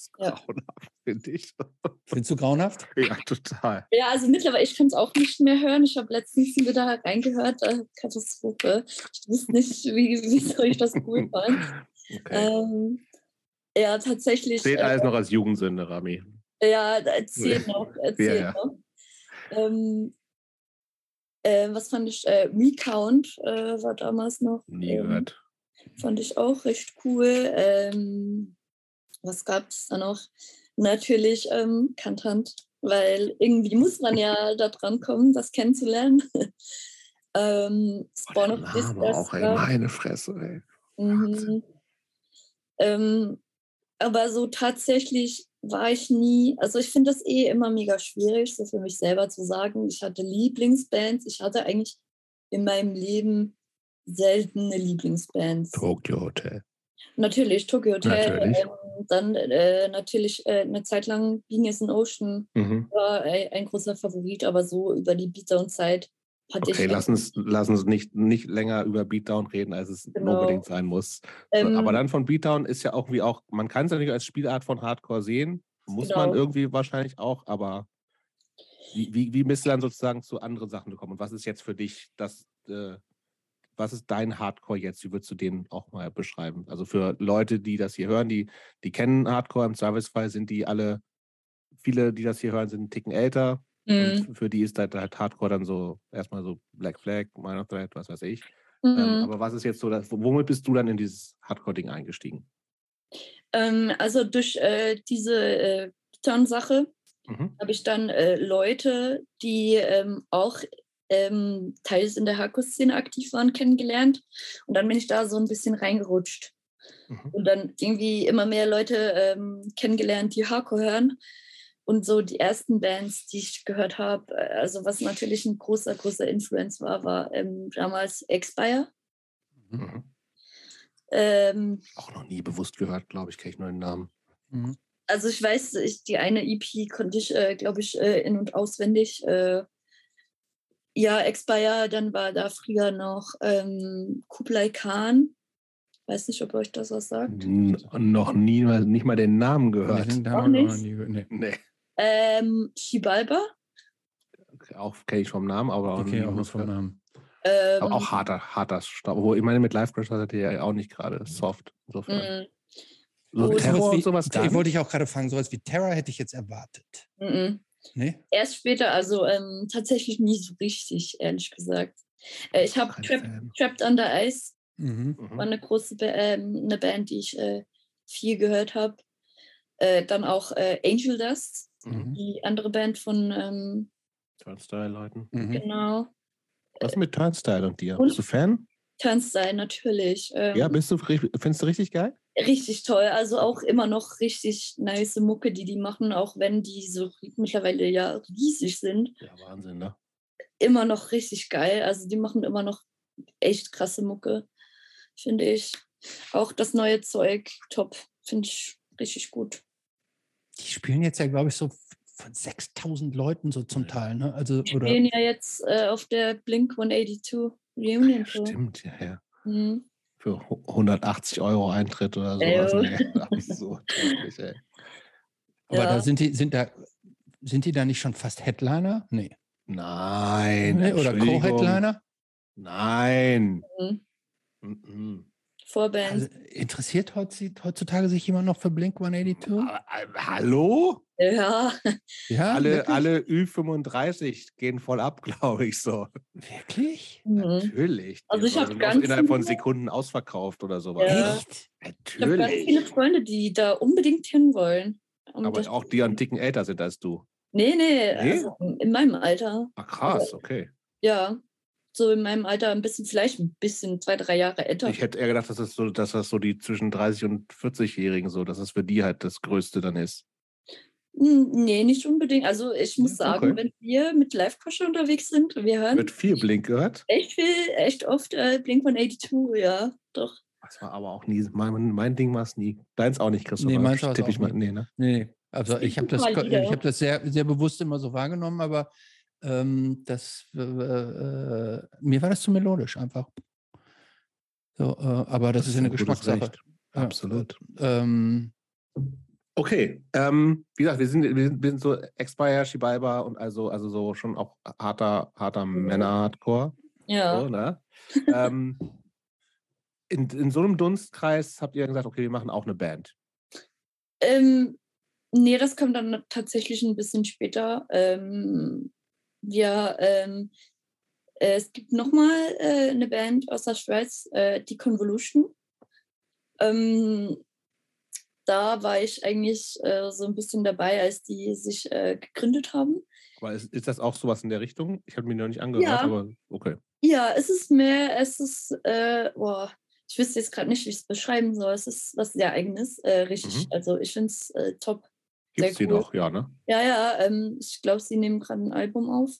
[SPEAKER 1] Ist ja. grauenhaft, finde ich.
[SPEAKER 2] Findest du grauenhaft?
[SPEAKER 1] Ja, total.
[SPEAKER 3] Ja, also mittlerweile, ich kann es auch nicht mehr hören. Ich habe letztens wieder reingehört. Äh, Katastrophe. Ich wusste nicht, wie, wie soll ich das cool fand. Okay. Ähm, ja, tatsächlich.
[SPEAKER 1] Zählt äh, alles noch als Jugendsünde, Rami.
[SPEAKER 3] Ja, erzähl noch. Erzähl ja, ja. noch. Ähm, äh, was fand ich? Äh, Recount äh, war damals noch.
[SPEAKER 1] Nie ähm, gehört.
[SPEAKER 3] Fand ich auch recht cool. Ähm, was gab es da noch? Natürlich ähm, Kantant, weil irgendwie muss man ja da dran kommen, das kennenzulernen. ähm,
[SPEAKER 1] Spawn of Name auch, ey, meine Fresse, ey. Mhm.
[SPEAKER 3] Ähm, aber so tatsächlich war ich nie, also ich finde das eh immer mega schwierig, so für mich selber zu sagen. Ich hatte Lieblingsbands, ich hatte eigentlich in meinem Leben seltene Lieblingsbands.
[SPEAKER 1] Tokyo Hotel.
[SPEAKER 3] Natürlich, Tokyo Hotel. Natürlich. Ähm, dann äh, natürlich äh, eine Zeit lang Being is an Ocean mhm. war ein, ein, großer Favorit, aber so über die Beatdown-Zeit hatte
[SPEAKER 1] okay, ich. Okay, lass uns, lass uns nicht, nicht länger über Beatdown reden, als es genau. unbedingt sein muss. Ähm, aber dann von Beatdown ist ja auch wie auch, man kann es ja nicht als Spielart von Hardcore sehen, muss genau. man irgendwie wahrscheinlich auch, aber wie, wie, wie bist du dann sozusagen zu anderen Sachen gekommen? Und was ist jetzt für dich das, äh, was ist dein Hardcore jetzt? Wie würdest du den auch mal beschreiben? Also für Leute, die das hier hören, die, die kennen Hardcore, im Servicefall sind die alle, viele, die das hier hören, sind einen Ticken älter. Mhm. Und für die ist halt, halt, Hardcore dann so erstmal so Black Flag, Minor Threat, was weiß ich. Ähm, mhm. Ähm, aber was ist jetzt so, das, womit bist du dann in dieses Hardcore-Ding eingestiegen?
[SPEAKER 3] Ähm, also durch äh, diese äh, Sache mhm. habe ich dann äh, Leute, die ähm, auch ähm, teils in der Hardcore-Szene aktiv waren, kennengelernt. Und dann bin ich da so ein bisschen reingerutscht. Mhm. Und dann irgendwie immer mehr Leute ähm, kennengelernt, die Hardcore hören. Und so die ersten Bands, die ich gehört habe, äh, also was natürlich ein großer, großer Influence war, war ähm, damals Expire. Mhm.
[SPEAKER 1] Ähm, Auch noch nie bewusst gehört, glaube ich, kenne ich nur den Namen.
[SPEAKER 3] Mhm. Also ich weiß, ich, die eine EP konnte ich, äh, glaube ich, äh, in- und auswendig. Äh, ja, Expire, dann war da früher noch ähm, Kublai Khan. Weiß nicht, ob euch das was sagt.
[SPEAKER 1] N noch nie, nicht mal den Namen gehört.
[SPEAKER 3] Nee, Auch nicht? Nie, nee. nee. Ähm, Shibalba.
[SPEAKER 1] Auch kenne ich vom Namen, aber auch,
[SPEAKER 2] okay, auch vom Namen.
[SPEAKER 1] Ähm, aber auch harter, harter Staub. Wo ich meine, mit Live Crash hat er ja auch nicht gerade soft.
[SPEAKER 2] Insofern. Mm. So Terror und sowas. Wie, wollte ich auch gerade fragen, sowas wie Terror hätte ich jetzt erwartet. Mm -mm.
[SPEAKER 3] Nee? Erst später, also ähm, tatsächlich nie so richtig, ehrlich gesagt. Äh, ich habe Trap, Trapped Under Ice, mhm. war eine große ba äh, eine Band, die ich äh, viel gehört habe. Äh, dann auch äh, Angel Dust, mhm. die andere Band von ähm,
[SPEAKER 1] Turnstyle-Leuten.
[SPEAKER 3] Mhm. Genau.
[SPEAKER 1] Was mit Turnstyle und dir? Und bist du Fan?
[SPEAKER 3] Turnstyle, natürlich.
[SPEAKER 1] Ähm, ja, bist du, findest du richtig geil?
[SPEAKER 3] Richtig toll. Also auch immer noch richtig nice Mucke, die die machen, auch wenn die so mittlerweile ja riesig sind.
[SPEAKER 1] Ja, Wahnsinn, ne?
[SPEAKER 3] Immer noch richtig geil. Also die machen immer noch echt krasse Mucke, finde ich. Auch das neue Zeug, top. Finde ich richtig gut.
[SPEAKER 2] Die spielen jetzt ja, glaube ich, so von 6000 Leuten so zum Teil. Ne? Also,
[SPEAKER 3] die spielen ja jetzt äh, auf der Blink 182 Reunion.
[SPEAKER 1] Ja, stimmt, ja, ja. Mhm. Für 180 Euro Eintritt oder sowas. Nee, absurd,
[SPEAKER 2] ey. Aber ja. da sind die, sind da, sind die da nicht schon fast Headliner? Nee.
[SPEAKER 1] Nein.
[SPEAKER 2] Nee, oder Co-Headliner?
[SPEAKER 1] Nein. Mhm.
[SPEAKER 3] Mhm. Vorbands.
[SPEAKER 2] Also, interessiert heutzutage sich jemand noch für Blink 182?
[SPEAKER 1] Äh, hallo?
[SPEAKER 3] Ja.
[SPEAKER 1] ja alle, alle Ü35 gehen voll ab, glaube ich so.
[SPEAKER 2] Wirklich?
[SPEAKER 3] Mhm.
[SPEAKER 1] Natürlich.
[SPEAKER 3] Also ich habe ganz
[SPEAKER 1] innerhalb von Sekunden ausverkauft oder sowas.
[SPEAKER 3] Ja. Echt? Natürlich. Ich habe ganz viele Freunde, die da unbedingt hinwollen.
[SPEAKER 1] Um Aber auch die an dicken älter sind als du.
[SPEAKER 3] Nee, nee, nee? Also in meinem Alter.
[SPEAKER 1] Ach krass, okay.
[SPEAKER 3] Ja, so in meinem Alter ein bisschen, vielleicht ein bisschen, zwei, drei Jahre älter.
[SPEAKER 1] Ich hätte eher gedacht, dass das so, dass das so die zwischen 30 und 40-Jährigen so, dass das für die halt das Größte dann ist.
[SPEAKER 3] Hm, nee, nicht unbedingt. Also ich muss sagen, okay. wenn wir mit Live-Kosche unterwegs sind, wir hören.
[SPEAKER 1] Wird viel Blink gehört?
[SPEAKER 3] Echt viel, echt oft äh, Blink 182, ja, doch.
[SPEAKER 1] Das war aber auch nie, mein, mein Ding war es nie. Deins auch nicht, Christoph.
[SPEAKER 2] Nee, meins auch ich mal, nee, ne? Nee, also ich habe das, hab das sehr, sehr bewusst immer so wahrgenommen, aber ähm, das, äh, äh, mir war das zu melodisch einfach. So, äh, aber das, das ist ja eine Geschmackssache.
[SPEAKER 1] Absolut.
[SPEAKER 2] Ähm,
[SPEAKER 1] Okay, ähm, wie gesagt, wir sind, wir sind, wir sind so Expire, Shibaiba und also, also so schon auch harter, harter. Männer-Hardcore.
[SPEAKER 3] Ja.
[SPEAKER 1] So, ne? ähm, in, in so einem Dunstkreis habt ihr gesagt, okay, wir machen auch eine Band.
[SPEAKER 3] Ähm, nee, das kommt dann tatsächlich ein bisschen später. Ähm, wir, ähm, äh, es gibt nochmal äh, eine Band aus der Schweiz, äh, die Convolution. Ähm, da war ich eigentlich äh, so ein bisschen dabei, als die sich äh, gegründet haben.
[SPEAKER 1] Aber ist, ist, das auch sowas in der Richtung? Ich habe mir noch nicht angehört, ja. aber okay.
[SPEAKER 3] Ja, es ist mehr, es ist, äh, boah, ich wüsste jetzt gerade nicht, wie ich es beschreiben soll. Es ist was sehr Eigenes, richtig. Mhm. Also ich finde es top.
[SPEAKER 1] Gibt es cool. die noch, ja, ne?
[SPEAKER 3] Ja, ja, ähm, ich glaube, sie nehmen gerade ein Album auf.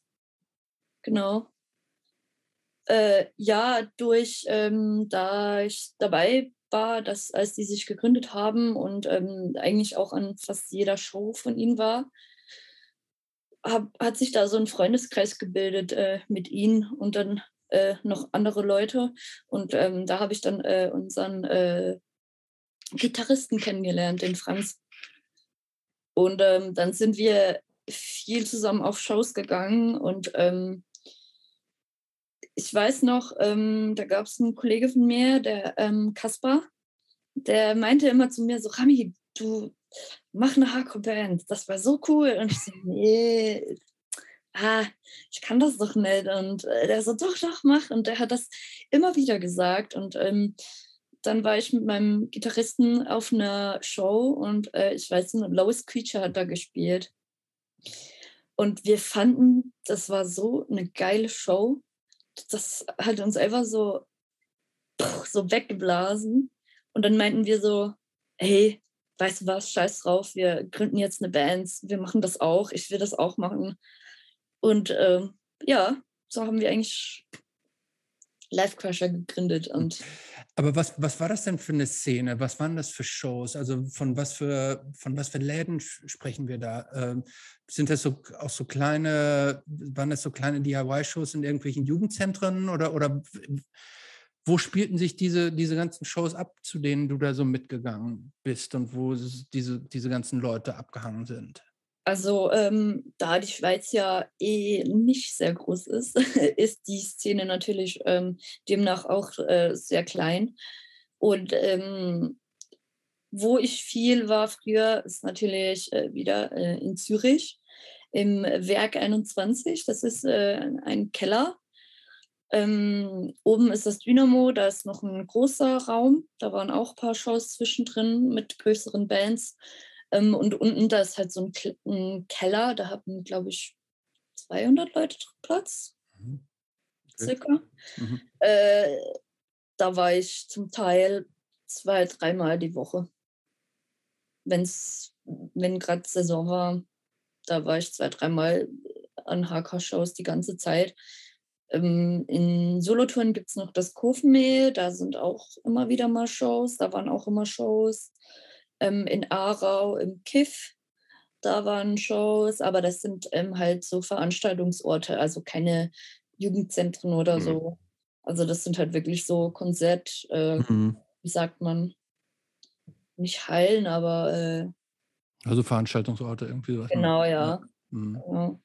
[SPEAKER 3] Genau. Äh, ja, durch, ähm, da ich dabei war, dass als die sich gegründet haben und ähm, eigentlich auch an fast jeder Show von ihnen war, hab, hat sich da so ein Freundeskreis gebildet äh, mit ihnen und dann äh, noch andere Leute. Und ähm, da habe ich dann äh, unseren äh, Gitarristen kennengelernt, den Franz. Und ähm, dann sind wir viel zusammen auf Shows gegangen und ähm, ich weiß noch, ähm, da gab es einen Kollege von mir, der ähm, Kaspar, der meinte immer zu mir so, Rami, du mach eine Hardcore-Band, das war so cool. Und ich so, nee, ah, ich kann das doch nicht. Und äh, der so, doch, doch, mach. Und der hat das immer wieder gesagt. Und ähm, dann war ich mit meinem Gitarristen auf einer Show und äh, ich weiß nicht, Lois Creature hat da gespielt. Und wir fanden, das war so eine geile Show das hat uns einfach so, so weggeblasen. Und dann meinten wir so, hey, weißt du was, scheiß drauf, wir gründen jetzt eine Band, wir machen das auch, ich will das auch machen. Und ähm, ja, so haben wir eigentlich Life Crusher gegründet. Und
[SPEAKER 2] Aber was, was war das denn für eine Szene? Was waren das für Shows? Also von was für, von was für Läden sprechen wir da? Ähm, sind das so auch so kleine, waren das so kleine DIY-Shows in irgendwelchen Jugendzentren oder, oder wo spielten sich diese, diese ganzen Shows ab, zu denen du da so mitgegangen bist und wo diese, diese ganzen Leute abgehangen sind?
[SPEAKER 3] Also ähm, da die Schweiz ja eh nicht sehr groß ist, ist die Szene natürlich ähm, demnach auch äh, sehr klein. Und ähm, wo ich viel war früher, ist natürlich äh, wieder äh, in Zürich im Werk 21. Das ist äh, ein Keller. Ähm, oben ist das Dynamo, da ist noch ein großer Raum. Da waren auch ein paar Shows zwischendrin mit größeren Bands. Ähm, und unten, da ist halt so ein, ein Keller, da hatten, glaube ich, 200 Leute Platz. Mhm. Okay. Circa. Mhm. Äh, da war ich zum Teil zwei, dreimal die Woche. Wenn's, wenn gerade Saison war, da war ich zwei, dreimal an HK-Shows die ganze Zeit. Ähm, in Solothurn gibt es noch das Kofenmehl, da sind auch immer wieder mal Shows, da waren auch immer Shows ähm, in Aarau im Kiff. Da waren Shows, aber das sind ähm, halt so Veranstaltungsorte, also keine Jugendzentren oder mhm. so. Also das sind halt wirklich so Konzert, äh, mhm. wie sagt man, nicht Hallen, aber äh,
[SPEAKER 2] also Veranstaltungsorte irgendwie.
[SPEAKER 3] Was genau, ja. Ja. Mhm. ja.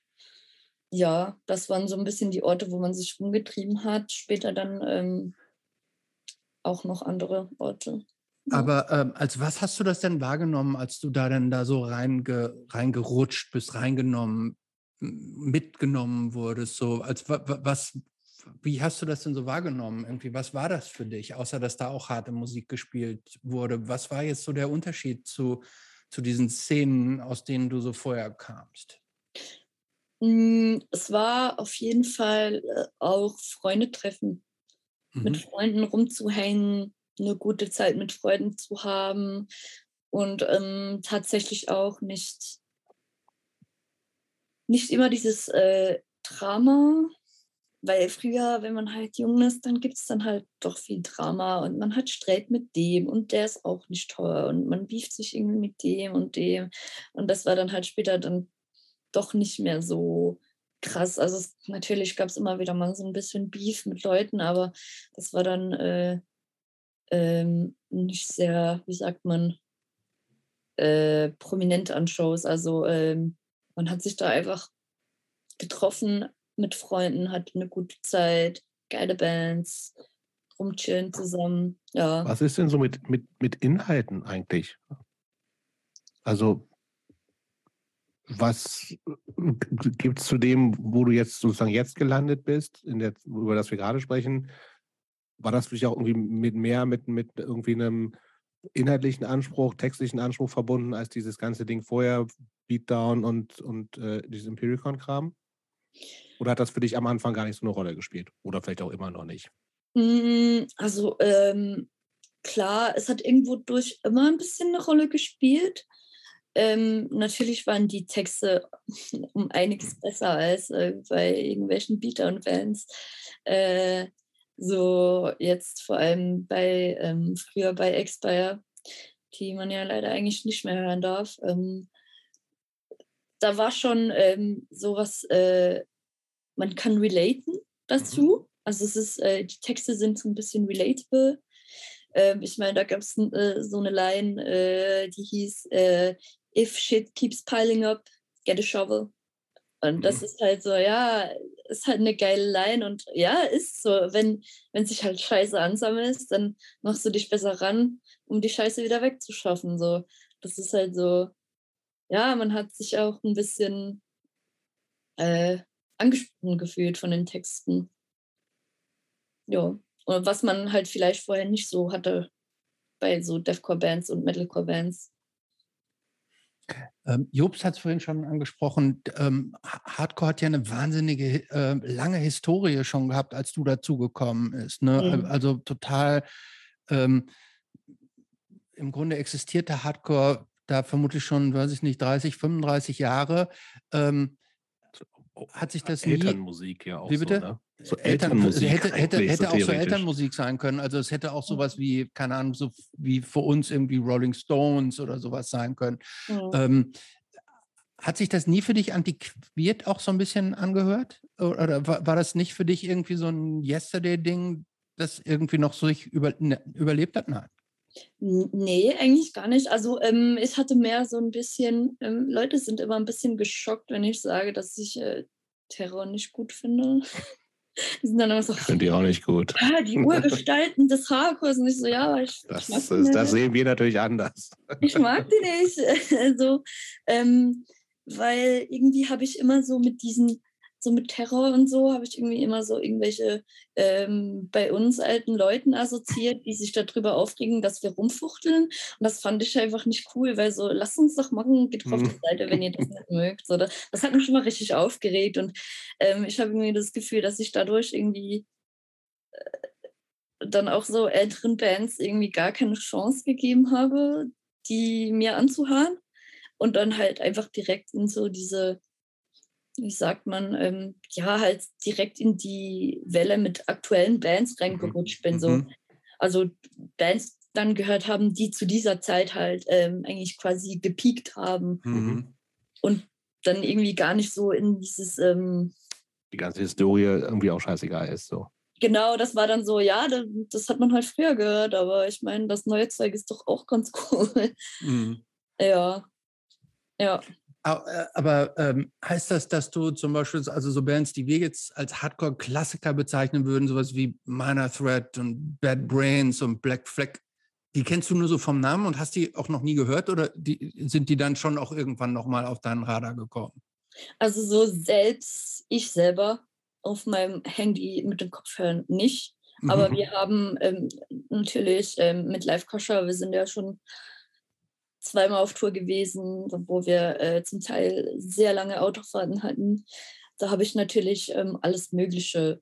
[SPEAKER 3] ja. das waren so ein bisschen die Orte, wo man sich rumgetrieben hat. Später dann ähm, auch noch andere Orte.
[SPEAKER 2] Aber ähm, als was hast du das denn wahrgenommen, als du da denn da so reinge, reingerutscht bist, reingenommen, mitgenommen wurdest? So, als was, wie hast du das denn so wahrgenommen? Irgendwie, was war das für dich, außer dass da auch harte Musik gespielt wurde? Was war jetzt so der Unterschied zu, zu diesen Szenen, aus denen du so vorher kamst?
[SPEAKER 3] Hm, es war auf jeden Fall äh, auch Freunde treffen, mhm. mit Freunden rumzuhängen, eine gute Zeit mit Freunden zu haben und ähm, tatsächlich auch nicht, nicht immer dieses äh, Drama, weil früher, wenn man halt jung ist, dann gibt es dann halt doch viel Drama und man hat Streit mit dem und der ist auch nicht toll und man bieft sich irgendwie mit dem und dem und das war dann halt später dann doch nicht mehr so krass. Also es, natürlich gab es immer wieder mal so ein bisschen Beef mit Leuten, aber das war dann äh, ähm, nicht sehr, wie sagt man, äh, prominent an Shows. Also ähm, man hat sich da einfach getroffen mit Freunden, hat eine gute Zeit, geile Bands, rumchillen zusammen. Ja.
[SPEAKER 1] Was ist denn so mit, mit, mit Inhalten eigentlich? Also was gibt es zu dem, wo du jetzt sozusagen jetzt gelandet bist, der, über das wir gerade sprechen? War das für dich auch irgendwie mit mehr mit, mit irgendwie einem inhaltlichen Anspruch, textlichen Anspruch verbunden, als dieses ganze Ding vorher, Beatdown und, und äh, dieses Empiricon-Kram? Oder hat das für dich am Anfang gar nicht so eine Rolle gespielt? Oder vielleicht auch immer noch nicht?
[SPEAKER 3] Hm, also ähm, klar, es hat irgendwo durch immer ein bisschen eine Rolle gespielt. Ähm, natürlich waren die Texte um einiges besser als äh, bei irgendwelchen Beater und Bands. Äh, so jetzt vor allem bei ähm, früher bei Expire, die man ja leider eigentlich nicht mehr hören darf. Ähm, da war schon ähm, sowas, äh, man kann relaten dazu. Mhm. Also es ist, äh, die Texte sind so ein bisschen relatable. Ähm, ich meine, da gab es äh, so eine Line, äh, die hieß äh, if shit keeps piling up, get a shovel. Und das mhm. ist halt so, ja, ist halt eine geile Line und ja, ist so, wenn, wenn sich halt Scheiße ansammelt, dann machst du dich besser ran, um die Scheiße wieder wegzuschaffen. So, das ist halt so, ja, man hat sich auch ein bisschen äh, angesprochen gefühlt von den Texten. Ja, und was man halt vielleicht vorher nicht so hatte bei so Deathcore-Bands und Metalcore-Bands.
[SPEAKER 2] Ähm, Jobs hat es vorhin schon angesprochen. Ähm, Hardcore hat ja eine wahnsinnige äh, lange Historie schon gehabt, als du dazugekommen bist. Ne? Mhm. Also total. Ähm, Im Grunde existierte Hardcore da vermutlich schon, weiß ich nicht, 30, 35 Jahre. Ähm, hat sich das
[SPEAKER 1] Elternmusik nie, ja auch
[SPEAKER 2] wie bitte?
[SPEAKER 1] So, ne?
[SPEAKER 2] so Elternmusik hätte, hätte, hätte auch so Elternmusik sein können. Also es hätte auch sowas wie, keine Ahnung, so wie für uns irgendwie Rolling Stones oder sowas sein können. Mhm. Ähm, hat sich das nie für dich antiquiert auch so ein bisschen angehört? Oder war, war das nicht für dich irgendwie so ein Yesterday-Ding, das irgendwie noch so sich über, ne, überlebt hat? Nein.
[SPEAKER 3] Nee, eigentlich gar nicht. Also ähm, ich hatte mehr so ein bisschen, ähm, Leute sind immer ein bisschen geschockt, wenn ich sage, dass ich äh, Terror nicht gut finde.
[SPEAKER 1] Die sind dann immer so. Ich finde die auch nicht gut.
[SPEAKER 3] Ah, die Urgestalten des Hardcores. Und ich so, ja, aber ich.
[SPEAKER 1] Das, ich das, das sehen wir natürlich anders.
[SPEAKER 3] Ich mag die nicht. also, ähm, weil irgendwie habe ich immer so mit diesen so mit Terror und so habe ich irgendwie immer so irgendwelche ähm, bei uns alten Leuten assoziiert, die sich darüber aufregen, dass wir rumfuchteln. Und das fand ich einfach nicht cool, weil so, lasst uns doch machen, geht auf die mhm. Seite, wenn ihr das nicht mögt. So, das hat mich schon mal richtig aufgeregt. Und ähm, ich habe irgendwie das Gefühl, dass ich dadurch irgendwie äh, dann auch so älteren Bands irgendwie gar keine Chance gegeben habe, die mir anzuhören. Und dann halt einfach direkt in so diese wie sagt man, ähm, ja, halt direkt in die Welle mit aktuellen Bands mhm. reingerutscht bin. So. Mhm. Also Bands dann gehört haben, die zu dieser Zeit halt ähm, eigentlich quasi gepiekt haben. Mhm. Und dann irgendwie gar nicht so in dieses. Ähm,
[SPEAKER 1] die ganze Historie irgendwie auch scheißegal ist. So.
[SPEAKER 3] Genau, das war dann so, ja, das, das hat man halt früher gehört, aber ich meine, das neue Zeug ist doch auch ganz cool. Mhm. Ja. Ja.
[SPEAKER 2] Äh, aber ähm, heißt das, dass du zum Beispiel, also so Bands, die wir jetzt als Hardcore-Klassiker bezeichnen würden, sowas wie Minor Threat und Bad Brains und Black Flag, die kennst du nur so vom Namen und hast die auch noch nie gehört oder die, sind die dann schon auch irgendwann nochmal auf deinen Radar gekommen?
[SPEAKER 3] Also so selbst, ich selber auf meinem Handy mit dem Kopfhörern nicht. Aber mhm. wir haben ähm, natürlich ähm, mit Live Koscher, wir sind ja schon zweimal auf Tour gewesen, wo wir äh, zum Teil sehr lange Autofahrten hatten. Da habe ich natürlich ähm, alles Mögliche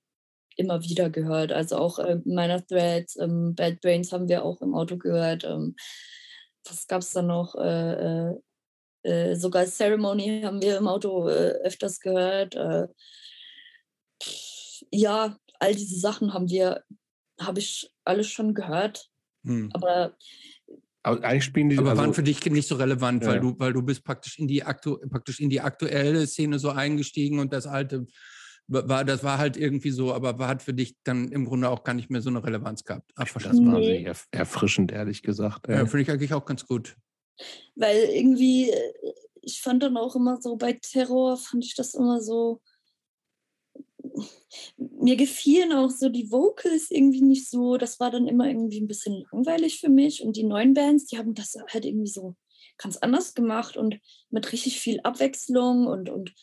[SPEAKER 3] immer wieder gehört. Also auch äh, Minor Threads, ähm, Bad Brains haben wir auch im Auto gehört. Ähm, was gab es da noch? Äh, äh, äh, sogar Ceremony haben wir im Auto äh, öfters gehört. Äh, ja, all diese Sachen haben wir, habe ich alles schon gehört. Hm. Aber
[SPEAKER 1] aber eigentlich spielen die.
[SPEAKER 2] Aber also, waren für dich nicht so relevant, ja. weil du, weil du bist praktisch in die aktu praktisch in die aktuelle Szene so eingestiegen und das alte war, das war halt irgendwie so, aber war, hat für dich dann im Grunde auch gar nicht mehr so eine Relevanz gehabt.
[SPEAKER 1] Ach, das war nee. erfrischend, ehrlich gesagt.
[SPEAKER 2] Ja, ja finde ich eigentlich auch ganz gut.
[SPEAKER 3] Weil irgendwie, äh, ich fand dann auch immer so bei Terror, fand ich das immer so. Mir gefielen auch so die Vocals irgendwie nicht so. Das war dann immer irgendwie ein bisschen langweilig für mich. Und die neuen Bands, die haben das halt irgendwie so ganz anders gemacht und mit richtig viel Abwechslung und, und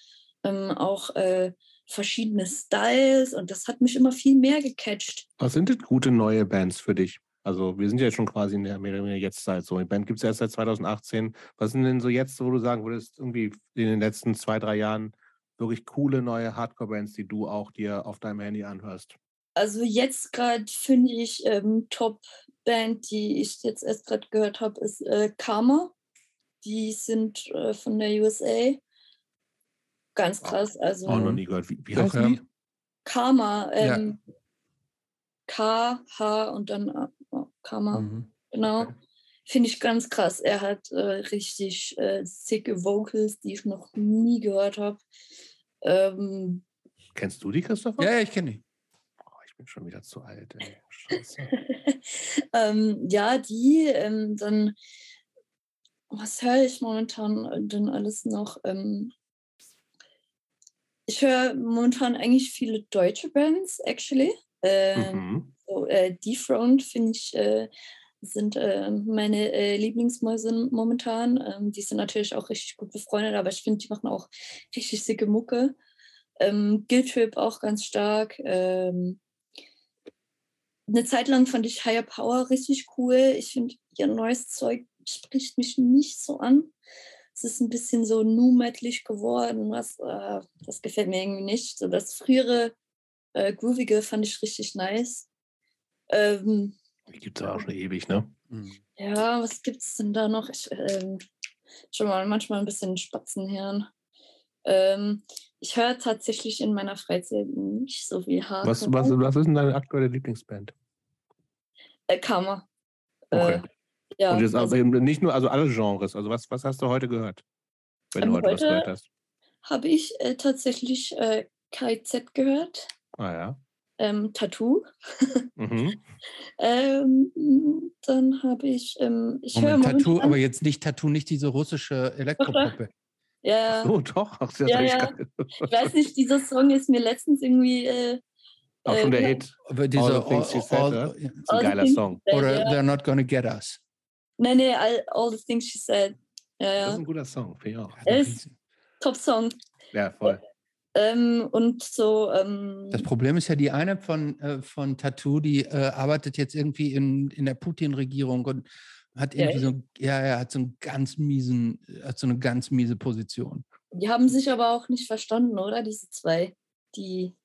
[SPEAKER 3] ähm, auch äh, verschiedene Styles. Und das hat mich immer viel mehr gecatcht.
[SPEAKER 1] Was sind denn gute neue Bands für dich? Also wir sind ja schon quasi in der mehr oder weniger Jetztzeit so. Die Band gibt es erst seit 2018. Was sind denn so jetzt, wo du sagen würdest, irgendwie in den letzten zwei, drei Jahren wirklich coole neue Hardcore-Bands, die du auch dir auf deinem Handy anhörst?
[SPEAKER 3] Also jetzt gerade finde ich ähm, Top-Band, die ich jetzt erst gerade gehört habe, ist äh, Karma. Die sind äh, von der USA. Ganz krass. Also,
[SPEAKER 1] oh, noch nie gehört. Wie, wie heißt die?
[SPEAKER 3] Karma. Ähm, ja. K, H und dann äh, Karma. Mhm. Genau. Okay. Finde ich ganz krass. Er hat äh, richtig äh, sicke Vocals, die ich noch nie gehört habe. Ähm,
[SPEAKER 1] Kennst du die, Christopher?
[SPEAKER 2] Ja, ja ich kenne die.
[SPEAKER 1] Oh, ich bin schon wieder zu alt. Ey. Scheiße.
[SPEAKER 3] ähm, ja, die, ähm, dann, was höre ich momentan denn alles noch? Ähm, ich höre momentan eigentlich viele deutsche Bands, actually. Ähm, mhm. so, äh, Dethroned finde ich, äh, sind äh, meine äh, Lieblingsmäuse momentan. Ähm, die sind natürlich auch richtig gut befreundet, aber ich finde, die machen auch richtig sicke Mucke. Ähm, Guild auch ganz stark. Ähm, eine Zeit lang fand ich Higher Power richtig cool. Ich finde, ihr neues Zeug spricht mich nicht so an. Es ist ein bisschen so nu-metlig geworden, was äh, das gefällt mir irgendwie nicht. So das frühere äh, Groovige fand ich richtig nice. Ähm,
[SPEAKER 1] die gibt es auch schon ewig, ne?
[SPEAKER 3] Mhm. Ja, was gibt es denn da noch? Ich ähm, schon mal manchmal ein bisschen Spatzenhirn. Ähm, ich höre tatsächlich in meiner Freizeit nicht so viel
[SPEAKER 1] Hard. Was, was, was ist denn deine aktuelle Lieblingsband?
[SPEAKER 3] Äh, Karma.
[SPEAKER 1] Okay. Äh, ja, Und jetzt also, nicht nur, also alle Genres. Also was, was hast du heute gehört?
[SPEAKER 3] Wenn du heute, heute was gehört hast. Habe ich äh, tatsächlich äh, KZ gehört.
[SPEAKER 1] Ah ja.
[SPEAKER 3] Ähm, Tattoo. mhm. ähm, dann habe ich, ähm, ich höre
[SPEAKER 2] Tattoo, aber jetzt nicht Tattoo, nicht diese russische Elektropuppe.
[SPEAKER 3] Ja.
[SPEAKER 1] Oh, doch. Ach,
[SPEAKER 3] ja, ja, ja. Ich weiß nicht, dieser Song ist mir letztens irgendwie. Äh,
[SPEAKER 1] auch schon der äh, Hit.
[SPEAKER 2] Aber dieser all, all,
[SPEAKER 1] said, all, all, ist ein geiler Song.
[SPEAKER 2] Said, Oder They're Not Gonna Get Us.
[SPEAKER 3] Nee, nee, all, all the Things She Said. Ja, ja.
[SPEAKER 1] Das ist ein guter Song, finde ich auch.
[SPEAKER 3] Top-Song.
[SPEAKER 1] Ja, voll.
[SPEAKER 3] Ähm, und so. Ähm,
[SPEAKER 2] das Problem ist ja, die eine von, äh, von Tattoo, die äh, arbeitet jetzt irgendwie in, in der Putin-Regierung und hat irgendwie ja. so, ja, er hat so einen ganz miesen, hat so eine ganz miese Position.
[SPEAKER 3] Die haben sich aber auch nicht verstanden, oder? Diese zwei, die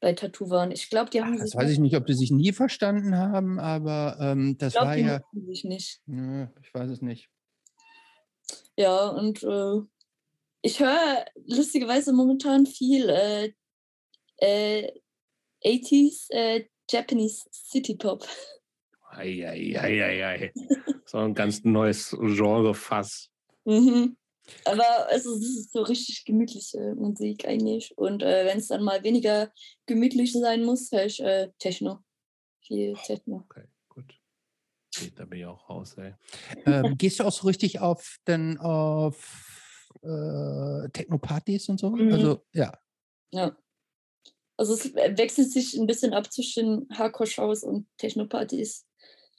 [SPEAKER 3] bei Tattoo waren. Ich glaube, die haben
[SPEAKER 2] Ach, Das weiß ich nicht, ob die sich nie verstanden haben, aber ähm, das glaub, war ja.
[SPEAKER 3] Sich nicht.
[SPEAKER 2] Ja, ich weiß es nicht.
[SPEAKER 3] Ja, und äh, ich höre lustigerweise momentan viel äh, äh, 80s äh, Japanese City Pop.
[SPEAKER 1] Eieieiei. so ein ganz neues Genre-Fass.
[SPEAKER 3] Mhm. Aber also, es ist so richtig gemütliche Musik eigentlich. Und äh, wenn es dann mal weniger gemütlich sein muss, höre ich äh, Techno. Viel Techno.
[SPEAKER 1] Okay, gut. Da bin ich auch raus, ey.
[SPEAKER 2] Ähm, gehst du auch so richtig auf, denn auf äh, Techno-Partys und so. Mhm. Also, ja.
[SPEAKER 3] Ja. Also es wechselt sich ein bisschen ab zwischen Hardcore-Shows und Techno-Partys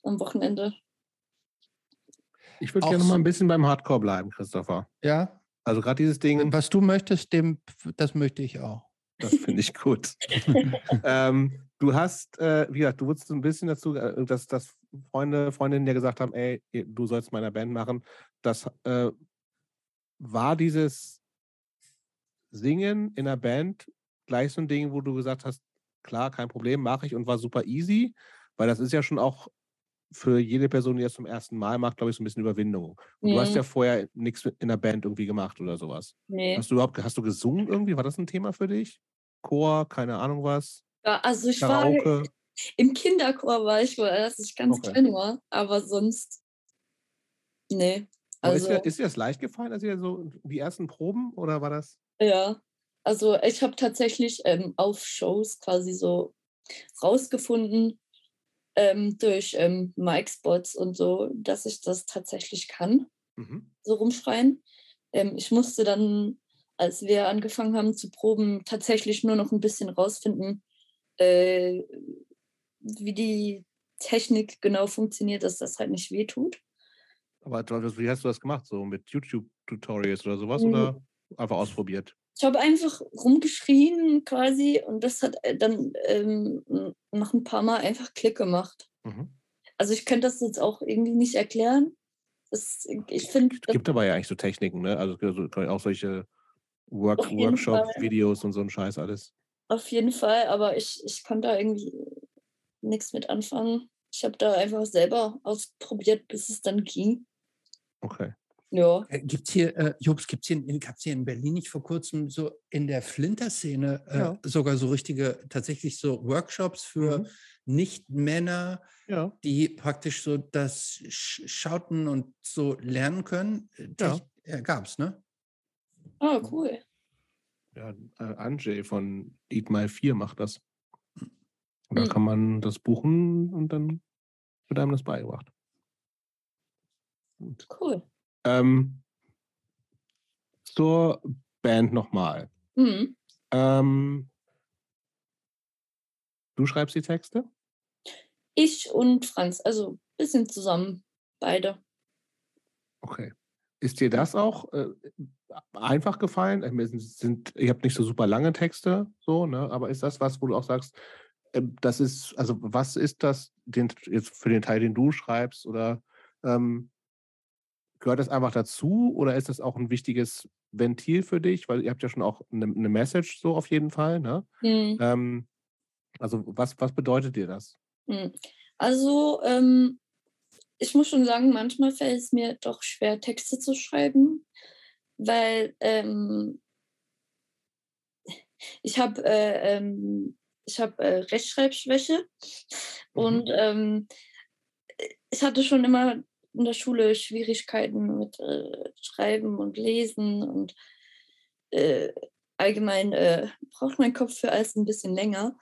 [SPEAKER 3] am Wochenende.
[SPEAKER 1] Ich würde gerne mal ein bisschen beim Hardcore bleiben, Christopher.
[SPEAKER 2] Ja.
[SPEAKER 1] Also gerade dieses Ding.
[SPEAKER 2] Was du möchtest, dem, das möchte ich auch.
[SPEAKER 1] Das finde ich gut. ähm, du hast, äh, wie gesagt, du wurdest ein bisschen dazu, äh, dass, dass Freunde, Freundinnen dir gesagt haben, ey, du sollst meiner Band machen. Das äh, war dieses Singen in der Band gleich so ein Ding, wo du gesagt hast, klar, kein Problem, mache ich und war super easy, weil das ist ja schon auch für jede Person, die das zum ersten Mal macht, glaube ich, so ein bisschen Überwindung. Und mhm. du hast ja vorher nichts in der Band irgendwie gemacht oder sowas.
[SPEAKER 3] Nee.
[SPEAKER 1] Hast du überhaupt, hast du gesungen irgendwie? War das ein Thema für dich? Chor, keine Ahnung was?
[SPEAKER 3] Ja, also ich Karaoke. war im Kinderchor war ich, als ich ganz okay. klein war, aber sonst nee.
[SPEAKER 1] Also, ist, dir, ist dir das leicht gefallen, als ihr so die ersten Proben oder war das?
[SPEAKER 3] Ja, also ich habe tatsächlich ähm, auf Shows quasi so rausgefunden ähm, durch ähm, Mic-Spots und so, dass ich das tatsächlich kann. mhm. so rumschreien. Ähm, ich musste dann, als wir angefangen haben zu proben, tatsächlich nur noch ein bisschen rausfinden, äh, wie die Technik genau funktioniert, dass das halt nicht wehtut.
[SPEAKER 1] Aber wie hast du das gemacht? So mit YouTube-Tutorials oder sowas? Mhm. Oder einfach ausprobiert?
[SPEAKER 3] Ich habe einfach rumgeschrien quasi und das hat äh, dann ähm, nach ein paar Mal einfach Klick gemacht. Mhm. Also ich könnte das jetzt auch irgendwie nicht erklären. Das, ich finde.
[SPEAKER 1] Es gibt aber ja eigentlich so Techniken, ne? Also auch solche Work Workshop-Videos und so ein Scheiß alles.
[SPEAKER 3] Auf jeden Fall, aber ich, ich kann da irgendwie nichts mit anfangen. Ich habe da einfach selber ausprobiert, bis es dann ging.
[SPEAKER 1] Okay.
[SPEAKER 3] Ja.
[SPEAKER 2] Äh, gibt es hier, äh, Jobs, gibt es hier, hier in Berlin nicht vor kurzem so in der Flinter-Szene äh, ja. sogar so richtige, tatsächlich so Workshops für mhm. Nicht-Männer, ja. die praktisch so das Schauten und so lernen können? Äh, ja. ja Gab es, ne?
[SPEAKER 3] Oh, cool.
[SPEAKER 1] Ja, äh, Anjay von Eat My 4 macht das. Da mhm. kann man das buchen und dann wird einem das beigebracht.
[SPEAKER 3] Gut. Cool.
[SPEAKER 1] Ähm, zur Band nochmal. Mhm. Ähm, du schreibst die Texte?
[SPEAKER 3] Ich und Franz, also ein bisschen zusammen, beide.
[SPEAKER 1] Okay. Ist dir das auch äh, einfach gefallen? Sind, sind, ihr habt nicht so super lange Texte, so, ne? aber ist das was, wo du auch sagst, äh, das ist, also was ist das den, jetzt für den Teil, den du schreibst? Oder ähm, Gehört das einfach dazu oder ist das auch ein wichtiges Ventil für dich? Weil ihr habt ja schon auch eine, eine Message so auf jeden Fall. Ne? Mhm. Ähm, also was, was bedeutet dir das?
[SPEAKER 3] Mhm. Also ähm, ich muss schon sagen, manchmal fällt es mir doch schwer, Texte zu schreiben, weil ähm, ich habe äh, ähm, ich habe äh, Rechtschreibschwäche mhm. und ähm, ich hatte schon immer in der Schule Schwierigkeiten mit äh, Schreiben und Lesen und äh, allgemein äh, braucht mein Kopf für alles ein bisschen länger.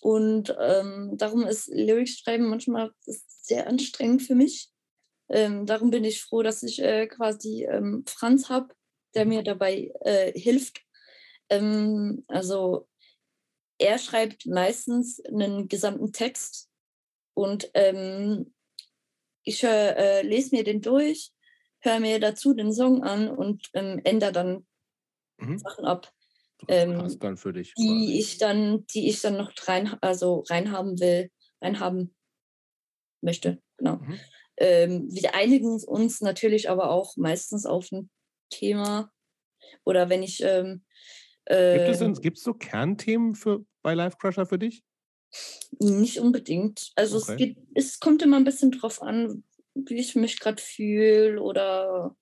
[SPEAKER 3] Und ähm, darum ist Lyrics schreiben manchmal sehr anstrengend für mich. Ähm, darum bin ich froh, dass ich äh, quasi ähm, Franz habe, der mir dabei äh, hilft. Ähm, also er schreibt meistens einen gesamten Text und ähm, ich hör, äh, lese mir den durch, höre mir dazu den Song an und ähm, ändere dann mhm. Sachen ab.
[SPEAKER 1] Ähm, dann für dich.
[SPEAKER 3] Die ich dann, die ich dann noch rein, also reinhaben will, reinhaben möchte. Genau. Mhm. Ähm, wir einigen uns natürlich aber auch meistens auf ein Thema. Oder wenn ich. Ähm,
[SPEAKER 1] äh, gibt, es denn, es so Kernthemen für, bei Life Crusher für dich?
[SPEAKER 3] Nicht unbedingt. Also okay. es, geht, es kommt immer ein bisschen drauf an, wie ich mich gerade fühle oder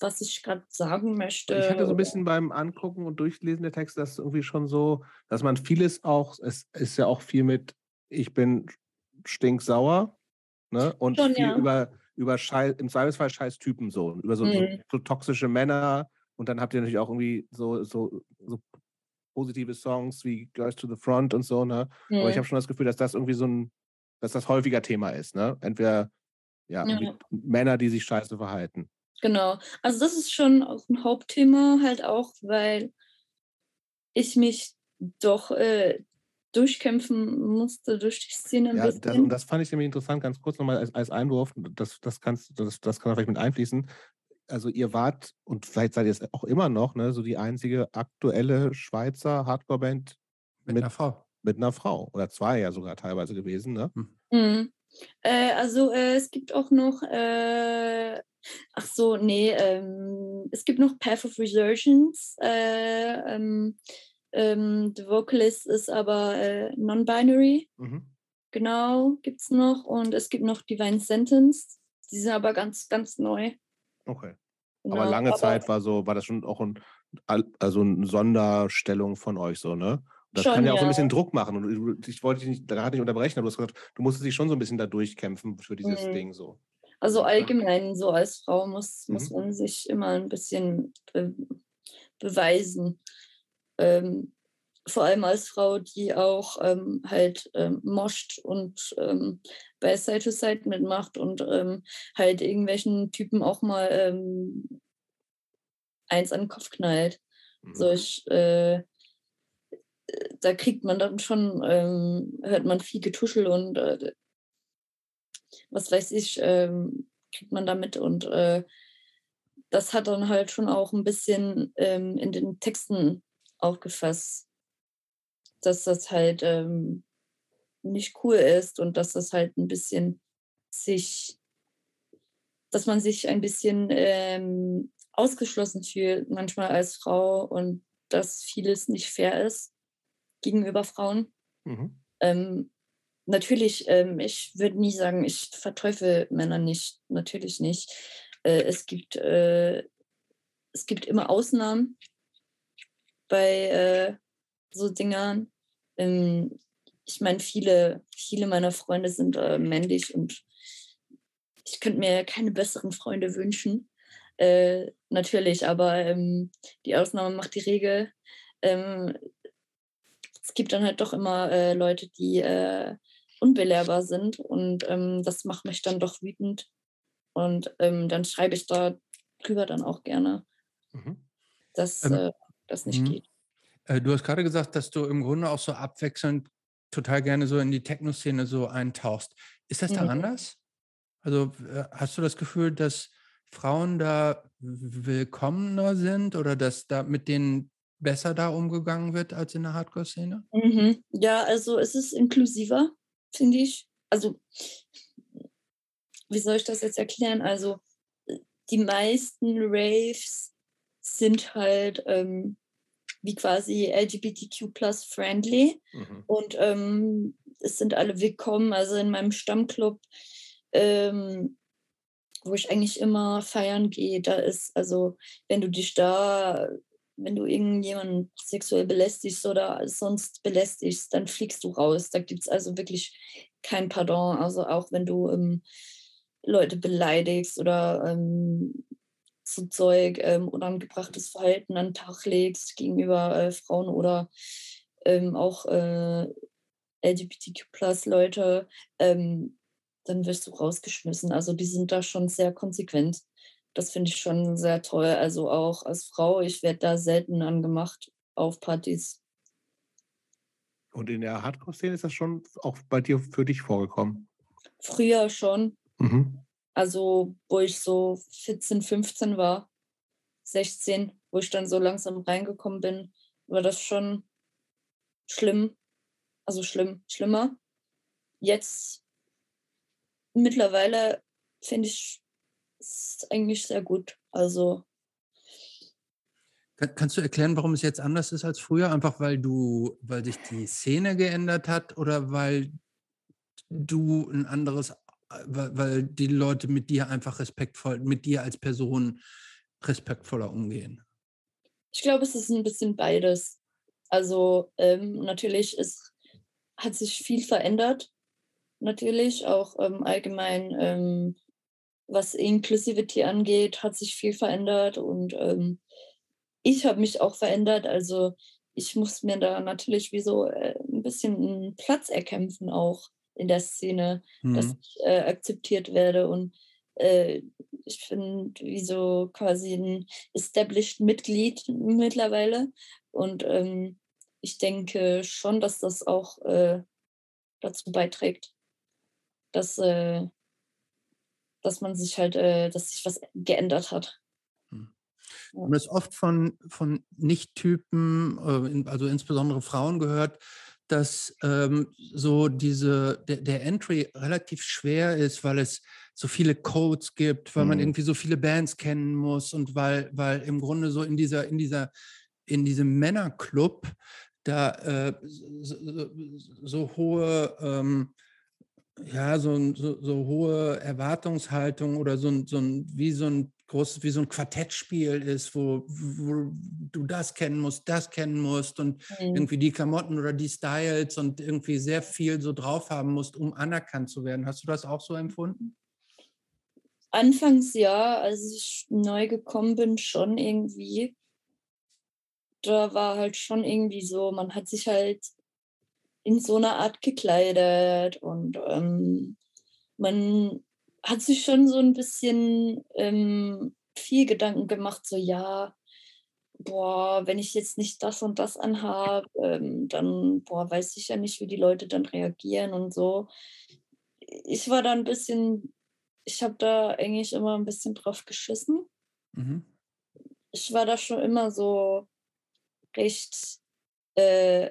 [SPEAKER 3] was ich gerade sagen möchte.
[SPEAKER 1] Ich hatte so ein bisschen beim Angucken und Durchlesen der Texte, das irgendwie schon so, dass man vieles auch, es ist ja auch viel mit, ich bin stinksauer ne? und schon, viel ja. über, über Scheiß, im Zweifelsfall scheiß Typen so, über so, mhm. so, so, toxische Männer und dann habt ihr natürlich auch irgendwie so, so, so positive Songs wie Girls to the Front und so, ne? Mhm. Aber ich habe schon das Gefühl, dass das irgendwie so ein, dass das häufiger Thema ist, ne? Entweder ja, ja. Männer, die sich scheiße verhalten.
[SPEAKER 3] Genau. Also das ist schon auch ein Hauptthema, halt auch, weil ich mich doch äh, durchkämpfen musste durch die Szene. Ein
[SPEAKER 1] ja, bisschen. Das, und das fand ich nämlich interessant, ganz kurz nochmal als, als Einwurf, das, das, kannst, das, das kann vielleicht mit einfließen also ihr wart und vielleicht seid ihr es auch immer noch, ne, so die einzige aktuelle Schweizer Hardcore-Band
[SPEAKER 2] mit, mit, einer Frau.
[SPEAKER 1] Mit einer Frau. Oder zwei ja sogar teilweise gewesen, ne?
[SPEAKER 3] Hm. Mhm. Äh, also äh, es gibt auch noch, äh, ach so, nee, ähm, es gibt noch Path of Resurgence. Äh, ähm, ähm, the Vocalist ist aber äh, non-binary. Mhm. Genau, gibt es noch. Und es gibt noch Divine Sentence. Die sind aber ganz, ganz neu.
[SPEAKER 1] Okay. Genau, aber lange aber Zeit war so, war das schon auch ein, also eine Sonderstellung von euch so, ne? Das schon, kann ja auch so ein bisschen Druck machen. Und ich wollte dich nicht, gerade nicht unterbrechen, aber du hast gesagt, du musstest dich schon so ein bisschen da durchkämpfen für dieses mhm. Ding so.
[SPEAKER 3] Also allgemein, so als Frau muss, mhm. muss man sich immer ein bisschen be beweisen. Ähm, vor allem als Frau, die auch ähm, halt ähm, moscht und ähm, bei Side to Side mitmacht und ähm, halt irgendwelchen Typen auch mal ähm, eins an den Kopf knallt. Mhm. So ich, äh, da kriegt man dann schon, ähm, hört man viel Getuschel und äh, was weiß ich, ähm, kriegt man damit und äh, das hat dann halt schon auch ein bisschen ähm, in den Texten aufgefasst, dass das halt ähm, nicht cool ist und dass das halt ein bisschen sich, dass man sich ein bisschen ähm, ausgeschlossen fühlt, manchmal als Frau und dass vieles nicht fair ist gegenüber Frauen. Mhm. Ähm, natürlich, ähm, ich würde nie sagen, ich verteufel Männer nicht, natürlich nicht. Äh, es, gibt, äh, es gibt immer Ausnahmen bei äh, so Dingern. Ähm, ich meine, viele, viele meiner Freunde sind äh, männlich und ich könnte mir keine besseren Freunde wünschen. Äh, natürlich, aber ähm, die Ausnahme macht die Regel. Ähm, es gibt dann halt doch immer äh, Leute, die äh, unbelehrbar sind und ähm, das macht mich dann doch wütend. Und ähm, dann schreibe ich da drüber dann auch gerne, mhm. dass ähm, äh, das nicht mhm. geht.
[SPEAKER 2] Äh, du hast gerade gesagt, dass du im Grunde auch so abwechselnd total gerne so in die Techno-Szene so eintauchst. Ist das da mhm. anders? Also äh, hast du das Gefühl, dass Frauen da willkommener sind oder dass da mit denen besser da umgegangen wird als in der Hardcore-Szene?
[SPEAKER 3] Mhm. Ja, also es ist inklusiver, finde ich. Also, wie soll ich das jetzt erklären? Also, die meisten Raves sind halt ähm, wie quasi LGBTQ plus friendly mhm. und ähm, es sind alle willkommen. Also in meinem Stammclub ähm, wo ich eigentlich immer feiern gehe, da ist, also wenn du dich da, wenn du irgendjemanden sexuell belästigst oder sonst belästigst, dann fliegst du raus. Da gibt es also wirklich kein Pardon. Also auch wenn du ähm, Leute beleidigst oder ähm, so Zeug, ähm, unangebrachtes Verhalten an den Tag legst gegenüber äh, Frauen oder ähm, auch äh, LGBTQ-Plus-Leute, ähm, dann wirst du rausgeschmissen. Also die sind da schon sehr konsequent. Das finde ich schon sehr toll. Also auch als Frau, ich werde da selten angemacht auf Partys.
[SPEAKER 1] Und in der Hardcore-Szene ist das schon auch bei dir für dich vorgekommen?
[SPEAKER 3] Früher schon. Mhm. Also, wo ich so 14, 15 war, 16, wo ich dann so langsam reingekommen bin, war das schon schlimm. Also schlimm, schlimmer. Jetzt mittlerweile finde ich es eigentlich sehr gut. Also.
[SPEAKER 2] kannst du erklären, warum es jetzt anders ist als früher? Einfach weil du, weil sich die Szene geändert hat oder weil du ein anderes, weil, weil die Leute mit dir einfach respektvoll, mit dir als Person respektvoller umgehen?
[SPEAKER 3] Ich glaube, es ist ein bisschen beides. Also ähm, natürlich ist, hat sich viel verändert natürlich, auch ähm, allgemein, ähm, was Inclusivity angeht, hat sich viel verändert und ähm, ich habe mich auch verändert. Also ich muss mir da natürlich wie so äh, ein bisschen einen Platz erkämpfen, auch in der Szene, mhm. dass ich äh, akzeptiert werde und äh, ich bin wie so quasi ein established Mitglied mittlerweile und ähm, ich denke schon, dass das auch äh, dazu beiträgt dass, äh, dass man sich halt, äh, dass sich was geändert hat.
[SPEAKER 2] Hm. Man ist oft von, von Nicht-Typen, äh, also insbesondere Frauen gehört, dass ähm, so diese, der, der, Entry relativ schwer ist, weil es so viele Codes gibt, weil mhm. man irgendwie so viele Bands kennen muss und weil, weil im Grunde so in dieser, in dieser, in diesem Männerclub da äh, so, so, so, hohe ähm, ja, so, so, so hohe Erwartungshaltung oder so ein, so ein, wie so ein großes, wie so ein Quartettspiel ist, wo, wo du das kennen musst, das kennen musst und mhm. irgendwie die Klamotten oder die Styles und irgendwie sehr viel so drauf haben musst, um anerkannt zu werden. Hast du das auch so empfunden?
[SPEAKER 3] Anfangs ja, als ich neu gekommen bin, schon irgendwie. da war halt schon irgendwie so, man hat sich halt in so einer Art gekleidet und ähm, man hat sich schon so ein bisschen ähm, viel Gedanken gemacht, so ja, boah, wenn ich jetzt nicht das und das anhabe, ähm, dann, boah, weiß ich ja nicht, wie die Leute dann reagieren und so. Ich war da ein bisschen, ich habe da eigentlich immer ein bisschen drauf geschissen. Mhm. Ich war da schon immer so recht, äh,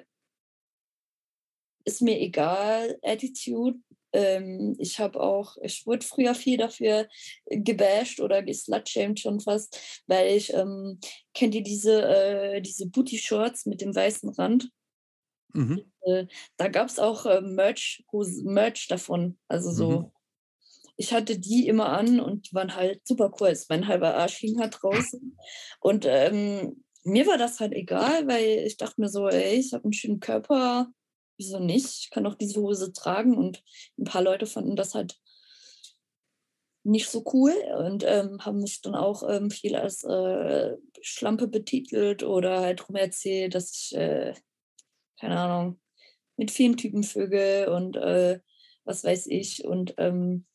[SPEAKER 3] ist mir egal, Attitude. Ähm, ich habe auch, ich wurde früher viel dafür gebasht oder geslutshamed schon fast, weil ich, ähm, kennt ihr diese, äh, diese Booty-Shorts mit dem weißen Rand? Mhm. Äh, da gab es auch äh, Merch, Merch davon. Also so, mhm. ich hatte die immer an und die waren halt super cool. Mein halber Arsch hing halt draußen. Und ähm, mir war das halt egal, weil ich dachte mir so, ey, ich habe einen schönen Körper, wieso nicht? Ich kann auch diese Hose tragen und ein paar Leute fanden das halt nicht so cool und ähm, haben mich dann auch ähm, viel als äh, Schlampe betitelt oder halt rum erzählt, dass ich, äh, keine Ahnung, mit vielen Typen vögel und äh, was weiß ich. Und ähm,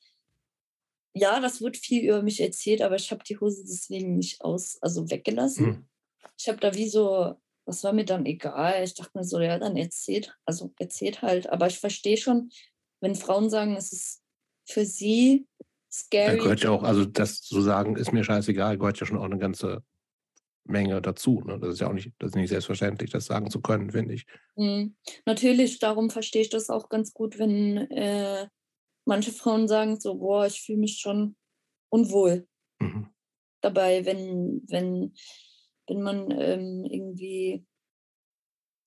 [SPEAKER 3] ja, das wird viel über mich erzählt, aber ich habe die Hose deswegen nicht aus, also weggelassen. Mhm. Ich habe da wie so das war mir dann egal. Ich dachte mir so, ja, dann erzählt, also erzählt halt. Aber ich verstehe schon, wenn Frauen sagen, es ist für sie scary.
[SPEAKER 1] Da gehört ja auch, also das zu sagen, ist mir scheißegal, gehört ja schon auch eine ganze Menge dazu. Ne? Das ist ja auch nicht, das ist nicht selbstverständlich, das sagen zu können, finde ich.
[SPEAKER 3] Mhm. Natürlich, darum verstehe ich das auch ganz gut, wenn äh, manche Frauen sagen so, boah, ich fühle mich schon unwohl mhm. dabei, wenn, wenn wenn man ähm, irgendwie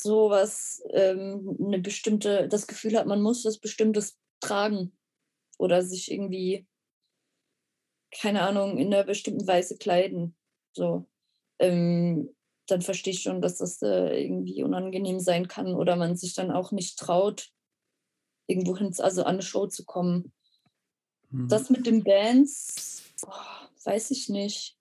[SPEAKER 3] sowas, ähm, eine bestimmte, das Gefühl hat, man muss was Bestimmtes tragen oder sich irgendwie, keine Ahnung, in einer bestimmten Weise kleiden. So. Ähm, dann verstehe ich schon, dass das äh, irgendwie unangenehm sein kann oder man sich dann auch nicht traut, irgendwo hin, also an eine Show zu kommen. Mhm. Das mit den Bands, boah, weiß ich nicht.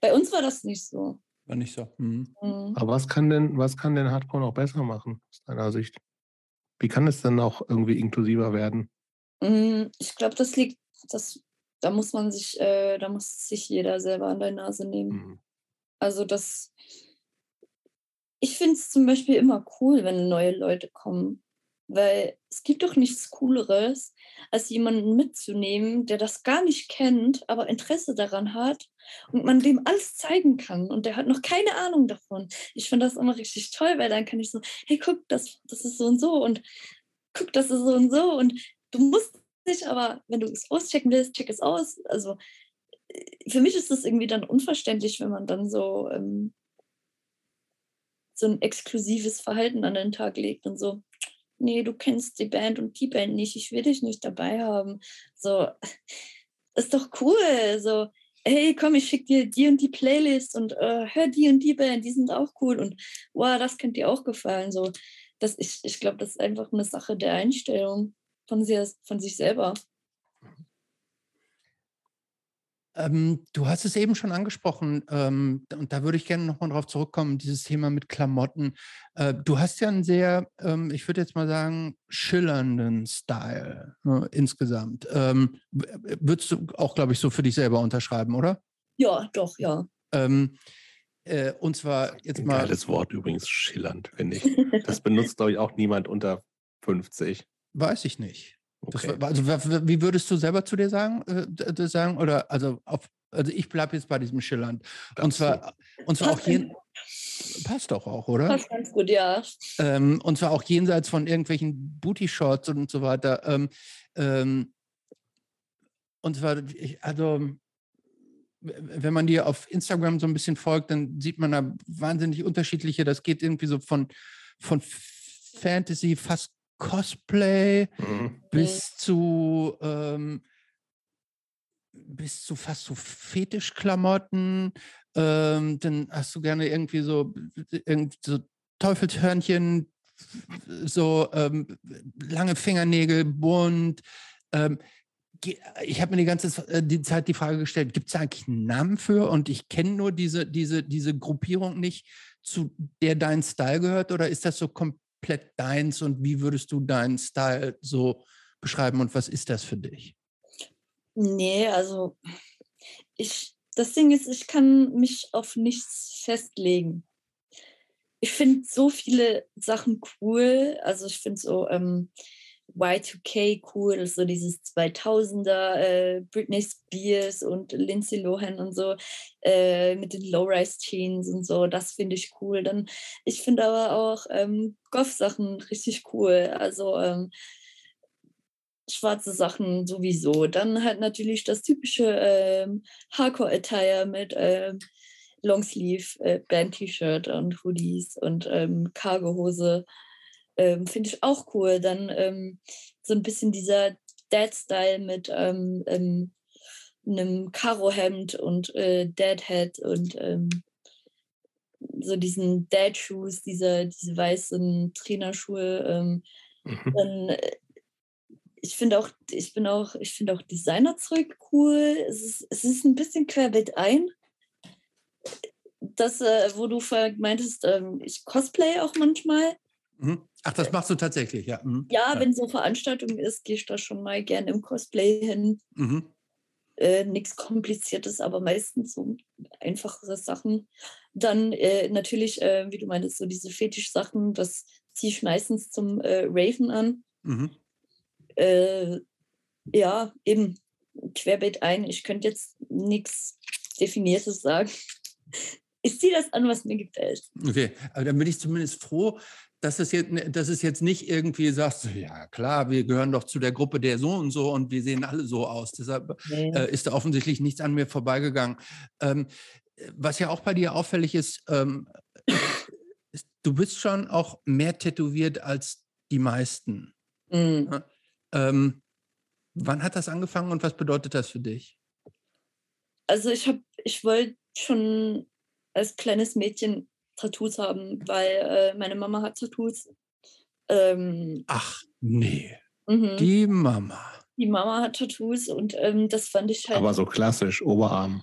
[SPEAKER 3] Bei uns war das nicht so.
[SPEAKER 2] War nicht so. Mhm.
[SPEAKER 1] Mhm. Aber was kann denn, was kann denn Hardcore noch besser machen, aus deiner Sicht? Wie kann es denn auch irgendwie inklusiver werden?
[SPEAKER 3] Mhm, ich glaube, das liegt, das, da muss man sich, äh, da muss sich jeder selber an der Nase nehmen. Mhm. Also das, ich finde es zum Beispiel immer cool, wenn neue Leute kommen. Weil es gibt doch nichts Cooleres, als jemanden mitzunehmen, der das gar nicht kennt, aber Interesse daran hat und man dem alles zeigen kann und der hat noch keine Ahnung davon. Ich finde das immer richtig toll, weil dann kann ich so, hey, guck, das, das ist so und so und guck, das ist so und so und du musst nicht, aber wenn du es auschecken willst, check es aus. Also äh, für mich ist das irgendwie dann unverständlich, wenn man dann so, ähm, so ein exklusives Verhalten an den Tag legt und so, nee, du kennst die Band und die Band nicht, ich will dich nicht dabei haben. So, ist doch cool. So, hey, komm, ich schicke dir die und die Playlist und äh, hör die und die Band, die sind auch cool und wow, das könnte dir auch gefallen. So, das, ich ich glaube, das ist einfach eine Sache der Einstellung von, sehr, von sich selber.
[SPEAKER 2] Ähm, du hast es eben schon angesprochen ähm, und da würde ich gerne nochmal drauf zurückkommen, dieses Thema mit Klamotten. Äh, du hast ja einen sehr, ähm, ich würde jetzt mal sagen, schillernden Style ne, insgesamt. Ähm, würdest du auch, glaube ich, so für dich selber unterschreiben, oder?
[SPEAKER 3] Ja, doch, ja.
[SPEAKER 2] Ähm, äh, und zwar jetzt mal.
[SPEAKER 1] Geiles Wort übrigens, schillernd, finde ich. Das benutzt, glaube ich, auch niemand unter 50.
[SPEAKER 2] Weiß ich nicht. Okay. War, also wie würdest du selber zu dir sagen, äh, sagen oder also auf, also ich bleibe jetzt bei diesem Schillernd und zwar und zwar auch jeden passt doch auch, oder?
[SPEAKER 3] Passt ganz gut, ja.
[SPEAKER 2] Ähm, und zwar auch jenseits von irgendwelchen Booty-Shorts und so weiter. Ähm, ähm, und zwar, ich, also wenn man dir auf Instagram so ein bisschen folgt, dann sieht man da wahnsinnig unterschiedliche. Das geht irgendwie so von, von Fantasy fast Cosplay mhm. bis zu ähm, bis zu fast so Fetischklamotten. Ähm, dann hast du gerne irgendwie so, irgendwie so Teufelshörnchen, so ähm, lange Fingernägel, bunt. Ähm, ich habe mir die ganze äh, die Zeit die Frage gestellt, gibt es eigentlich einen Namen für? Und ich kenne nur diese, diese, diese Gruppierung nicht, zu der dein Style gehört, oder ist das so komplett deins und wie würdest du deinen Style so beschreiben und was ist das für dich?
[SPEAKER 3] Nee, also ich, das Ding ist, ich kann mich auf nichts festlegen. Ich finde so viele Sachen cool. Also ich finde so, ähm, Y2K cool, so dieses 2000er, äh, Britney Spears und Lindsay Lohan und so äh, mit den Low-Rise-Jeans und so, das finde ich cool. Dann, ich finde aber auch ähm, Goff-Sachen richtig cool, also ähm, schwarze Sachen sowieso. Dann halt natürlich das typische ähm, Hardcore-Attire mit ähm, Longsleeve, äh, und Hoodies und ähm, Cargo-Hose ähm, Finde ich auch cool. Dann ähm, so ein bisschen dieser Dad-Style mit ähm, ähm einem Karohemd und äh, Dad-Hat und ähm, so diesen Dad-Shoes, diese, diese weißen Trainerschuhe. Ähm, mhm. Dann, äh, ich finde auch, ich bin auch, ich finde auch Designerzeug cool. Es ist, es ist ein bisschen querbeet ein. Das, äh, wo du vorher meintest, ähm, ich cosplay auch manchmal.
[SPEAKER 2] Mhm. Ach, das machst du tatsächlich, ja. Mhm.
[SPEAKER 3] Ja, ja, wenn so Veranstaltung ist, gehe ich da schon mal gerne im Cosplay hin. Mhm. Äh, Nichts Kompliziertes, aber meistens so einfachere Sachen. Dann äh, natürlich, äh, wie du meintest, so diese Fetisch-Sachen, das ziehe ich meistens zum äh, Raven an. Mhm. Äh, ja, eben querbeet ein. Ich könnte jetzt nichts Definiertes sagen. Ich ziehe das an, was mir gefällt.
[SPEAKER 2] Okay, aber dann bin ich zumindest froh, dass es jetzt, dass es jetzt nicht irgendwie sagst, ja klar, wir gehören doch zu der Gruppe der so und so und wir sehen alle so aus. Deshalb nee. äh, ist da offensichtlich nichts an mir vorbeigegangen. Ähm, was ja auch bei dir auffällig ist, ähm, ist, du bist schon auch mehr tätowiert als die meisten. Mhm. Ja? Ähm, wann hat das angefangen und was bedeutet das für dich?
[SPEAKER 3] Also ich habe, ich wollte schon als kleines Mädchen Tattoos haben, weil äh, meine Mama hat Tattoos.
[SPEAKER 2] Ähm, Ach nee, mhm. die Mama.
[SPEAKER 3] Die Mama hat Tattoos und ähm, das fand ich halt.
[SPEAKER 1] Aber so klassisch, Oberarm.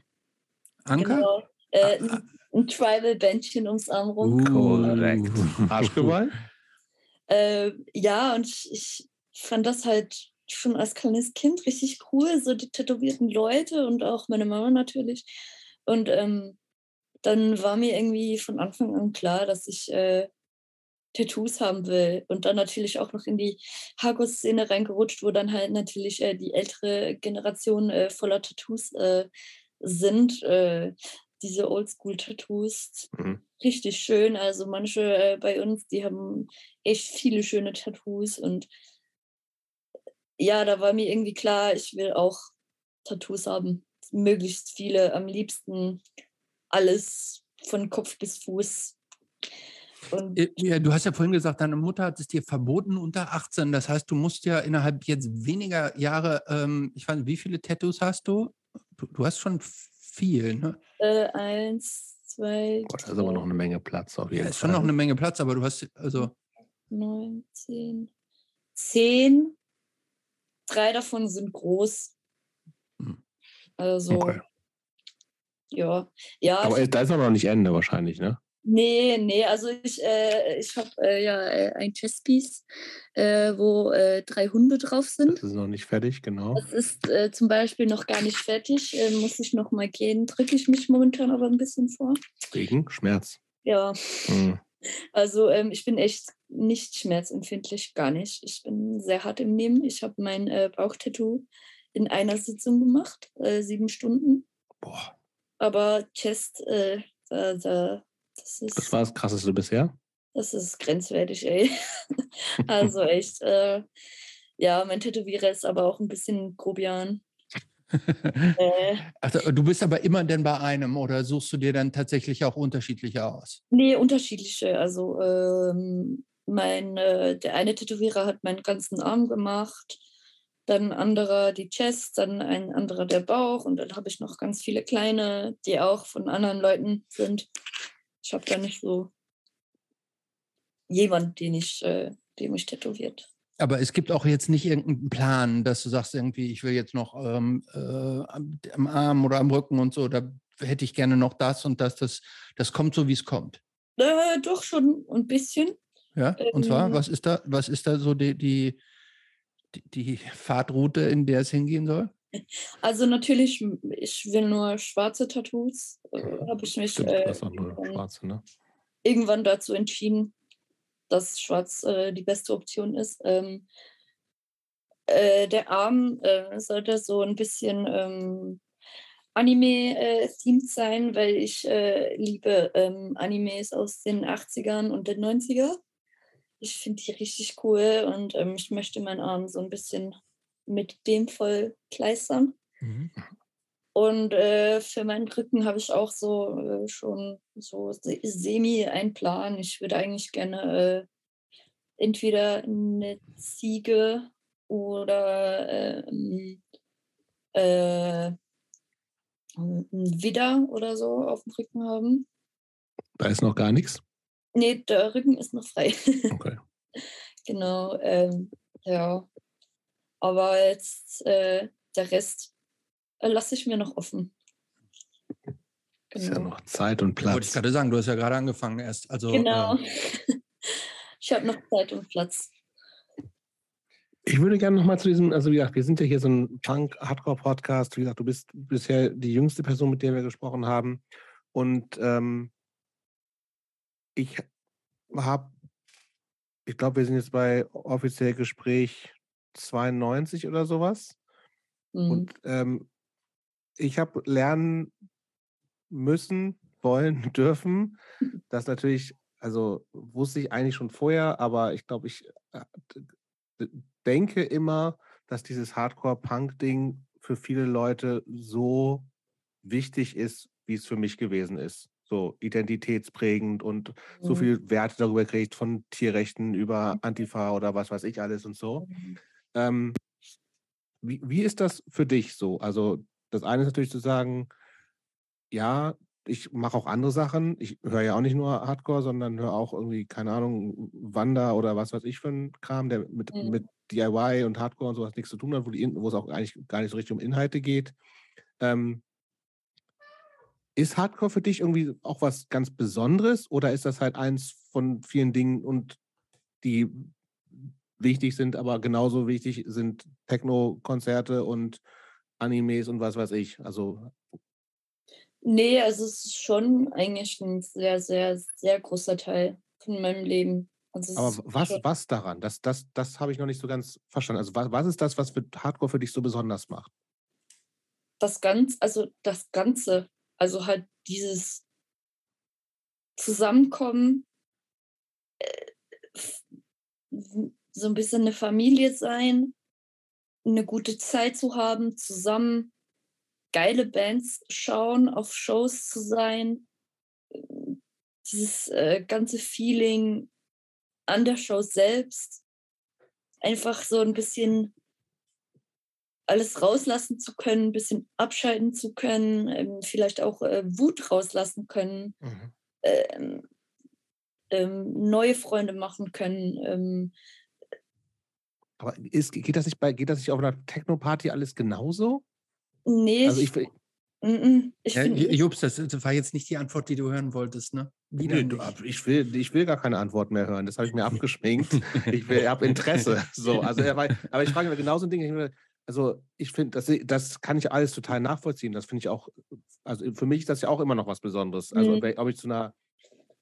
[SPEAKER 2] Anker? Genau.
[SPEAKER 3] Äh, ah, ein, ein Tribal-Bändchen ums Arm rum.
[SPEAKER 1] Uh, korrekt. Arschgeweih?
[SPEAKER 3] äh, ja, und ich, ich fand das halt schon als kleines Kind richtig cool, so die tätowierten Leute und auch meine Mama natürlich. Und ähm, dann war mir irgendwie von Anfang an klar, dass ich äh, Tattoos haben will. Und dann natürlich auch noch in die Hardcore-Szene reingerutscht, wo dann halt natürlich äh, die ältere Generation äh, voller Tattoos äh, sind. Äh, diese Oldschool-Tattoos. Mhm. Richtig schön. Also manche äh, bei uns, die haben echt viele schöne Tattoos. Und ja, da war mir irgendwie klar, ich will auch Tattoos haben. Möglichst viele, am liebsten alles von Kopf bis Fuß.
[SPEAKER 2] Und äh, ja, du hast ja vorhin gesagt, deine Mutter hat es dir verboten unter 18. Das heißt, du musst ja innerhalb jetzt weniger Jahre, ähm, ich weiß nicht, wie viele Tattoos hast du? Du, du hast schon viel, ne?
[SPEAKER 3] Äh, eins, zwei.
[SPEAKER 1] Oh, da ist aber noch eine Menge Platz auf jeden
[SPEAKER 2] ja, ist schon noch eine Menge Platz, aber du hast also.
[SPEAKER 3] Neun, zehn. Zehn. Drei davon sind groß. Hm. Also. Okay. Ja. ja
[SPEAKER 1] Aber ich, da ist noch nicht Ende wahrscheinlich, ne?
[SPEAKER 3] Nee, nee, also ich, äh, ich habe äh, ja äh, ein Chesspiece, äh, wo äh, drei Hunde drauf sind.
[SPEAKER 1] Das ist noch nicht fertig, genau.
[SPEAKER 3] Das ist äh, zum Beispiel noch gar nicht fertig, muss ich noch mal gehen. Drücke ich mich momentan aber ein bisschen vor.
[SPEAKER 1] Wegen Schmerz.
[SPEAKER 3] Ja. Mhm. Also ähm, ich bin echt nicht schmerzempfindlich, gar nicht. Ich bin sehr hart im Nehmen. Ich habe mein Bauchtattoo in einer Sitzung gemacht, sieben Stunden.
[SPEAKER 1] Boah.
[SPEAKER 3] Aber Chest, äh, da, da,
[SPEAKER 1] das ist. Das war das krasseste bisher?
[SPEAKER 3] Das ist grenzwertig, ey. also echt, äh, ja, mein Tätowierer ist aber auch ein bisschen grobian.
[SPEAKER 2] äh, also, du bist aber immer denn bei einem oder suchst du dir dann tatsächlich auch unterschiedliche aus?
[SPEAKER 3] Nee, unterschiedliche. Also ähm, mein, äh, der eine Tätowierer hat meinen ganzen Arm gemacht dann ein anderer die Chest, dann ein anderer der Bauch und dann habe ich noch ganz viele kleine, die auch von anderen Leuten sind. Ich habe da nicht so jemand, den ich, äh, dem ich tätowiert.
[SPEAKER 2] Aber es gibt auch jetzt nicht irgendeinen Plan, dass du sagst, irgendwie, ich will jetzt noch ähm, äh, am Arm oder am Rücken und so, da hätte ich gerne noch das und das. Das, das kommt so, wie es kommt.
[SPEAKER 3] Äh, doch schon ein bisschen.
[SPEAKER 2] Ja, und ähm, zwar, was ist da, was ist da so die, die, die Fahrtroute, in der es hingehen soll?
[SPEAKER 3] Also natürlich, ich will nur schwarze Tattoos. Äh, Habe ich mich Stimmt, äh, irgendwann, schwarze, ne? irgendwann dazu entschieden, dass schwarz äh, die beste Option ist. Ähm, äh, der Arm äh, sollte so ein bisschen ähm, Anime-themed äh, sein, weil ich liebe ähm, Animes aus den 80ern und den 90er. Ich finde die richtig cool und ähm, ich möchte meinen Arm so ein bisschen mit dem voll kleistern. Mhm. Und äh, für meinen Rücken habe ich auch so äh, schon so semi einen Plan. Ich würde eigentlich gerne äh, entweder eine Ziege oder ähm, äh, ein Widder oder so auf dem Rücken haben.
[SPEAKER 1] Da ist noch gar nichts?
[SPEAKER 3] Nee, der Rücken ist noch frei. Okay. genau, ähm, ja. Aber jetzt äh, der Rest äh, lasse ich mir noch offen.
[SPEAKER 1] Genau. Ist ja genau. noch Zeit und Platz.
[SPEAKER 2] Wollte ich gerade sagen, du hast ja gerade angefangen erst. Also,
[SPEAKER 3] genau. Äh, ich habe noch Zeit und Platz.
[SPEAKER 1] Ich würde gerne nochmal zu diesem, also wie gesagt, wir sind ja hier so ein Punk-Hardcore-Podcast. Wie gesagt, du bist bisher die jüngste Person, mit der wir gesprochen haben. Und ähm, ich habe, ich glaube, wir sind jetzt bei offiziell Gespräch 92 oder sowas. Mhm. Und ähm, ich habe lernen müssen, wollen, dürfen. Das natürlich, also wusste ich eigentlich schon vorher, aber ich glaube, ich äh, denke immer, dass dieses Hardcore-Punk-Ding für viele Leute so wichtig ist, wie es für mich gewesen ist. So identitätsprägend und mhm. so viel Werte darüber kriegt von Tierrechten über Antifa oder was weiß ich alles und so. Mhm. Ähm, wie, wie ist das für dich so? Also das eine ist natürlich zu sagen, ja, ich mache auch andere Sachen. Ich höre ja auch nicht nur Hardcore, sondern höre auch irgendwie, keine Ahnung, Wander oder was weiß ich für ein Kram, der mit, mhm. mit DIY und Hardcore und sowas nichts zu tun hat, wo, die, wo es auch eigentlich gar nicht so richtig um Inhalte geht. Ähm, ist Hardcore für dich irgendwie auch was ganz Besonderes oder ist das halt eins von vielen Dingen und die wichtig sind, aber genauso wichtig sind Techno-Konzerte und Animes und was weiß ich. Also.
[SPEAKER 3] Nee, also es ist schon eigentlich ein sehr, sehr, sehr großer Teil von meinem Leben. Also
[SPEAKER 1] aber was, was daran? Das, das, das habe ich noch nicht so ganz verstanden. Also was, was ist das, was für Hardcore für dich so besonders macht?
[SPEAKER 3] Das Ganze, also das Ganze, also halt dieses Zusammenkommen, äh, so ein bisschen eine Familie sein, eine gute Zeit zu haben, zusammen geile Bands schauen, auf Shows zu sein, dieses äh, ganze Feeling an der Show selbst, einfach so ein bisschen alles rauslassen zu können, ein bisschen abschalten zu können, ähm, vielleicht auch äh, Wut rauslassen können, mhm. ähm, ähm, neue Freunde machen können, ähm,
[SPEAKER 1] aber ist, geht, das nicht bei, geht das nicht auf einer Techno-Party alles genauso?
[SPEAKER 3] Nee.
[SPEAKER 1] Also ich,
[SPEAKER 2] ich ja, Jobs, das, war jetzt nicht die Antwort, die du hören wolltest, ne?
[SPEAKER 1] Nee, du, ich, will, ich will gar keine Antwort mehr hören. Das habe ich mir abgeschminkt. ich habe Interesse. So, also, aber, ich frage mir genau so ein Ding. Also ich finde, das, das kann ich alles total nachvollziehen. Das finde ich auch, also für mich ist das ja auch immer noch was Besonderes. Also mhm. ob ich zu einer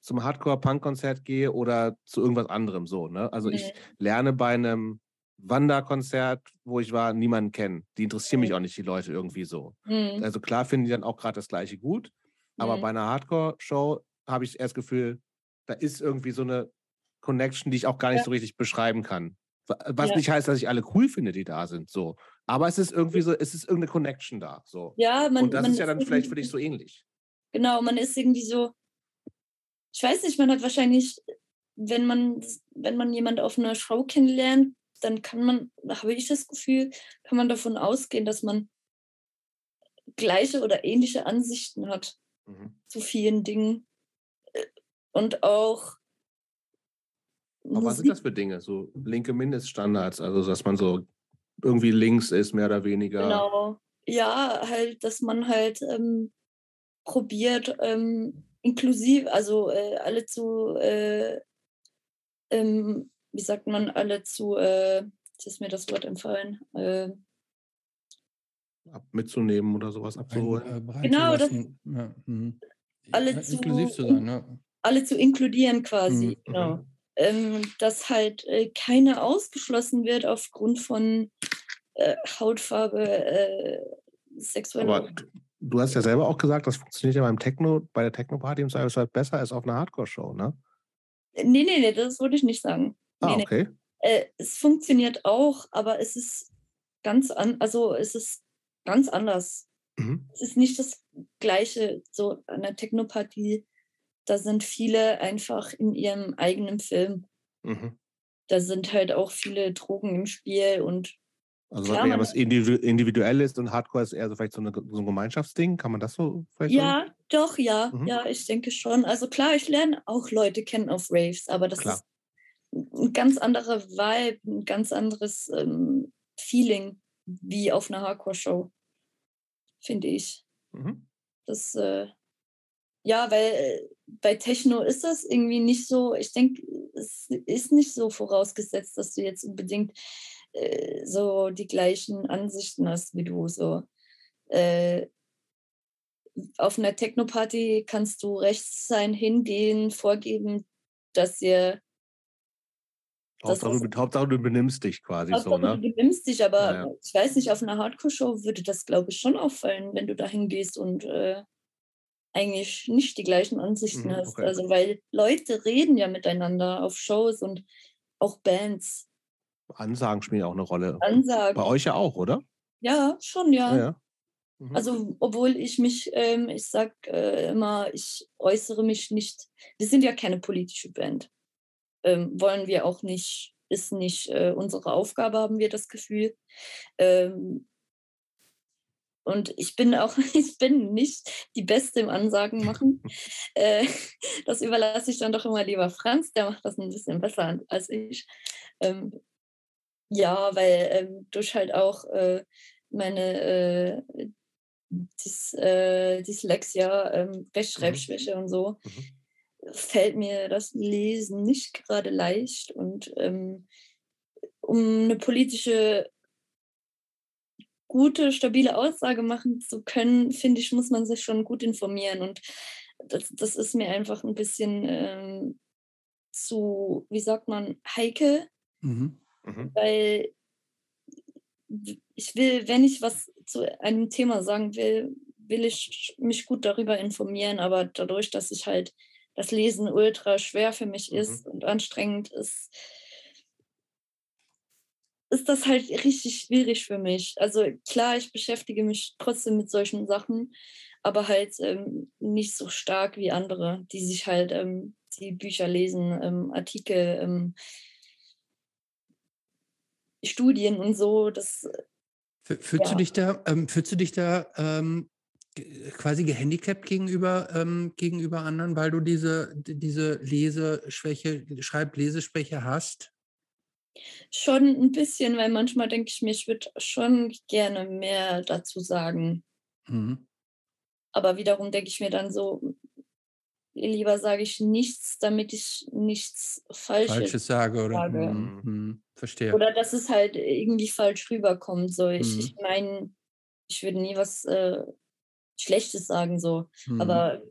[SPEAKER 1] zum Hardcore-Punk-Konzert gehe oder zu irgendwas anderem so. Ne? Also mhm. ich lerne bei einem Wanderkonzert, wo ich war, niemanden kennen. Die interessieren mich mhm. auch nicht, die Leute irgendwie so. Mhm. Also klar finden die dann auch gerade das Gleiche gut, aber mhm. bei einer Hardcore-Show habe ich erst das Gefühl, da ist irgendwie so eine Connection, die ich auch gar nicht ja. so richtig beschreiben kann. Was ja. nicht heißt, dass ich alle cool finde, die da sind, so. Aber es ist irgendwie so, es ist irgendeine Connection da, so.
[SPEAKER 3] Ja, man,
[SPEAKER 1] Und das
[SPEAKER 3] man
[SPEAKER 1] ist ja dann vielleicht für dich so ähnlich.
[SPEAKER 3] Genau, man ist irgendwie so, ich weiß nicht, man hat wahrscheinlich, wenn man, wenn man jemand auf einer Show kennenlernt, dann kann man, habe ich das Gefühl, kann man davon ausgehen, dass man gleiche oder ähnliche Ansichten hat mhm. zu vielen Dingen. Äh, und auch
[SPEAKER 1] Aber was sind das für Dinge? So linke Mindeststandards, also dass man so irgendwie links ist, mehr oder weniger.
[SPEAKER 3] Genau. Ja, halt, dass man halt ähm, probiert, ähm, inklusiv, also äh, alle zu, äh, ähm, wie sagt man, alle zu, äh, jetzt ist mir das Wort entfallen, äh,
[SPEAKER 1] Ab, mitzunehmen oder sowas abzuholen.
[SPEAKER 3] Ein, äh, genau, das, ja, mhm. alle zu, inklusiv zu sein, ne? alle zu inkludieren quasi, mhm. genau. Ähm, dass halt äh, keiner ausgeschlossen wird aufgrund von äh, Hautfarbe, äh, sexueller.
[SPEAKER 1] Aber du hast ja selber auch gesagt, das funktioniert ja beim Techno, bei der Techno-Party im Zweifelsfall besser als auf einer Hardcore-Show, ne?
[SPEAKER 3] Nee, nee, nee, das würde ich nicht sagen.
[SPEAKER 1] Ah,
[SPEAKER 3] nee,
[SPEAKER 1] okay.
[SPEAKER 3] Nee. Äh, es funktioniert auch, aber es ist ganz an, also es ist ganz anders. Mhm. Es ist nicht das gleiche, so an der Techno-Party, da sind viele einfach in ihrem eigenen Film. Mhm. Da sind halt auch viele Drogen im Spiel und
[SPEAKER 1] also Klar, eher was individuell ist und Hardcore ist eher so vielleicht so, eine, so ein Gemeinschaftsding. Kann man das so vielleicht
[SPEAKER 3] Ja, sagen? doch, ja. Mhm. Ja, ich denke schon. Also klar, ich lerne auch Leute kennen auf Raves, aber das klar. ist ein ganz anderer Vibe, ein ganz anderes ähm, Feeling wie auf einer Hardcore-Show, finde ich. Mhm. Das, äh, ja, weil äh, bei Techno ist das irgendwie nicht so, ich denke, es ist nicht so vorausgesetzt, dass du jetzt unbedingt äh, so die gleichen Ansichten hast wie du. So. Äh, auf einer Techno-Party kannst du rechts sein, hingehen, vorgeben, dass ihr.
[SPEAKER 1] Hauptsache, du, Hauptsache, du benimmst dich quasi
[SPEAKER 3] Hauptsache,
[SPEAKER 1] so, ne?
[SPEAKER 3] Du benimmst dich, aber ja, ja. ich weiß nicht, auf einer Hardcore-Show würde das, glaube ich, schon auffallen, wenn du da hingehst und äh, eigentlich nicht die gleichen Ansichten mhm, hast. Also, weil Leute reden ja miteinander auf Shows und auch Bands.
[SPEAKER 1] Ansagen spielen auch eine Rolle.
[SPEAKER 3] Ansagen.
[SPEAKER 1] Bei euch ja auch, oder?
[SPEAKER 3] Ja, schon, ja.
[SPEAKER 1] ja, ja.
[SPEAKER 3] Mhm. Also, obwohl ich mich, ähm, ich sag äh, immer, ich äußere mich nicht. Wir sind ja keine politische Band. Ähm, wollen wir auch nicht, ist nicht äh, unsere Aufgabe, haben wir das Gefühl. Ähm, und ich bin auch, ich bin nicht die Beste im Ansagen machen. äh, das überlasse ich dann doch immer lieber Franz, der macht das ein bisschen besser als ich. Ähm, ja, weil ähm, durch halt auch äh, meine äh, Dys, äh, Dyslexia, ähm, Rechtschreibschwäche mhm. und so, mhm. fällt mir das Lesen nicht gerade leicht. Und ähm, um eine politische, gute, stabile Aussage machen zu können, finde ich, muss man sich schon gut informieren. Und das, das ist mir einfach ein bisschen ähm, zu, wie sagt man, heikel. Mhm. Mhm. Weil ich will, wenn ich was zu einem Thema sagen will, will ich mich gut darüber informieren, aber dadurch, dass ich halt das Lesen ultra schwer für mich mhm. ist und anstrengend ist, ist das halt richtig schwierig für mich. Also klar, ich beschäftige mich trotzdem mit solchen Sachen, aber halt ähm, nicht so stark wie andere, die sich halt ähm, die Bücher lesen, ähm, Artikel, ähm, Studien und so. Das,
[SPEAKER 2] fühlst, ja. du dich da, ähm, fühlst du dich da ähm, quasi gehandicapt gegenüber, gegenüber anderen, weil du diese, diese Leseschwäche, Schreib-Leseschwäche hast?
[SPEAKER 3] Schon ein bisschen, weil manchmal denke ich mir, ich würde schon gerne mehr dazu sagen. Mhm. Aber wiederum denke ich mir dann so, lieber sage ich nichts, damit ich nichts Falsches,
[SPEAKER 2] Falsches sage. Oder? Sage. Hm, hm, verstehe.
[SPEAKER 3] Oder dass es halt irgendwie falsch rüberkommt. So. Ich, hm. ich meine, ich würde nie was äh, Schlechtes sagen, so. Aber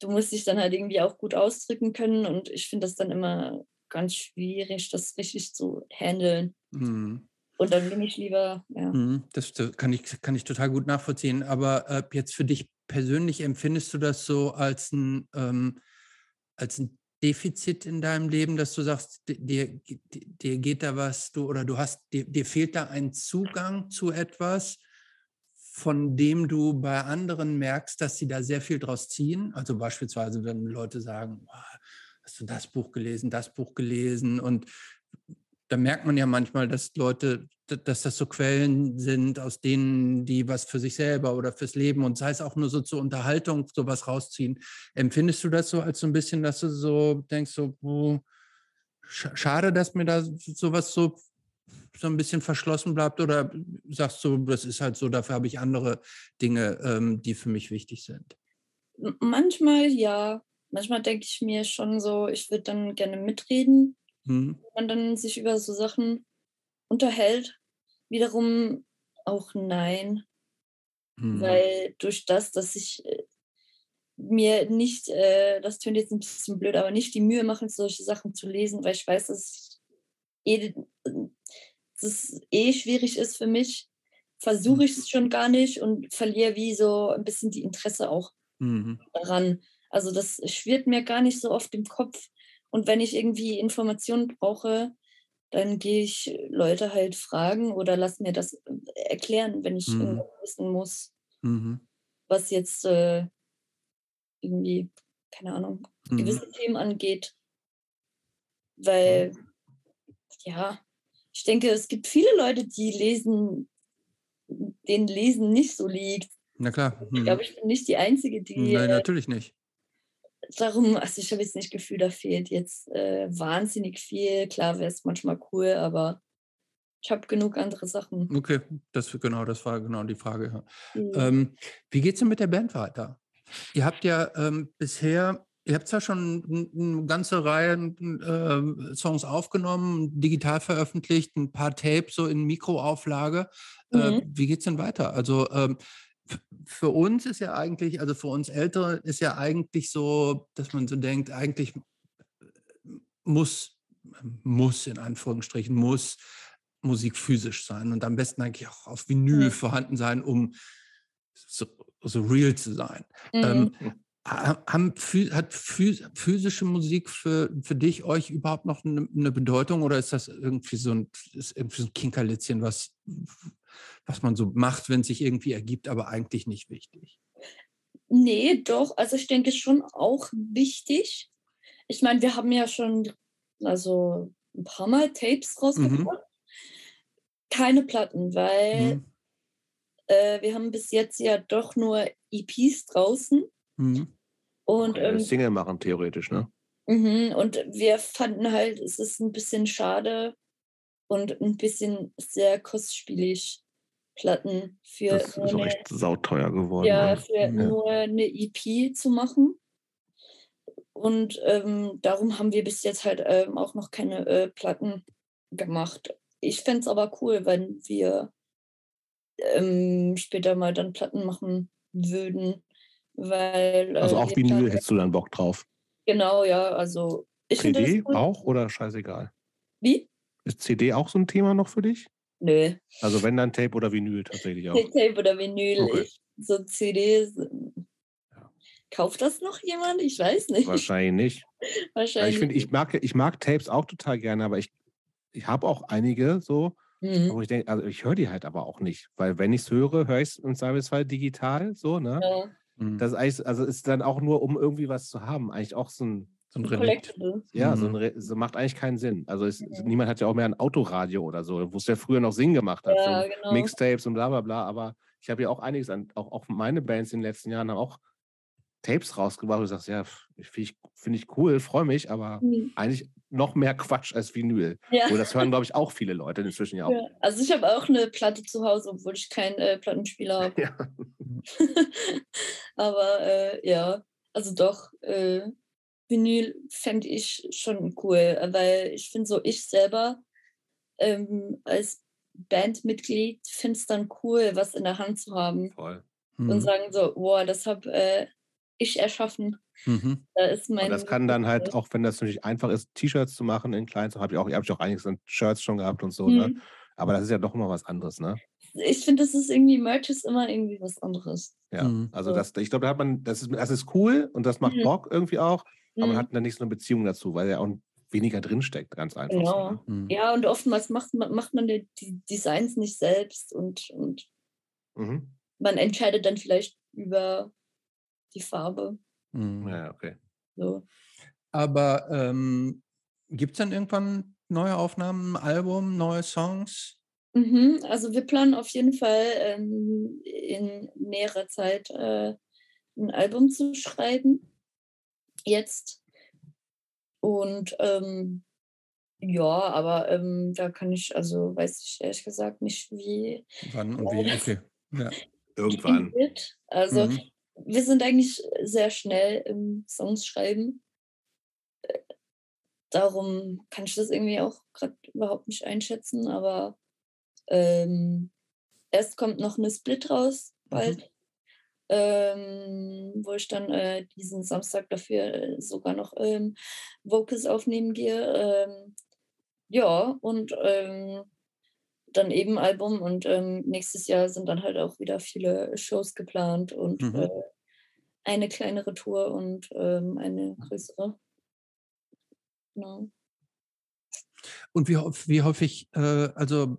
[SPEAKER 3] du musst dich dann halt irgendwie auch gut ausdrücken können und ich finde das dann immer ganz schwierig, das richtig zu handeln. Mhm. Und dann bin ich lieber, ja.
[SPEAKER 2] Das, das, kann, ich, kann ich total gut nachvollziehen. Aber äh, jetzt für dich persönlich empfindest du das so als ein, ähm, als ein Defizit in deinem Leben, dass du sagst, dir, dir geht da was, du oder du hast, dir, dir fehlt da ein Zugang zu etwas, von dem du bei anderen merkst, dass sie da sehr viel draus ziehen. Also beispielsweise, wenn Leute sagen, hast du das Buch gelesen, das Buch gelesen und da merkt man ja manchmal, dass Leute, dass das so Quellen sind, aus denen die was für sich selber oder fürs Leben und sei es auch nur so zur Unterhaltung sowas rausziehen. Empfindest du das so als so ein bisschen, dass du so denkst, so, oh, schade, dass mir da sowas so, so ein bisschen verschlossen bleibt oder sagst du, das ist halt so, dafür habe ich andere Dinge, ähm, die für mich wichtig sind?
[SPEAKER 3] Manchmal ja. Manchmal denke ich mir schon so, ich würde dann gerne mitreden, hm. wenn man dann sich über so Sachen unterhält. Wiederum auch nein. Hm. Weil durch das, dass ich äh, mir nicht, äh, das tönt jetzt ein bisschen blöd, aber nicht die Mühe machen, solche Sachen zu lesen, weil ich weiß, dass, eh, dass es eh schwierig ist für mich, versuche hm. ich es schon gar nicht und verliere wie so ein bisschen die Interesse auch mhm. daran. Also das schwirrt mir gar nicht so oft im Kopf. Und wenn ich irgendwie Informationen brauche, dann gehe ich Leute halt fragen oder lass mir das erklären, wenn ich mhm. wissen muss, mhm. was jetzt äh, irgendwie, keine Ahnung, mhm. gewisse Themen angeht. Weil, ja, ich denke, es gibt viele Leute, die lesen, denen Lesen nicht so liegt.
[SPEAKER 2] Na klar.
[SPEAKER 3] Ich glaube, mhm. ich bin nicht die Einzige, die.
[SPEAKER 2] Nein, natürlich nicht.
[SPEAKER 3] Darum, also ich habe jetzt nicht das Gefühl, da fehlt jetzt äh, wahnsinnig viel. Klar wäre es manchmal cool, aber ich habe genug andere Sachen.
[SPEAKER 2] Okay, das genau, das war genau die Frage. Mhm. Ähm, wie geht es denn mit der Band weiter? Ihr habt ja ähm, bisher, ihr habt ja schon eine ganze Reihe äh, Songs aufgenommen, digital veröffentlicht, ein paar Tapes so in Mikroauflage. Äh, mhm. Äh, wie geht es denn weiter? Also ähm, für uns ist ja eigentlich, also für uns Ältere ist ja eigentlich so, dass man so denkt, eigentlich muss, muss in Anführungsstrichen, muss Musik physisch sein und am besten eigentlich auch auf Vinyl mhm. vorhanden sein, um so, so real zu sein. Ähm, mhm. Ähm, haben, hat physische Musik für, für dich, euch überhaupt noch eine, eine Bedeutung oder ist das irgendwie so ein, ist irgendwie so ein Kinkerlitzchen, was, was man so macht, wenn es sich irgendwie ergibt, aber eigentlich nicht wichtig?
[SPEAKER 3] Nee, doch. Also ich denke schon auch wichtig. Ich meine, wir haben ja schon also ein paar Mal Tapes rausgebracht. Mhm. Keine Platten, weil mhm. äh, wir haben bis jetzt ja doch nur EPs draußen. Mhm.
[SPEAKER 1] Und ähm, Single machen theoretisch, ne?
[SPEAKER 3] Mhm, und wir fanden halt, es ist ein bisschen schade und ein bisschen sehr kostspielig, Platten für.
[SPEAKER 1] Das ist auch echt sauteuer geworden.
[SPEAKER 3] Ja, für ja. nur eine EP zu machen. Und ähm, darum haben wir bis jetzt halt ähm, auch noch keine äh, Platten gemacht. Ich fände es aber cool, wenn wir ähm, später mal dann Platten machen würden. Weil,
[SPEAKER 1] äh, also auch Vinyl hättest du dann Bock drauf.
[SPEAKER 3] Genau, ja. Also
[SPEAKER 1] ich CD cool. auch oder scheißegal?
[SPEAKER 3] Wie?
[SPEAKER 1] Ist CD auch so ein Thema noch für dich?
[SPEAKER 3] Nö.
[SPEAKER 1] Also wenn dann Tape oder Vinyl tatsächlich auch.
[SPEAKER 3] Tape oder Vinyl. Okay. Ich, so CDs. Ja. Kauft das noch jemand? Ich weiß nicht.
[SPEAKER 1] Wahrscheinlich nicht.
[SPEAKER 3] Wahrscheinlich.
[SPEAKER 1] ich finde, ich mag, ich mag Tapes auch total gerne, aber ich, ich habe auch einige so. Mhm. Aber ich denke, also ich höre die halt aber auch nicht. Weil wenn ich es höre, höre ich es im Zweifelsfall digital, so, ne? Ja. Mhm. Das ist eigentlich, also ist dann auch nur, um irgendwie was zu haben, eigentlich auch so ein, so ein Relikt. Ja, mhm. so, ein Re so macht eigentlich keinen Sinn. Also es, mhm. niemand hat ja auch mehr ein Autoradio oder so, wo es ja früher noch Sinn gemacht hat. Ja, so genau. Mixtapes und bla bla bla. Aber ich habe ja auch einiges an, auch, auch meine Bands in den letzten Jahren haben auch Tapes rausgebracht, wo du sagst, ja, finde ich, find ich cool, freue mich, aber mhm. eigentlich noch mehr Quatsch als Vinyl. Ja. Und das hören, glaube ich, auch viele Leute inzwischen ja auch. Ja.
[SPEAKER 3] Also ich habe auch eine Platte zu Hause, obwohl ich keinen äh, Plattenspieler habe. Ja. aber äh, ja, also doch, äh, Vinyl fände ich schon cool, weil ich finde so, ich selber ähm, als Bandmitglied finde es dann cool, was in der Hand zu haben.
[SPEAKER 1] Voll.
[SPEAKER 3] Mhm. Und sagen so, boah, das habe äh, ich erschaffen. Mhm. Da ist mein
[SPEAKER 1] und das kann dann halt, auch wenn das natürlich einfach ist, T-Shirts zu machen in klein, so habe ich auch, habe ich auch einiges an Shirts schon gehabt und so, ne? mhm. ne? Aber das ist ja doch immer was anderes, ne?
[SPEAKER 3] Ich finde, das ist irgendwie, Merch ist immer irgendwie was anderes.
[SPEAKER 1] Ja, mhm. also das, ich glaube, da hat man, das ist, das ist cool und das macht mhm. Bock irgendwie auch, aber man hat dann nicht so eine Beziehung dazu, weil ja auch weniger drinsteckt, ganz einfach.
[SPEAKER 3] Genau. So, ne? Mhm. Ja, und oftmals macht man, macht man die, die Designs nicht selbst und, und mhm. man entscheidet dann vielleicht über die Farbe.
[SPEAKER 1] Mhm. Ja, okay.
[SPEAKER 3] So.
[SPEAKER 2] Aber ähm, gibt es dann irgendwann neue Aufnahmen, ein Album, neue Songs?
[SPEAKER 3] Mhm, also wir planen auf jeden Fall ähm, in näherer Zeit äh, ein Album zu schreiben. Jetzt. Und ähm, Ja, aber ähm, da kann ich, also weiß ich ehrlich gesagt nicht, wie.
[SPEAKER 2] Wann und wie, okay. Ja.
[SPEAKER 1] Irgendwann.
[SPEAKER 3] Wird. Also mhm. wir sind eigentlich sehr schnell im Songs schreiben. Äh, darum kann ich das irgendwie auch gerade überhaupt nicht einschätzen, aber ähm, erst kommt noch eine Split raus, bald. Mhm. Ähm, wo ich dann äh, diesen Samstag dafür sogar noch ähm, Vocals aufnehmen gehe. Ähm, ja, und ähm, dann eben Album und ähm, nächstes Jahr sind dann halt auch wieder viele Shows geplant und mhm. äh, eine kleinere Tour und ähm, eine größere. Genau.
[SPEAKER 2] Und wie, wie häufig, äh, also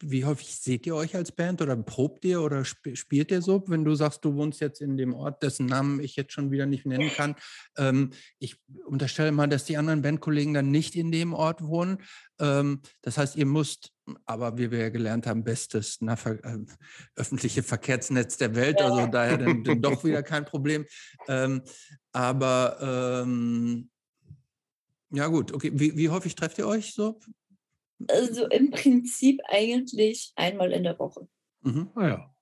[SPEAKER 2] wie häufig seht ihr euch als Band oder probt ihr oder sp spielt ihr so, wenn du sagst, du wohnst jetzt in dem Ort, dessen Namen ich jetzt schon wieder nicht nennen kann? Ähm, ich unterstelle mal, dass die anderen Bandkollegen dann nicht in dem Ort wohnen. Ähm, das heißt, ihr müsst, aber wie wir ja gelernt haben, bestes na, ver äh, öffentliche Verkehrsnetz der Welt, also daher dann, dann doch wieder kein Problem. Ähm, aber ähm, ja gut, okay. Wie, wie häufig trefft ihr euch so?
[SPEAKER 3] Also im Prinzip eigentlich einmal in der Woche.
[SPEAKER 1] Mhm. Ah, ja.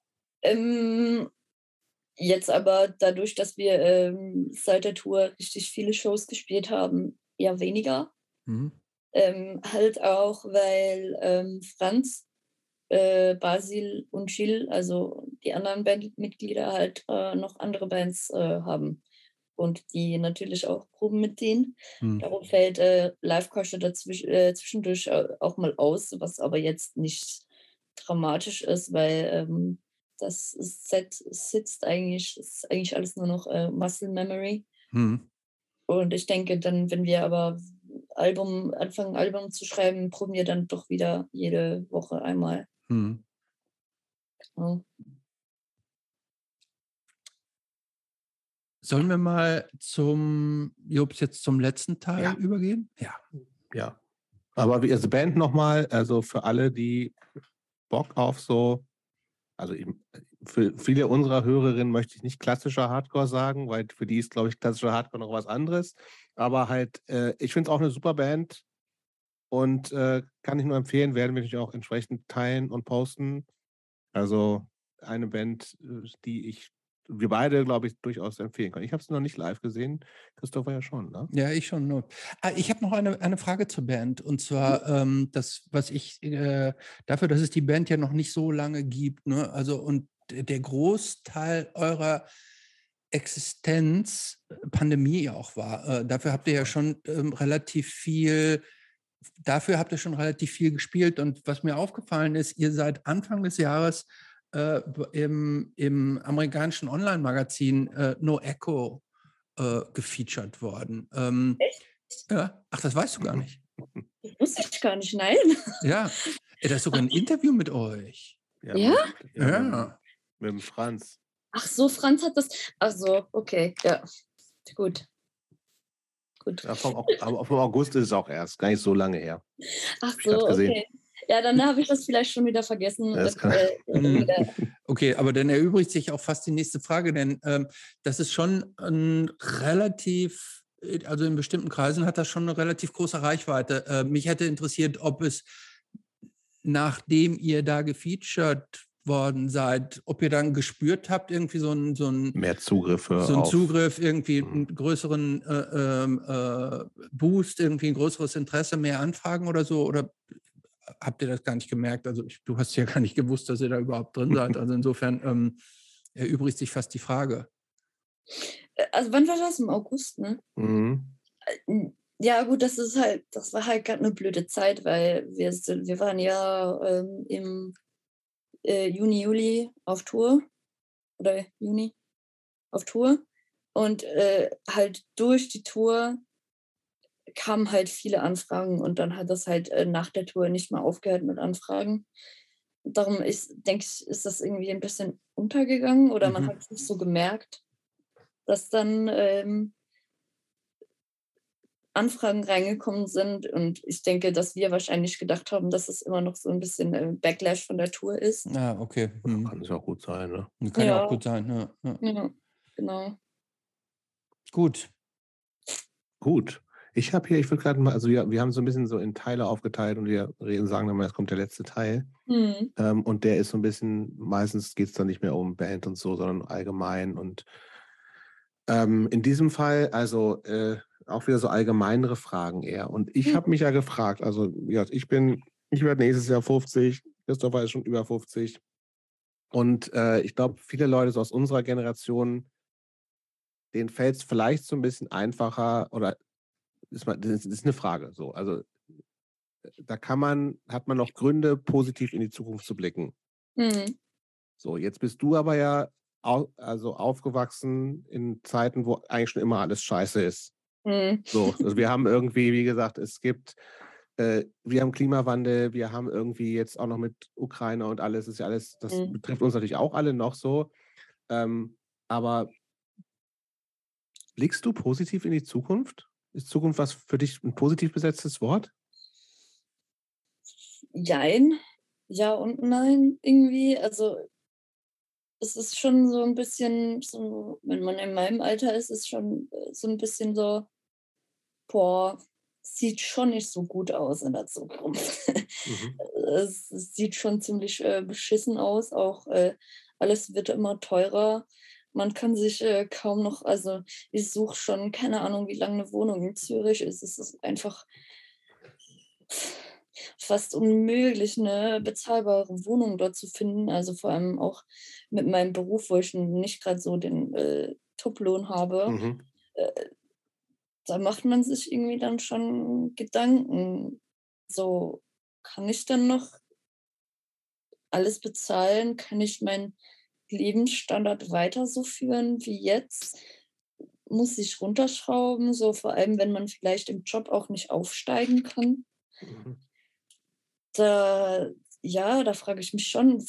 [SPEAKER 3] Ähm, jetzt aber dadurch, dass wir ähm, seit der Tour richtig viele Shows gespielt haben, eher weniger. Mhm. Ähm, halt auch, weil ähm, Franz, äh, Basil und Gilles, also die anderen Bandmitglieder, halt äh, noch andere Bands äh, haben und die natürlich auch proben mit denen. Hm. Darum fällt äh, Live-Koste dazwischen, äh, zwischendurch auch mal aus, was aber jetzt nicht dramatisch ist, weil ähm, das Set sitzt eigentlich, ist eigentlich alles nur noch äh, Muscle Memory. Hm. Und ich denke, dann, wenn wir aber Album, anfangen, Album zu schreiben, proben wir dann doch wieder jede Woche einmal. Hm. Genau.
[SPEAKER 2] Sollen wir mal zum, Jobs, jetzt zum letzten Teil ja. übergehen?
[SPEAKER 1] Ja. Ja. Aber wie also Band nochmal, also für alle, die Bock auf so, also für viele unserer Hörerinnen möchte ich nicht klassischer Hardcore sagen, weil für die ist, glaube ich, klassischer Hardcore noch was anderes. Aber halt, äh, ich finde es auch eine super Band und äh, kann ich nur empfehlen, werden wir natürlich auch entsprechend teilen und posten. Also eine Band, äh, die ich wir beide, glaube ich, durchaus empfehlen können. Ich habe es noch nicht live gesehen, Christopher ja schon, ne?
[SPEAKER 2] Ja, ich schon. Nur. Ah, ich habe noch eine, eine Frage zur Band. Und zwar ähm, das, was ich äh, dafür, dass es die Band ja noch nicht so lange gibt, ne? Also und der Großteil eurer Existenz äh, Pandemie auch war. Äh, dafür habt ihr ja schon ähm, relativ viel dafür habt ihr schon relativ viel gespielt. Und was mir aufgefallen ist, ihr seid Anfang des Jahres äh, im, im amerikanischen Online-Magazin äh, No Echo äh, gefeatured worden. Ähm,
[SPEAKER 3] Echt?
[SPEAKER 2] Ja. Ach, das weißt du gar nicht.
[SPEAKER 3] Das wusste ich gar nicht, nein.
[SPEAKER 2] Ja, er hat sogar ein Interview mit euch.
[SPEAKER 3] Ja? Ja.
[SPEAKER 2] ja.
[SPEAKER 1] Mit dem Franz.
[SPEAKER 3] Ach so, Franz hat das. Also, okay, ja. Gut.
[SPEAKER 1] Gut. Ja, vom, aber vom August ist es auch erst, gar nicht so lange her.
[SPEAKER 3] Ach so, okay. Ja, dann habe ich das vielleicht schon wieder vergessen. Das äh,
[SPEAKER 2] wieder. Okay, aber dann erübrigt sich auch fast die nächste Frage, denn ähm, das ist schon ein relativ, also in bestimmten Kreisen hat das schon eine relativ große Reichweite. Äh, mich hätte interessiert, ob es, nachdem ihr da gefeatured worden seid, ob ihr dann gespürt habt, irgendwie so ein, so ein
[SPEAKER 1] mehr Zugriffe,
[SPEAKER 2] so ein Zugriff, irgendwie mhm. einen größeren äh, ähm, äh, Boost, irgendwie ein größeres Interesse, mehr Anfragen oder so, oder habt ihr das gar nicht gemerkt. Also ich, du hast ja gar nicht gewusst, dass ihr da überhaupt drin seid. Also insofern ähm, erübrigt sich fast die Frage.
[SPEAKER 3] Äh, also wann war das? Im August, ne? Mhm. Äh, ja, gut, das ist halt, das war halt gerade eine blöde Zeit, weil wir, wir waren ja ähm, im äh, Juni, Juli auf Tour. Oder Juni auf Tour. Und äh, halt durch die Tour kamen halt viele Anfragen und dann hat das halt äh, nach der Tour nicht mehr aufgehört mit Anfragen. Darum ist, denke ich, ist das irgendwie ein bisschen untergegangen oder mhm. man hat es nicht so gemerkt, dass dann ähm, Anfragen reingekommen sind und ich denke, dass wir wahrscheinlich gedacht haben, dass es immer noch so ein bisschen äh, Backlash von der Tour ist.
[SPEAKER 2] Ah, okay.
[SPEAKER 1] Hm. Kann es auch gut sein, ne?
[SPEAKER 2] Kann ja auch gut sein, ja.
[SPEAKER 3] ja. ja genau.
[SPEAKER 2] Gut.
[SPEAKER 1] Gut. Ich habe hier, ich würde gerade mal, also wir, wir haben so ein bisschen so in Teile aufgeteilt und wir reden, sagen dann mal, es kommt der letzte Teil. Mhm. Ähm, und der ist so ein bisschen, meistens geht es dann nicht mehr um Band und so, sondern allgemein. Und ähm, in diesem Fall, also äh, auch wieder so allgemeinere Fragen eher. Und ich mhm. habe mich ja gefragt, also ja, ich bin, ich werde nächstes Jahr 50, Christopher ist schon über 50. Und äh, ich glaube, viele Leute so aus unserer Generation, denen fällt es vielleicht so ein bisschen einfacher oder ist, man, das ist eine Frage. So, also da kann man, hat man noch Gründe, positiv in die Zukunft zu blicken. Mhm. So, jetzt bist du aber ja au, also aufgewachsen in Zeiten, wo eigentlich schon immer alles scheiße ist. Mhm. So, also wir haben irgendwie, wie gesagt, es gibt, äh, wir haben Klimawandel, wir haben irgendwie jetzt auch noch mit Ukraine und alles, ist ja alles, das mhm. betrifft uns natürlich auch alle noch so. Ähm, aber blickst du positiv in die Zukunft? Ist Zukunft was für dich ein positiv besetztes Wort?
[SPEAKER 3] Jein. Ja und nein, irgendwie. Also, es ist schon so ein bisschen, so, wenn man in meinem Alter ist, ist schon äh, so ein bisschen so, boah, sieht schon nicht so gut aus in der Zukunft. Mhm. es, es, sieht schon ziemlich äh, beschissen aus. Auch äh, alles wird immer teurer man kann sich äh, kaum noch, also ich suche schon, keine Ahnung, wie lange eine Wohnung in Zürich ist. Es ist einfach fast unmöglich, eine bezahlbare Wohnung dort zu finden. Also vor allem auch mit meinem Beruf, wo ich nicht gerade so den äh, Top-Lohn habe. Mhm. Äh, da macht man sich irgendwie dann schon Gedanken. So, kann ich dann noch alles bezahlen? Kann ich mein Lebensstandard weiter so führen wie jetzt? Muss ich runterschrauben, so vor allem, wenn man vielleicht im Job auch nicht aufsteigen kann? Mhm. Da, ja, da frage ich mich schon,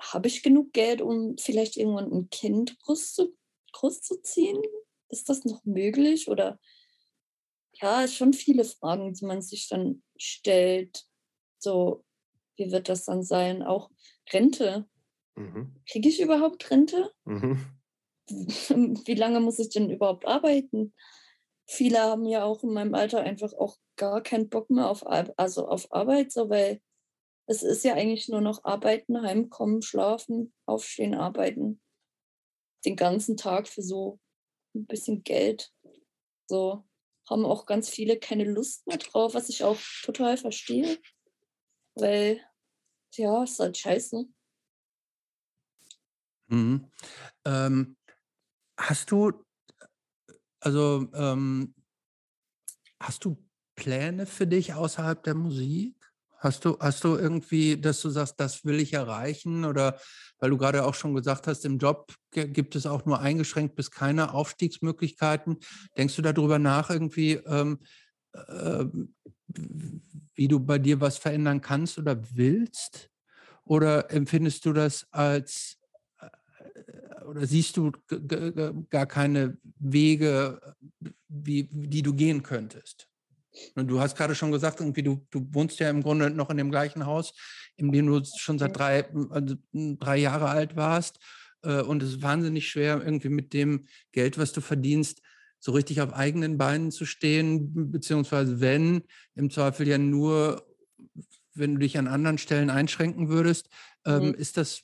[SPEAKER 3] habe ich genug Geld, um vielleicht irgendwann ein Kind groß zu, groß zu ziehen? Ist das noch möglich? Oder ja, schon viele Fragen, die man sich dann stellt. So, wie wird das dann sein? Auch Rente. Mhm. Kriege ich überhaupt Rente? Mhm. Wie lange muss ich denn überhaupt arbeiten? Viele haben ja auch in meinem Alter einfach auch gar keinen Bock mehr auf, also auf Arbeit, so weil es ist ja eigentlich nur noch arbeiten, heimkommen, schlafen, aufstehen, arbeiten. Den ganzen Tag für so ein bisschen Geld. So haben auch ganz viele keine Lust mehr drauf, was ich auch total verstehe. Weil, ja, ist halt scheiße.
[SPEAKER 2] Mhm. Ähm, hast du, also, ähm, hast du Pläne für dich außerhalb der Musik? Hast du, hast du irgendwie, dass du sagst, das will ich erreichen? Oder weil du gerade auch schon gesagt hast, im Job gibt es auch nur eingeschränkt bis keine Aufstiegsmöglichkeiten. Denkst du darüber nach, irgendwie, ähm, äh, wie du bei dir was verändern kannst oder willst? Oder empfindest du das als oder siehst du gar keine Wege, wie, die du gehen könntest? Und du hast gerade schon gesagt, irgendwie du, du wohnst ja im Grunde noch in dem gleichen Haus, in dem du schon seit drei, also drei Jahre alt warst. Äh, und es ist wahnsinnig schwer, irgendwie mit dem Geld, was du verdienst, so richtig auf eigenen Beinen zu stehen, beziehungsweise wenn, im Zweifel ja nur, wenn du dich an anderen Stellen einschränken würdest. Ähm, mhm. Ist, das,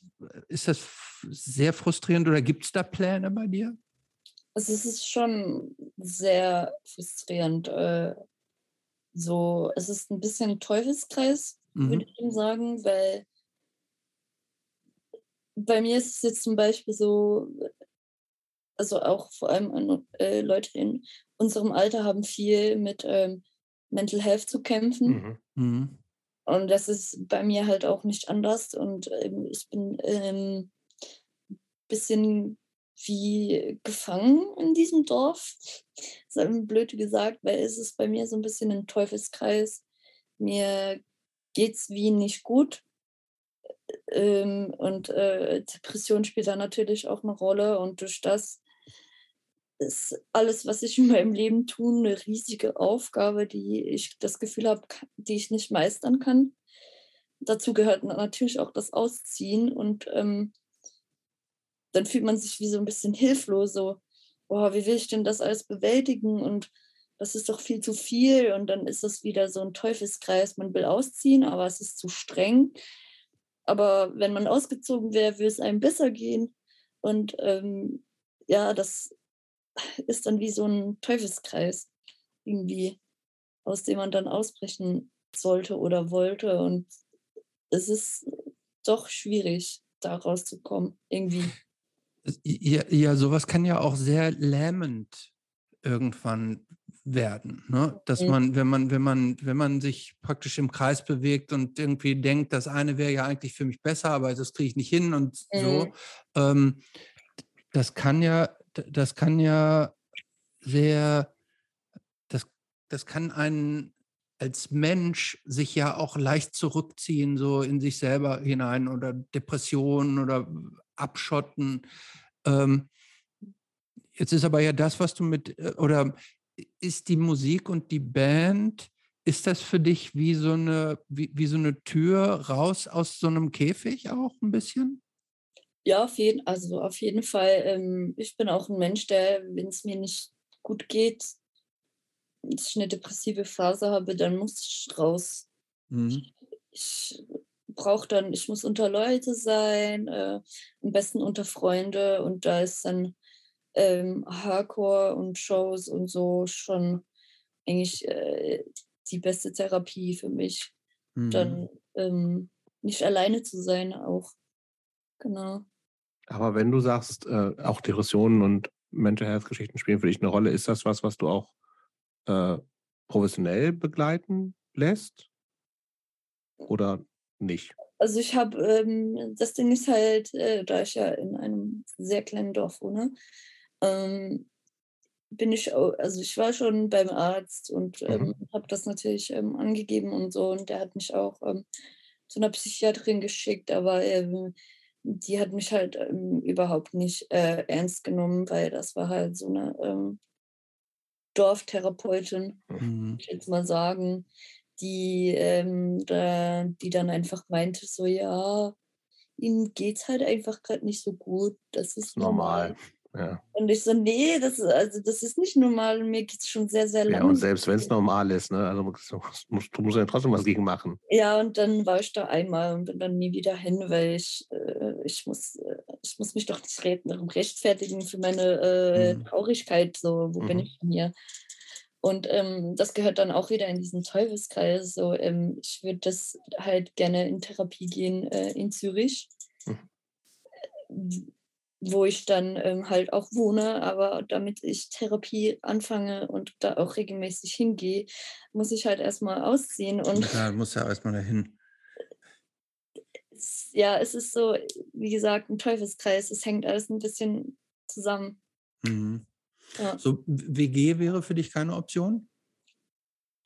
[SPEAKER 2] ist das sehr frustrierend oder gibt es da Pläne bei dir?
[SPEAKER 3] Also es ist schon sehr frustrierend. Äh, so, es ist ein bisschen ein Teufelskreis, mhm. würde ich sagen, weil bei mir ist es jetzt zum Beispiel so, also auch vor allem äh, Leute in unserem Alter haben viel mit ähm, Mental Health zu kämpfen. Mhm. Mhm. Und das ist bei mir halt auch nicht anders. Und ähm, ich bin ähm, bisschen wie gefangen in diesem Dorf. Das ist blöd gesagt, weil es ist bei mir so ein bisschen ein Teufelskreis. Mir geht's wie nicht gut. Ähm, und äh, Depression spielt da natürlich auch eine Rolle. Und durch das ist alles, was ich in meinem Leben tue, eine riesige Aufgabe, die ich das Gefühl habe, die ich nicht meistern kann. Dazu gehört natürlich auch das Ausziehen und ähm, dann fühlt man sich wie so ein bisschen hilflos, so, boah, wie will ich denn das alles bewältigen und das ist doch viel zu viel und dann ist das wieder so ein Teufelskreis. Man will ausziehen, aber es ist zu streng. Aber wenn man ausgezogen wäre, würde es einem besser gehen. Und ähm, ja, das ist dann wie so ein Teufelskreis irgendwie, aus dem man dann ausbrechen sollte oder wollte. Und es ist doch schwierig, da rauszukommen, irgendwie.
[SPEAKER 2] Ja, ja, sowas kann ja auch sehr lähmend irgendwann werden. Ne? Dass man, wenn man, wenn man, wenn man sich praktisch im Kreis bewegt und irgendwie denkt, das eine wäre ja eigentlich für mich besser, aber das kriege ich nicht hin und so, ähm, das kann ja, das kann ja sehr, das, das kann einen als Mensch sich ja auch leicht zurückziehen, so in sich selber hinein oder Depressionen oder abschotten. Ähm, jetzt ist aber ja das, was du mit, äh, oder ist die Musik und die Band, ist das für dich wie so eine, wie, wie so eine Tür raus aus so einem Käfig auch ein bisschen?
[SPEAKER 3] Ja, auf jeden, also auf jeden Fall. Ähm, ich bin auch ein Mensch, der, wenn es mir nicht gut geht, ich eine depressive Phase habe, dann muss ich raus. Mhm. Ich brauche dann, ich muss unter Leute sein, äh, am besten unter Freunde und da ist dann ähm, Hardcore und Shows und so schon eigentlich äh, die beste Therapie für mich. Mhm. Dann ähm, nicht alleine zu sein auch. Genau.
[SPEAKER 1] Aber wenn du sagst, äh, auch Depressionen und Mental Health Geschichten spielen für dich eine Rolle, ist das was, was du auch äh, professionell begleiten lässt? Oder nicht?
[SPEAKER 3] Also ich habe, ähm, das Ding ist halt, äh, da ich ja in einem sehr kleinen Dorf wohne, ähm, bin ich, also ich war schon beim Arzt und ähm, mhm. habe das natürlich ähm, angegeben und so und der hat mich auch ähm, zu einer Psychiaterin geschickt, aber ähm, die hat mich halt überhaupt nicht äh, ernst genommen, weil das war halt so eine Dorftherapeutin, mhm. ich jetzt mal sagen, die, da, die dann einfach meinte, so ja, ihm geht es halt einfach gerade nicht so gut. Das ist normal. normal. Ja. Und ich so, nee, das, also das ist nicht normal. Mir geht es schon sehr, sehr lange.
[SPEAKER 1] Ja, und selbst wenn es normal ist, ne? also musst, du musst ja trotzdem was gegen machen.
[SPEAKER 3] Ja, und dann war ich da einmal und bin dann nie wieder hin, weil ich, äh, ich, muss, äh, ich muss mich doch nicht rechtfertigen für meine äh, mhm. Traurigkeit. So, wo mhm. bin ich denn hier? Und ähm, das gehört dann auch wieder in diesen Teufelskreis. So, ähm, ich würde das halt gerne in Therapie gehen äh, in Zürich. Mhm wo ich dann ähm, halt auch wohne. Aber damit ich Therapie anfange und da auch regelmäßig hingehe, muss ich halt erstmal ausziehen. Und
[SPEAKER 2] ja, muss ja erstmal dahin.
[SPEAKER 3] ja, es ist so, wie gesagt, ein Teufelskreis. Es hängt alles ein bisschen zusammen.
[SPEAKER 2] Mhm. Ja. So, WG wäre für dich keine Option?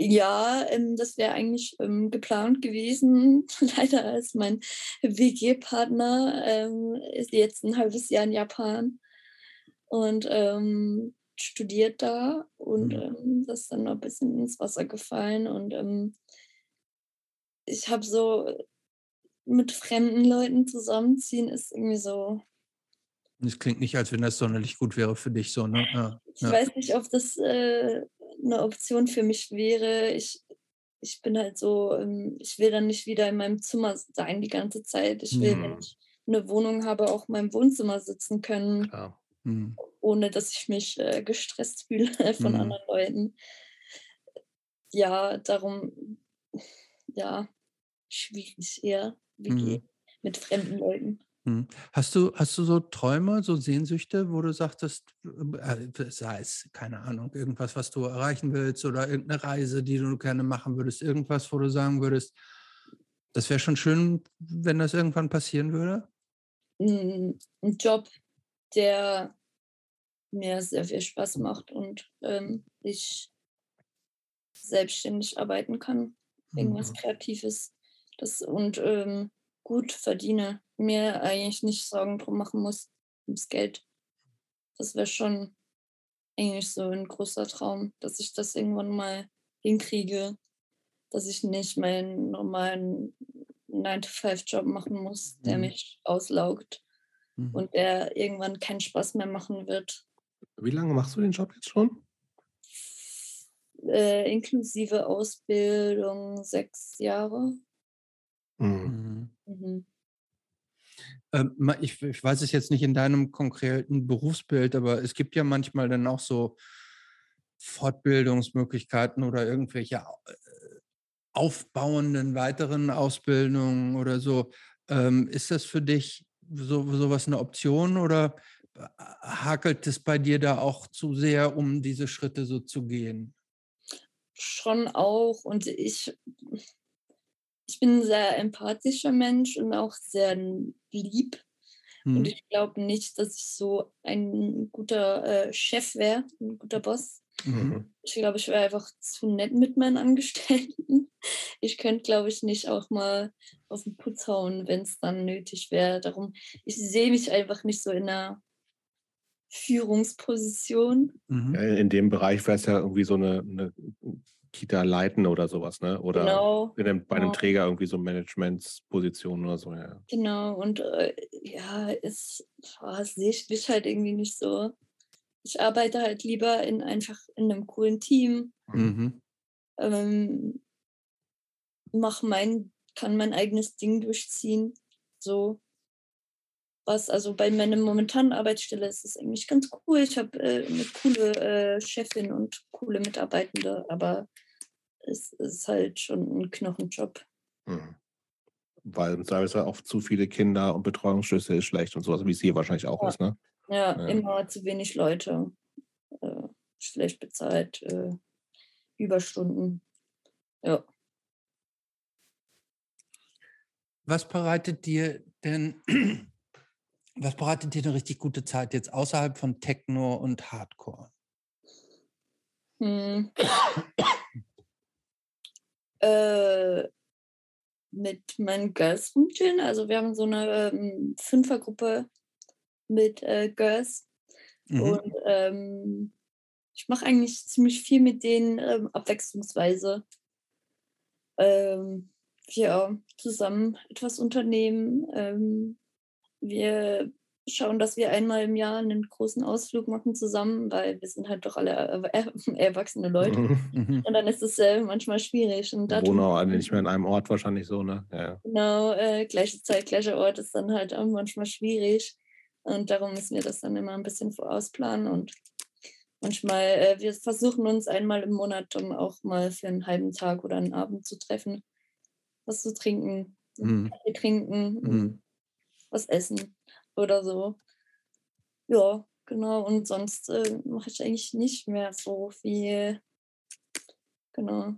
[SPEAKER 3] Ja, ähm, das wäre eigentlich ähm, geplant gewesen. Leider ist mein WG-Partner ähm, ist jetzt ein halbes Jahr in Japan und ähm, studiert da und mhm. Ähm, das ist dann noch ein bisschen ins Wasser gefallen und ähm, ich habe so mit fremden Leuten zusammenziehen ist irgendwie so.
[SPEAKER 2] Es klingt nicht, als wenn das sonderlich gut wäre für dich so, ne? Ja,
[SPEAKER 3] ich ja. weiß nicht, ob das äh, eine Option für mich wäre. Ich, ich bin halt so, ähm, ich will dann nicht wieder in meinem Zimmer sein die ganze Zeit. Ich will, mhm. wenn ich eine Wohnung habe, auch in meinem Wohnzimmer sitzen können, mhm. ohne dass ich mich äh, gestresst fühle von mhm. anderen Leuten. Ja, darum, ja, schwierig eher, wie mhm. mit fremden Leuten.
[SPEAKER 2] Hm. Hast du, hast du so Träume, so Sehnsüchte, wo du sagtest, äh, sei es, keine Ahnung, irgendwas, was du erreichen willst oder irgendeine Reise, die du gerne machen würdest, irgendwas, wo du sagen würdest, das wäre schon schön, wenn das irgendwann passieren würde?
[SPEAKER 3] Hm, ein Job, der mir sehr viel Spaß macht und ähm, ich selbstständig arbeiten kann. Irgendwas mhm. Kreatives. Das, und ähm, gut verdiene, mir eigentlich nicht Sorgen drum machen muss, ums Geld. Das wäre schon eigentlich so ein großer Traum, dass ich das irgendwann mal hinkriege, dass ich nicht meinen normalen 9-to-5-Job machen muss, der mhm. mich auslaugt mhm. und der irgendwann keinen Spaß mehr machen wird.
[SPEAKER 1] Wie lange machst du den Job jetzt schon?
[SPEAKER 3] äh, inklusive Ausbildung sechs Jahre.
[SPEAKER 2] Mhm. Ähm, ich, ich, weiß es jetzt nicht in deinem konkreten Berufsbild, aber es gibt ja manchmal dann auch so Fortbildungsmöglichkeiten oder irgendwelche äh, aufbauenden weiteren Ausbildungen oder so. Ähm, ist das für dich so sowas eine Option oder äh, hakelt es bei dir da auch zu sehr, um diese Schritte so zu gehen?
[SPEAKER 3] Schon auch. Und ich, ich bin ein sehr empathischer Mensch und auch sehr lieb. Mhm. Und ich glaube nicht, dass ich so ein guter äh, Chef wäre, ein guter Boss. Mhm. Ich glaube, ich wäre einfach zu nett mit meinen Angestellten. Ich könnte, glaube ich, nicht auch mal auf den Putz hauen, wenn es dann nötig wäre. Darum, ich sehe mich einfach nicht so in einer Führungsposition.
[SPEAKER 1] Mhm. In dem Bereich wäre es ja irgendwie so eine, eine Kita leiten oder sowas, ne? Oder genau, einem, bei einem genau. Träger irgendwie so Managementsposition oder so, ja.
[SPEAKER 3] Genau, und äh, ja, es oh, sehe ich mich halt irgendwie nicht so. Ich arbeite halt lieber in einfach in einem coolen Team. Mhm. Ähm, mach mein, kann mein eigenes Ding durchziehen. So. Was, also bei meiner momentanen Arbeitsstelle ist es eigentlich ganz cool. Ich habe äh, eine coole äh, Chefin und coole Mitarbeitende, aber es ist halt schon ein Knochenjob. Mhm.
[SPEAKER 1] Weil im Zweifelsfall auch zu viele Kinder und Betreuungsschlüsse ist schlecht und sowas, wie es hier wahrscheinlich auch
[SPEAKER 3] ja.
[SPEAKER 1] ist, ne?
[SPEAKER 3] Ja, ja, immer zu wenig Leute. Äh, schlecht bezahlt, äh, Überstunden. Ja.
[SPEAKER 2] Was bereitet dir denn, was bereitet dir eine richtig gute Zeit jetzt außerhalb von Techno und Hardcore? Hm.
[SPEAKER 3] äh, mit meinen Girls rumchillen. Also wir haben so eine ähm, Fünfergruppe mit äh, Girls. Mhm. Und ähm, ich mache eigentlich ziemlich viel mit denen ähm, abwechslungsweise. Ähm, ja, zusammen etwas unternehmen. Wir schauen, dass wir einmal im Jahr einen großen Ausflug machen zusammen, weil wir sind halt doch alle erwachsene Leute. Mhm. Und dann ist es äh, manchmal schwierig. Und
[SPEAKER 1] Wohnen auch alle nicht mehr in einem Ort wahrscheinlich so, ne? Ja.
[SPEAKER 3] Genau, äh, gleiche Zeit, gleicher Ort ist dann halt auch manchmal schwierig. Und darum müssen wir das dann immer ein bisschen vorausplanen und manchmal, äh, wir versuchen uns einmal im Monat um auch mal für einen halben Tag oder einen Abend zu treffen, was zu trinken, mhm. Kaffee trinken, mhm. Was essen oder so. Ja, genau. Und sonst äh, mache ich eigentlich nicht mehr so viel. Genau.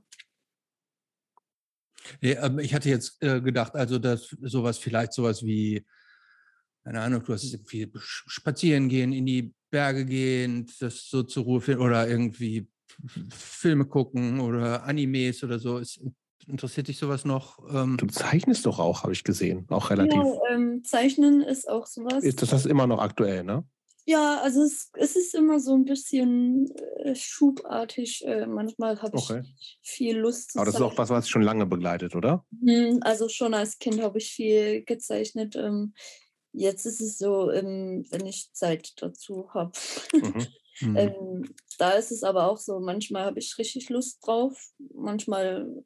[SPEAKER 2] Ja, ich hatte jetzt äh, gedacht, also dass sowas vielleicht sowas wie, keine Ahnung, du hast es irgendwie spazieren gehen, in die Berge gehen, das so zur Ruhe finden oder irgendwie Filme gucken oder Animes oder so. Ist, Interessiert dich sowas noch?
[SPEAKER 1] Ähm du zeichnest doch auch, habe ich gesehen. Auch relativ. Ja,
[SPEAKER 3] ähm, Zeichnen ist auch sowas.
[SPEAKER 1] Ist das, das immer noch aktuell, ne?
[SPEAKER 3] Ja, also es, es ist immer so ein bisschen äh, schubartig. Äh, manchmal habe ich okay. viel Lust
[SPEAKER 1] zu Aber das zeichnen. ist auch was, was schon lange begleitet, oder?
[SPEAKER 3] Mhm, also schon als Kind habe ich viel gezeichnet. Ähm, jetzt ist es so, ähm, wenn ich Zeit dazu habe. Mhm. Mhm. Ähm, da ist es aber auch so, manchmal habe ich richtig Lust drauf. Manchmal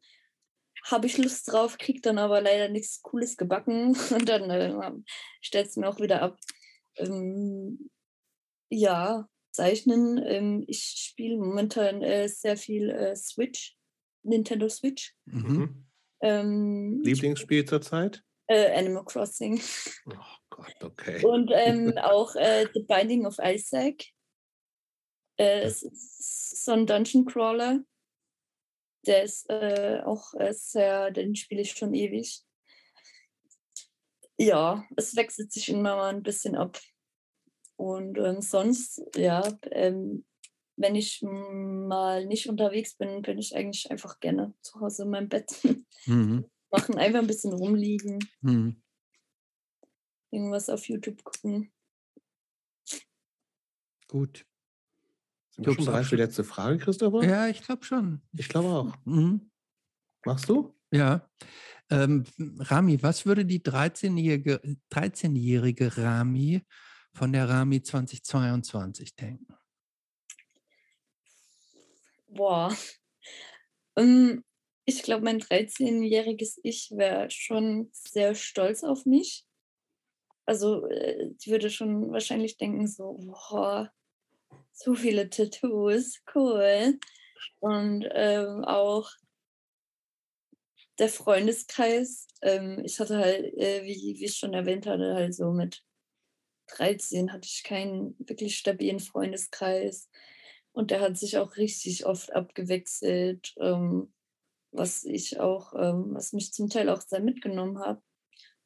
[SPEAKER 3] habe ich Lust drauf, kriege dann aber leider nichts Cooles gebacken und dann äh, stellt es mir auch wieder ab. Ähm, ja, Zeichnen. Ähm, ich spiele momentan äh, sehr viel äh, Switch, Nintendo Switch. Mhm.
[SPEAKER 1] Ähm, Lieblingsspiel zurzeit?
[SPEAKER 3] Äh, Animal Crossing.
[SPEAKER 1] Oh Gott, okay.
[SPEAKER 3] Und ähm, auch äh, The Binding of Isaac. Äh, es ist so ein Dungeon Crawler. Der ist äh, auch äh, sehr, den spiele ich schon ewig. Ja, es wechselt sich immer mal ein bisschen ab. Und ähm, sonst, ja, ähm, wenn ich mal nicht unterwegs bin, bin ich eigentlich einfach gerne zu Hause in meinem Bett. Mhm. Machen, einfach ein bisschen rumliegen. Mhm. Irgendwas auf YouTube gucken.
[SPEAKER 2] Gut.
[SPEAKER 1] Sind wir schon bereit für die letzte Frage, Christopher?
[SPEAKER 2] Ja, ich glaube schon.
[SPEAKER 1] Ich glaube auch. Mhm. Machst du?
[SPEAKER 2] Ja. Ähm, Rami, was würde die 13-jährige 13 Rami von der Rami 2022 denken?
[SPEAKER 3] Boah, Um, ich glaube, mein 13-jähriges Ich wäre schon sehr stolz auf mich. Also, äh, ich würde schon wahrscheinlich denken, so, boah, so viele Tattoos, cool. Und ähm, auch der Freundeskreis. Ähm, ich hatte halt, äh, wie, wie ich schon erwähnt hatte, halt so mit 13 hatte ich keinen wirklich stabilen Freundeskreis. Und der hat sich auch richtig oft abgewechselt, ähm, was ich auch, ähm, was mich zum Teil auch sehr mitgenommen hat.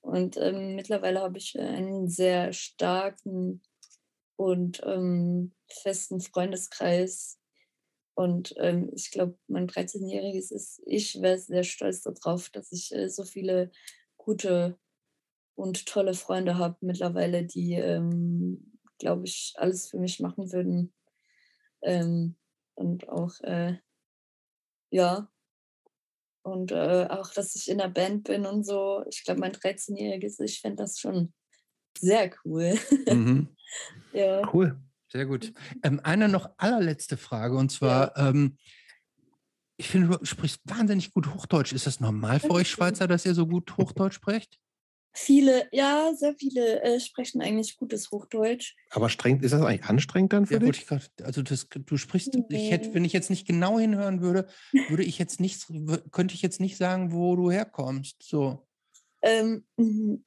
[SPEAKER 3] Und ähm, mittlerweile habe ich einen sehr starken und ähm, festen Freundeskreis. Und ähm, ich glaube, mein 13-jähriges ist, ich wäre sehr stolz darauf, dass ich äh, so viele gute und tolle Freunde habe mittlerweile, die, ähm, glaube ich, alles für mich machen würden. Ähm, und auch, äh, ja, und äh, auch, dass ich in der Band bin und so. Ich glaube, mein 13-jähriges, ich fände das schon sehr cool. Mhm.
[SPEAKER 2] ja. Cool. Sehr gut. Ähm, eine noch allerletzte Frage und zwar, ja. ähm, ich finde, du sprichst wahnsinnig gut Hochdeutsch. Ist das normal für euch Schweizer, dass ihr so gut Hochdeutsch sprecht?
[SPEAKER 3] Viele, ja, sehr viele äh, sprechen eigentlich gutes Hochdeutsch.
[SPEAKER 1] Aber streng, ist das eigentlich anstrengend dann für ja, dich?
[SPEAKER 2] Grad, also das, du sprichst, nee. ich hätte, wenn ich jetzt nicht genau hinhören würde, würde ich jetzt nicht, könnte ich jetzt nicht sagen, wo du herkommst. So.
[SPEAKER 3] Ähm,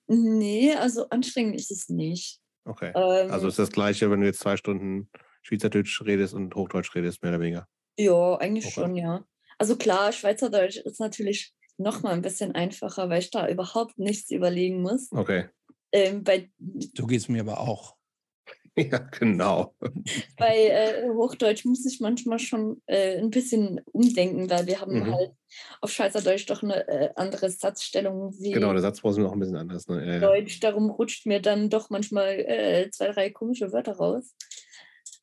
[SPEAKER 3] nee, also anstrengend ist es nicht.
[SPEAKER 1] Okay. Ähm, also ist das gleiche, wenn du jetzt zwei Stunden Schweizerdeutsch redest und Hochdeutsch redest, mehr oder weniger.
[SPEAKER 3] Ja, eigentlich okay. schon, ja. Also klar, Schweizerdeutsch ist natürlich noch mal ein bisschen einfacher, weil ich da überhaupt nichts überlegen muss.
[SPEAKER 1] Okay.
[SPEAKER 3] Ähm, bei,
[SPEAKER 2] so geht es mir aber auch.
[SPEAKER 1] Ja, genau.
[SPEAKER 3] Bei äh, Hochdeutsch muss ich manchmal schon äh, ein bisschen umdenken, weil wir haben mhm. halt auf Schweizerdeutsch doch eine äh, andere Satzstellung.
[SPEAKER 1] Genau, der Satzbau ist noch ein bisschen anders. Ne?
[SPEAKER 3] Deutsch, darum rutscht mir dann doch manchmal äh, zwei, drei komische Wörter raus.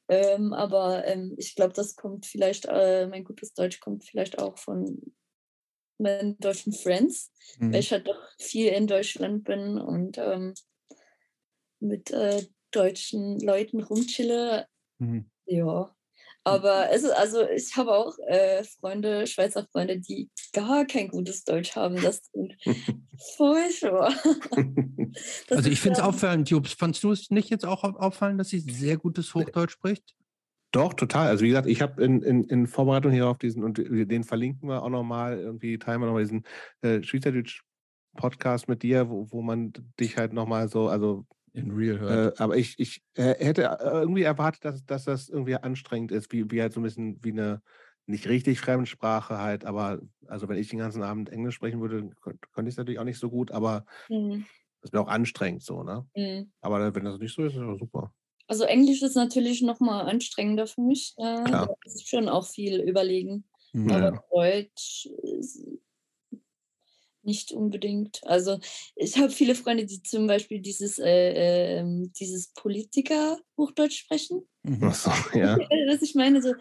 [SPEAKER 3] Ähm, aber ähm, ich glaube, das kommt vielleicht, äh, mein gutes Deutsch kommt vielleicht auch von meinen deutschen Friends, mhm. weil ich halt doch viel in Deutschland bin und ähm, mit äh, deutschen Leuten rumchille. Mhm. Ja. Aber es ist, also ich habe auch äh, Freunde, Schweizer Freunde, die gar kein gutes Deutsch haben. Das sind furchtbar.
[SPEAKER 2] also ich finde es auffallend, Jobs. Fandest du es nicht jetzt auch auffallen, dass sie sehr gutes Hochdeutsch spricht?
[SPEAKER 1] Doch, total. Also wie gesagt, ich habe in, in, in Vorbereitung hier auf diesen, und den verlinken wir auch nochmal, irgendwie teilen wir nochmal diesen äh, Schweizerdeutsch-Podcast mit dir, wo, wo man dich halt nochmal so, also
[SPEAKER 2] in real hört.
[SPEAKER 1] Äh, aber ich, ich äh, hätte äh, irgendwie erwartet, dass, dass das irgendwie anstrengend ist, wie, wie halt so ein bisschen wie eine nicht richtig Fremdsprache halt, aber also wenn ich den ganzen Abend Englisch sprechen würde, könnte ich es natürlich auch nicht so gut, aber mhm. das wäre auch anstrengend so, ne? Mhm. Aber wenn das nicht so ist, ist das super.
[SPEAKER 3] Also Englisch ist natürlich nochmal anstrengender für mich. Äh, da muss ich schon auch viel überlegen. Ja. Aber Deutsch nicht unbedingt. Also ich habe viele Freunde, die zum Beispiel dieses, äh, äh, dieses Politiker-Hochdeutsch sprechen.
[SPEAKER 1] Mhm. Ach so, ja.
[SPEAKER 3] Was ich meine, so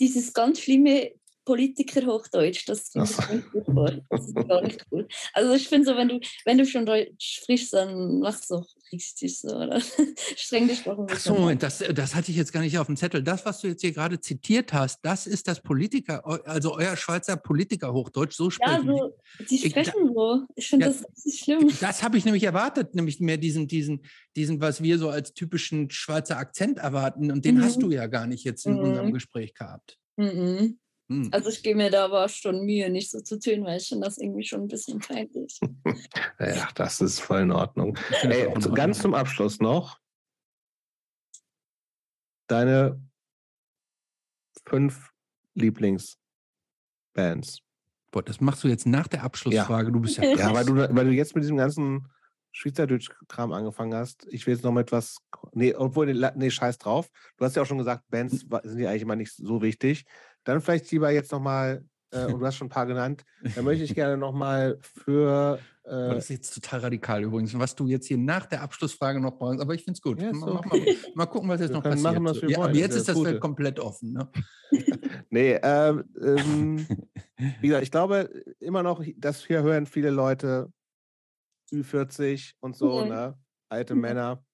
[SPEAKER 3] dieses ganz schlimme Politiker Hochdeutsch, das finde ich nicht gut. Das ist gar nicht cool. Also ich finde so, wenn du, wenn du schon Deutsch sprichst, dann machst du auch richtig so, oder? Streng
[SPEAKER 2] bisschen. Ach so, Moment, das, das hatte ich jetzt gar nicht auf dem Zettel. Das, was du jetzt hier gerade zitiert hast, das ist das Politiker, also euer Schweizer Politiker Hochdeutsch, so sprechen
[SPEAKER 3] Ja, so, die sprechen ich, so. Ich finde ja, das richtig schlimm.
[SPEAKER 2] Das habe ich nämlich erwartet, nämlich mehr diesen, diesen, diesen, was wir so als typischen Schweizer Akzent erwarten. Und den mhm. hast du ja gar nicht jetzt in mhm. unserem Gespräch gehabt.
[SPEAKER 3] Mhm. Hm. Also ich gebe mir da aber schon Mühe, nicht so zu tönen, weil ich finde das irgendwie schon ein bisschen peinlich.
[SPEAKER 1] ja, das ist voll in Ordnung. Ey, also ganz zum Abschluss noch. Deine fünf Lieblingsbands.
[SPEAKER 2] Boah, das machst du jetzt nach der Abschlussfrage.
[SPEAKER 1] Ja.
[SPEAKER 2] Du bist ja.
[SPEAKER 1] ja, weil du, weil du jetzt mit diesem ganzen Schweizerdeutsch-Kram angefangen hast. Ich will jetzt noch mit was. Nee, obwohl, nee, scheiß drauf. Du hast ja auch schon gesagt, Bands sind ja eigentlich immer nicht so wichtig. Dann vielleicht lieber jetzt nochmal, äh, und du hast schon ein paar genannt, dann möchte ich gerne nochmal für.
[SPEAKER 2] Äh, das ist jetzt total radikal übrigens, was du jetzt hier nach der Abschlussfrage noch brauchst, aber ich finde es gut. Ja,
[SPEAKER 1] mal,
[SPEAKER 2] mal, mal, gucken, was jetzt wir noch passiert. Machen, was wir ja, wollen. Aber jetzt ist das Feld komplett offen. Ne?
[SPEAKER 1] nee, ähm, ähm, wie gesagt, ich glaube immer noch, das hier hören viele Leute Ü40 und so, mhm. ne? alte mhm. Männer.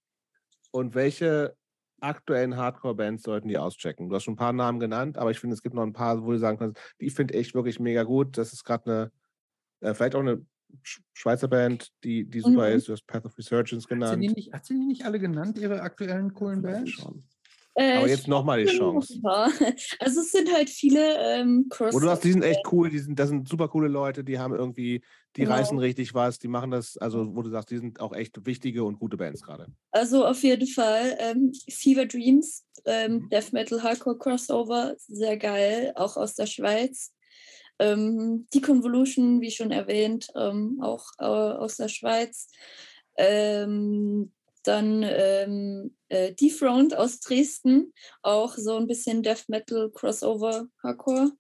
[SPEAKER 1] Und welche aktuellen Hardcore-Bands sollten die auschecken. Du hast schon ein paar Namen genannt, aber ich finde, es gibt noch ein paar, wo du sagen kannst, die finde ich wirklich mega gut. Das ist gerade eine, äh, vielleicht auch eine Schweizer Band, die, die super mhm. ist. Du hast Path of Resurgence genannt. Hat
[SPEAKER 2] sie, die nicht, hat sie die nicht alle genannt, ihre aktuellen coolen Bands?
[SPEAKER 1] Äh, Aber jetzt nochmal die Chance.
[SPEAKER 3] Also es sind halt viele ähm,
[SPEAKER 1] Cross. du sagst, die sind echt cool, die sind, das sind super coole Leute, die haben irgendwie, die genau. reißen richtig was, die machen das, also wo du sagst, die sind auch echt wichtige und gute Bands gerade.
[SPEAKER 3] Also auf jeden Fall. Ähm, Fever Dreams, ähm, mhm. Death Metal Hardcore Crossover, sehr geil, auch aus der Schweiz. Ähm, die Convolution, wie schon erwähnt, ähm, auch äh, aus der Schweiz. Ähm, dann ähm, äh, Defront aus Dresden, auch so ein bisschen Death Metal Crossover Hardcore.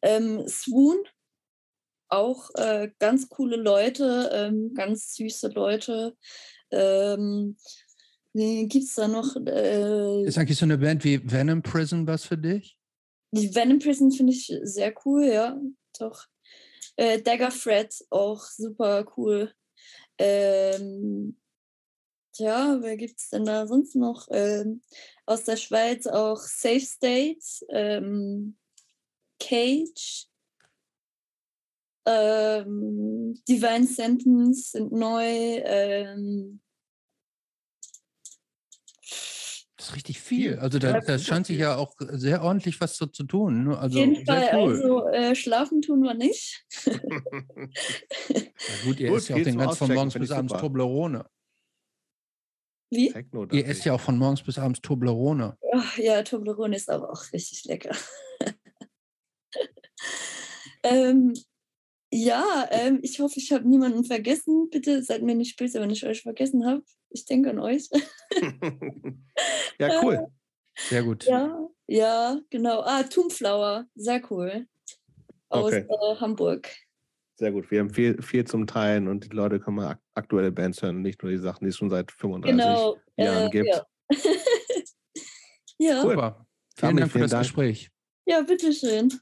[SPEAKER 3] Ähm, Swoon, auch äh, ganz coole Leute, ähm, ganz süße Leute. Ähm, Gibt es da noch? Äh,
[SPEAKER 2] ist eigentlich so eine Band wie Venom Prison was für dich?
[SPEAKER 3] Die Venom Prison finde ich sehr cool, ja, doch. Äh, Dagger Fred auch super cool. Ähm, ja, wer gibt es denn da sonst noch? Ähm, aus der Schweiz auch Safe States, ähm, Cage, ähm, Divine Sentence sind neu. Ähm,
[SPEAKER 2] das ist richtig viel. Also da, da scheint sich ja auch sehr ordentlich was so zu tun. Ne? Also,
[SPEAKER 3] Auf jeden Fall, cool. also äh, schlafen tun wir nicht.
[SPEAKER 2] ja, gut, ihr gut, ist ja auch den ganzen von morgens bis abends Toblerone.
[SPEAKER 3] Wie?
[SPEAKER 2] Techno, Ihr esst ja auch von morgens bis abends Toblerone.
[SPEAKER 3] Ach, ja, Toblerone ist aber auch richtig lecker. ähm, ja, ähm, ich hoffe, ich habe niemanden vergessen. Bitte seid mir nicht böse, wenn ich euch vergessen habe. Ich denke an euch.
[SPEAKER 1] ja, cool.
[SPEAKER 2] Sehr gut.
[SPEAKER 3] Ja, ja, genau. Ah, Tumflower, sehr cool. Aus okay. äh, Hamburg.
[SPEAKER 1] Sehr gut. Wir haben viel, viel zum Teilen und die Leute können mal aktuelle Bands hören, nicht nur die Sachen, die es schon seit 35 genau, Jahren äh, gibt.
[SPEAKER 3] Ja.
[SPEAKER 2] ja. Super. Vielen Dank für das Dank. Gespräch.
[SPEAKER 3] Ja, bitteschön.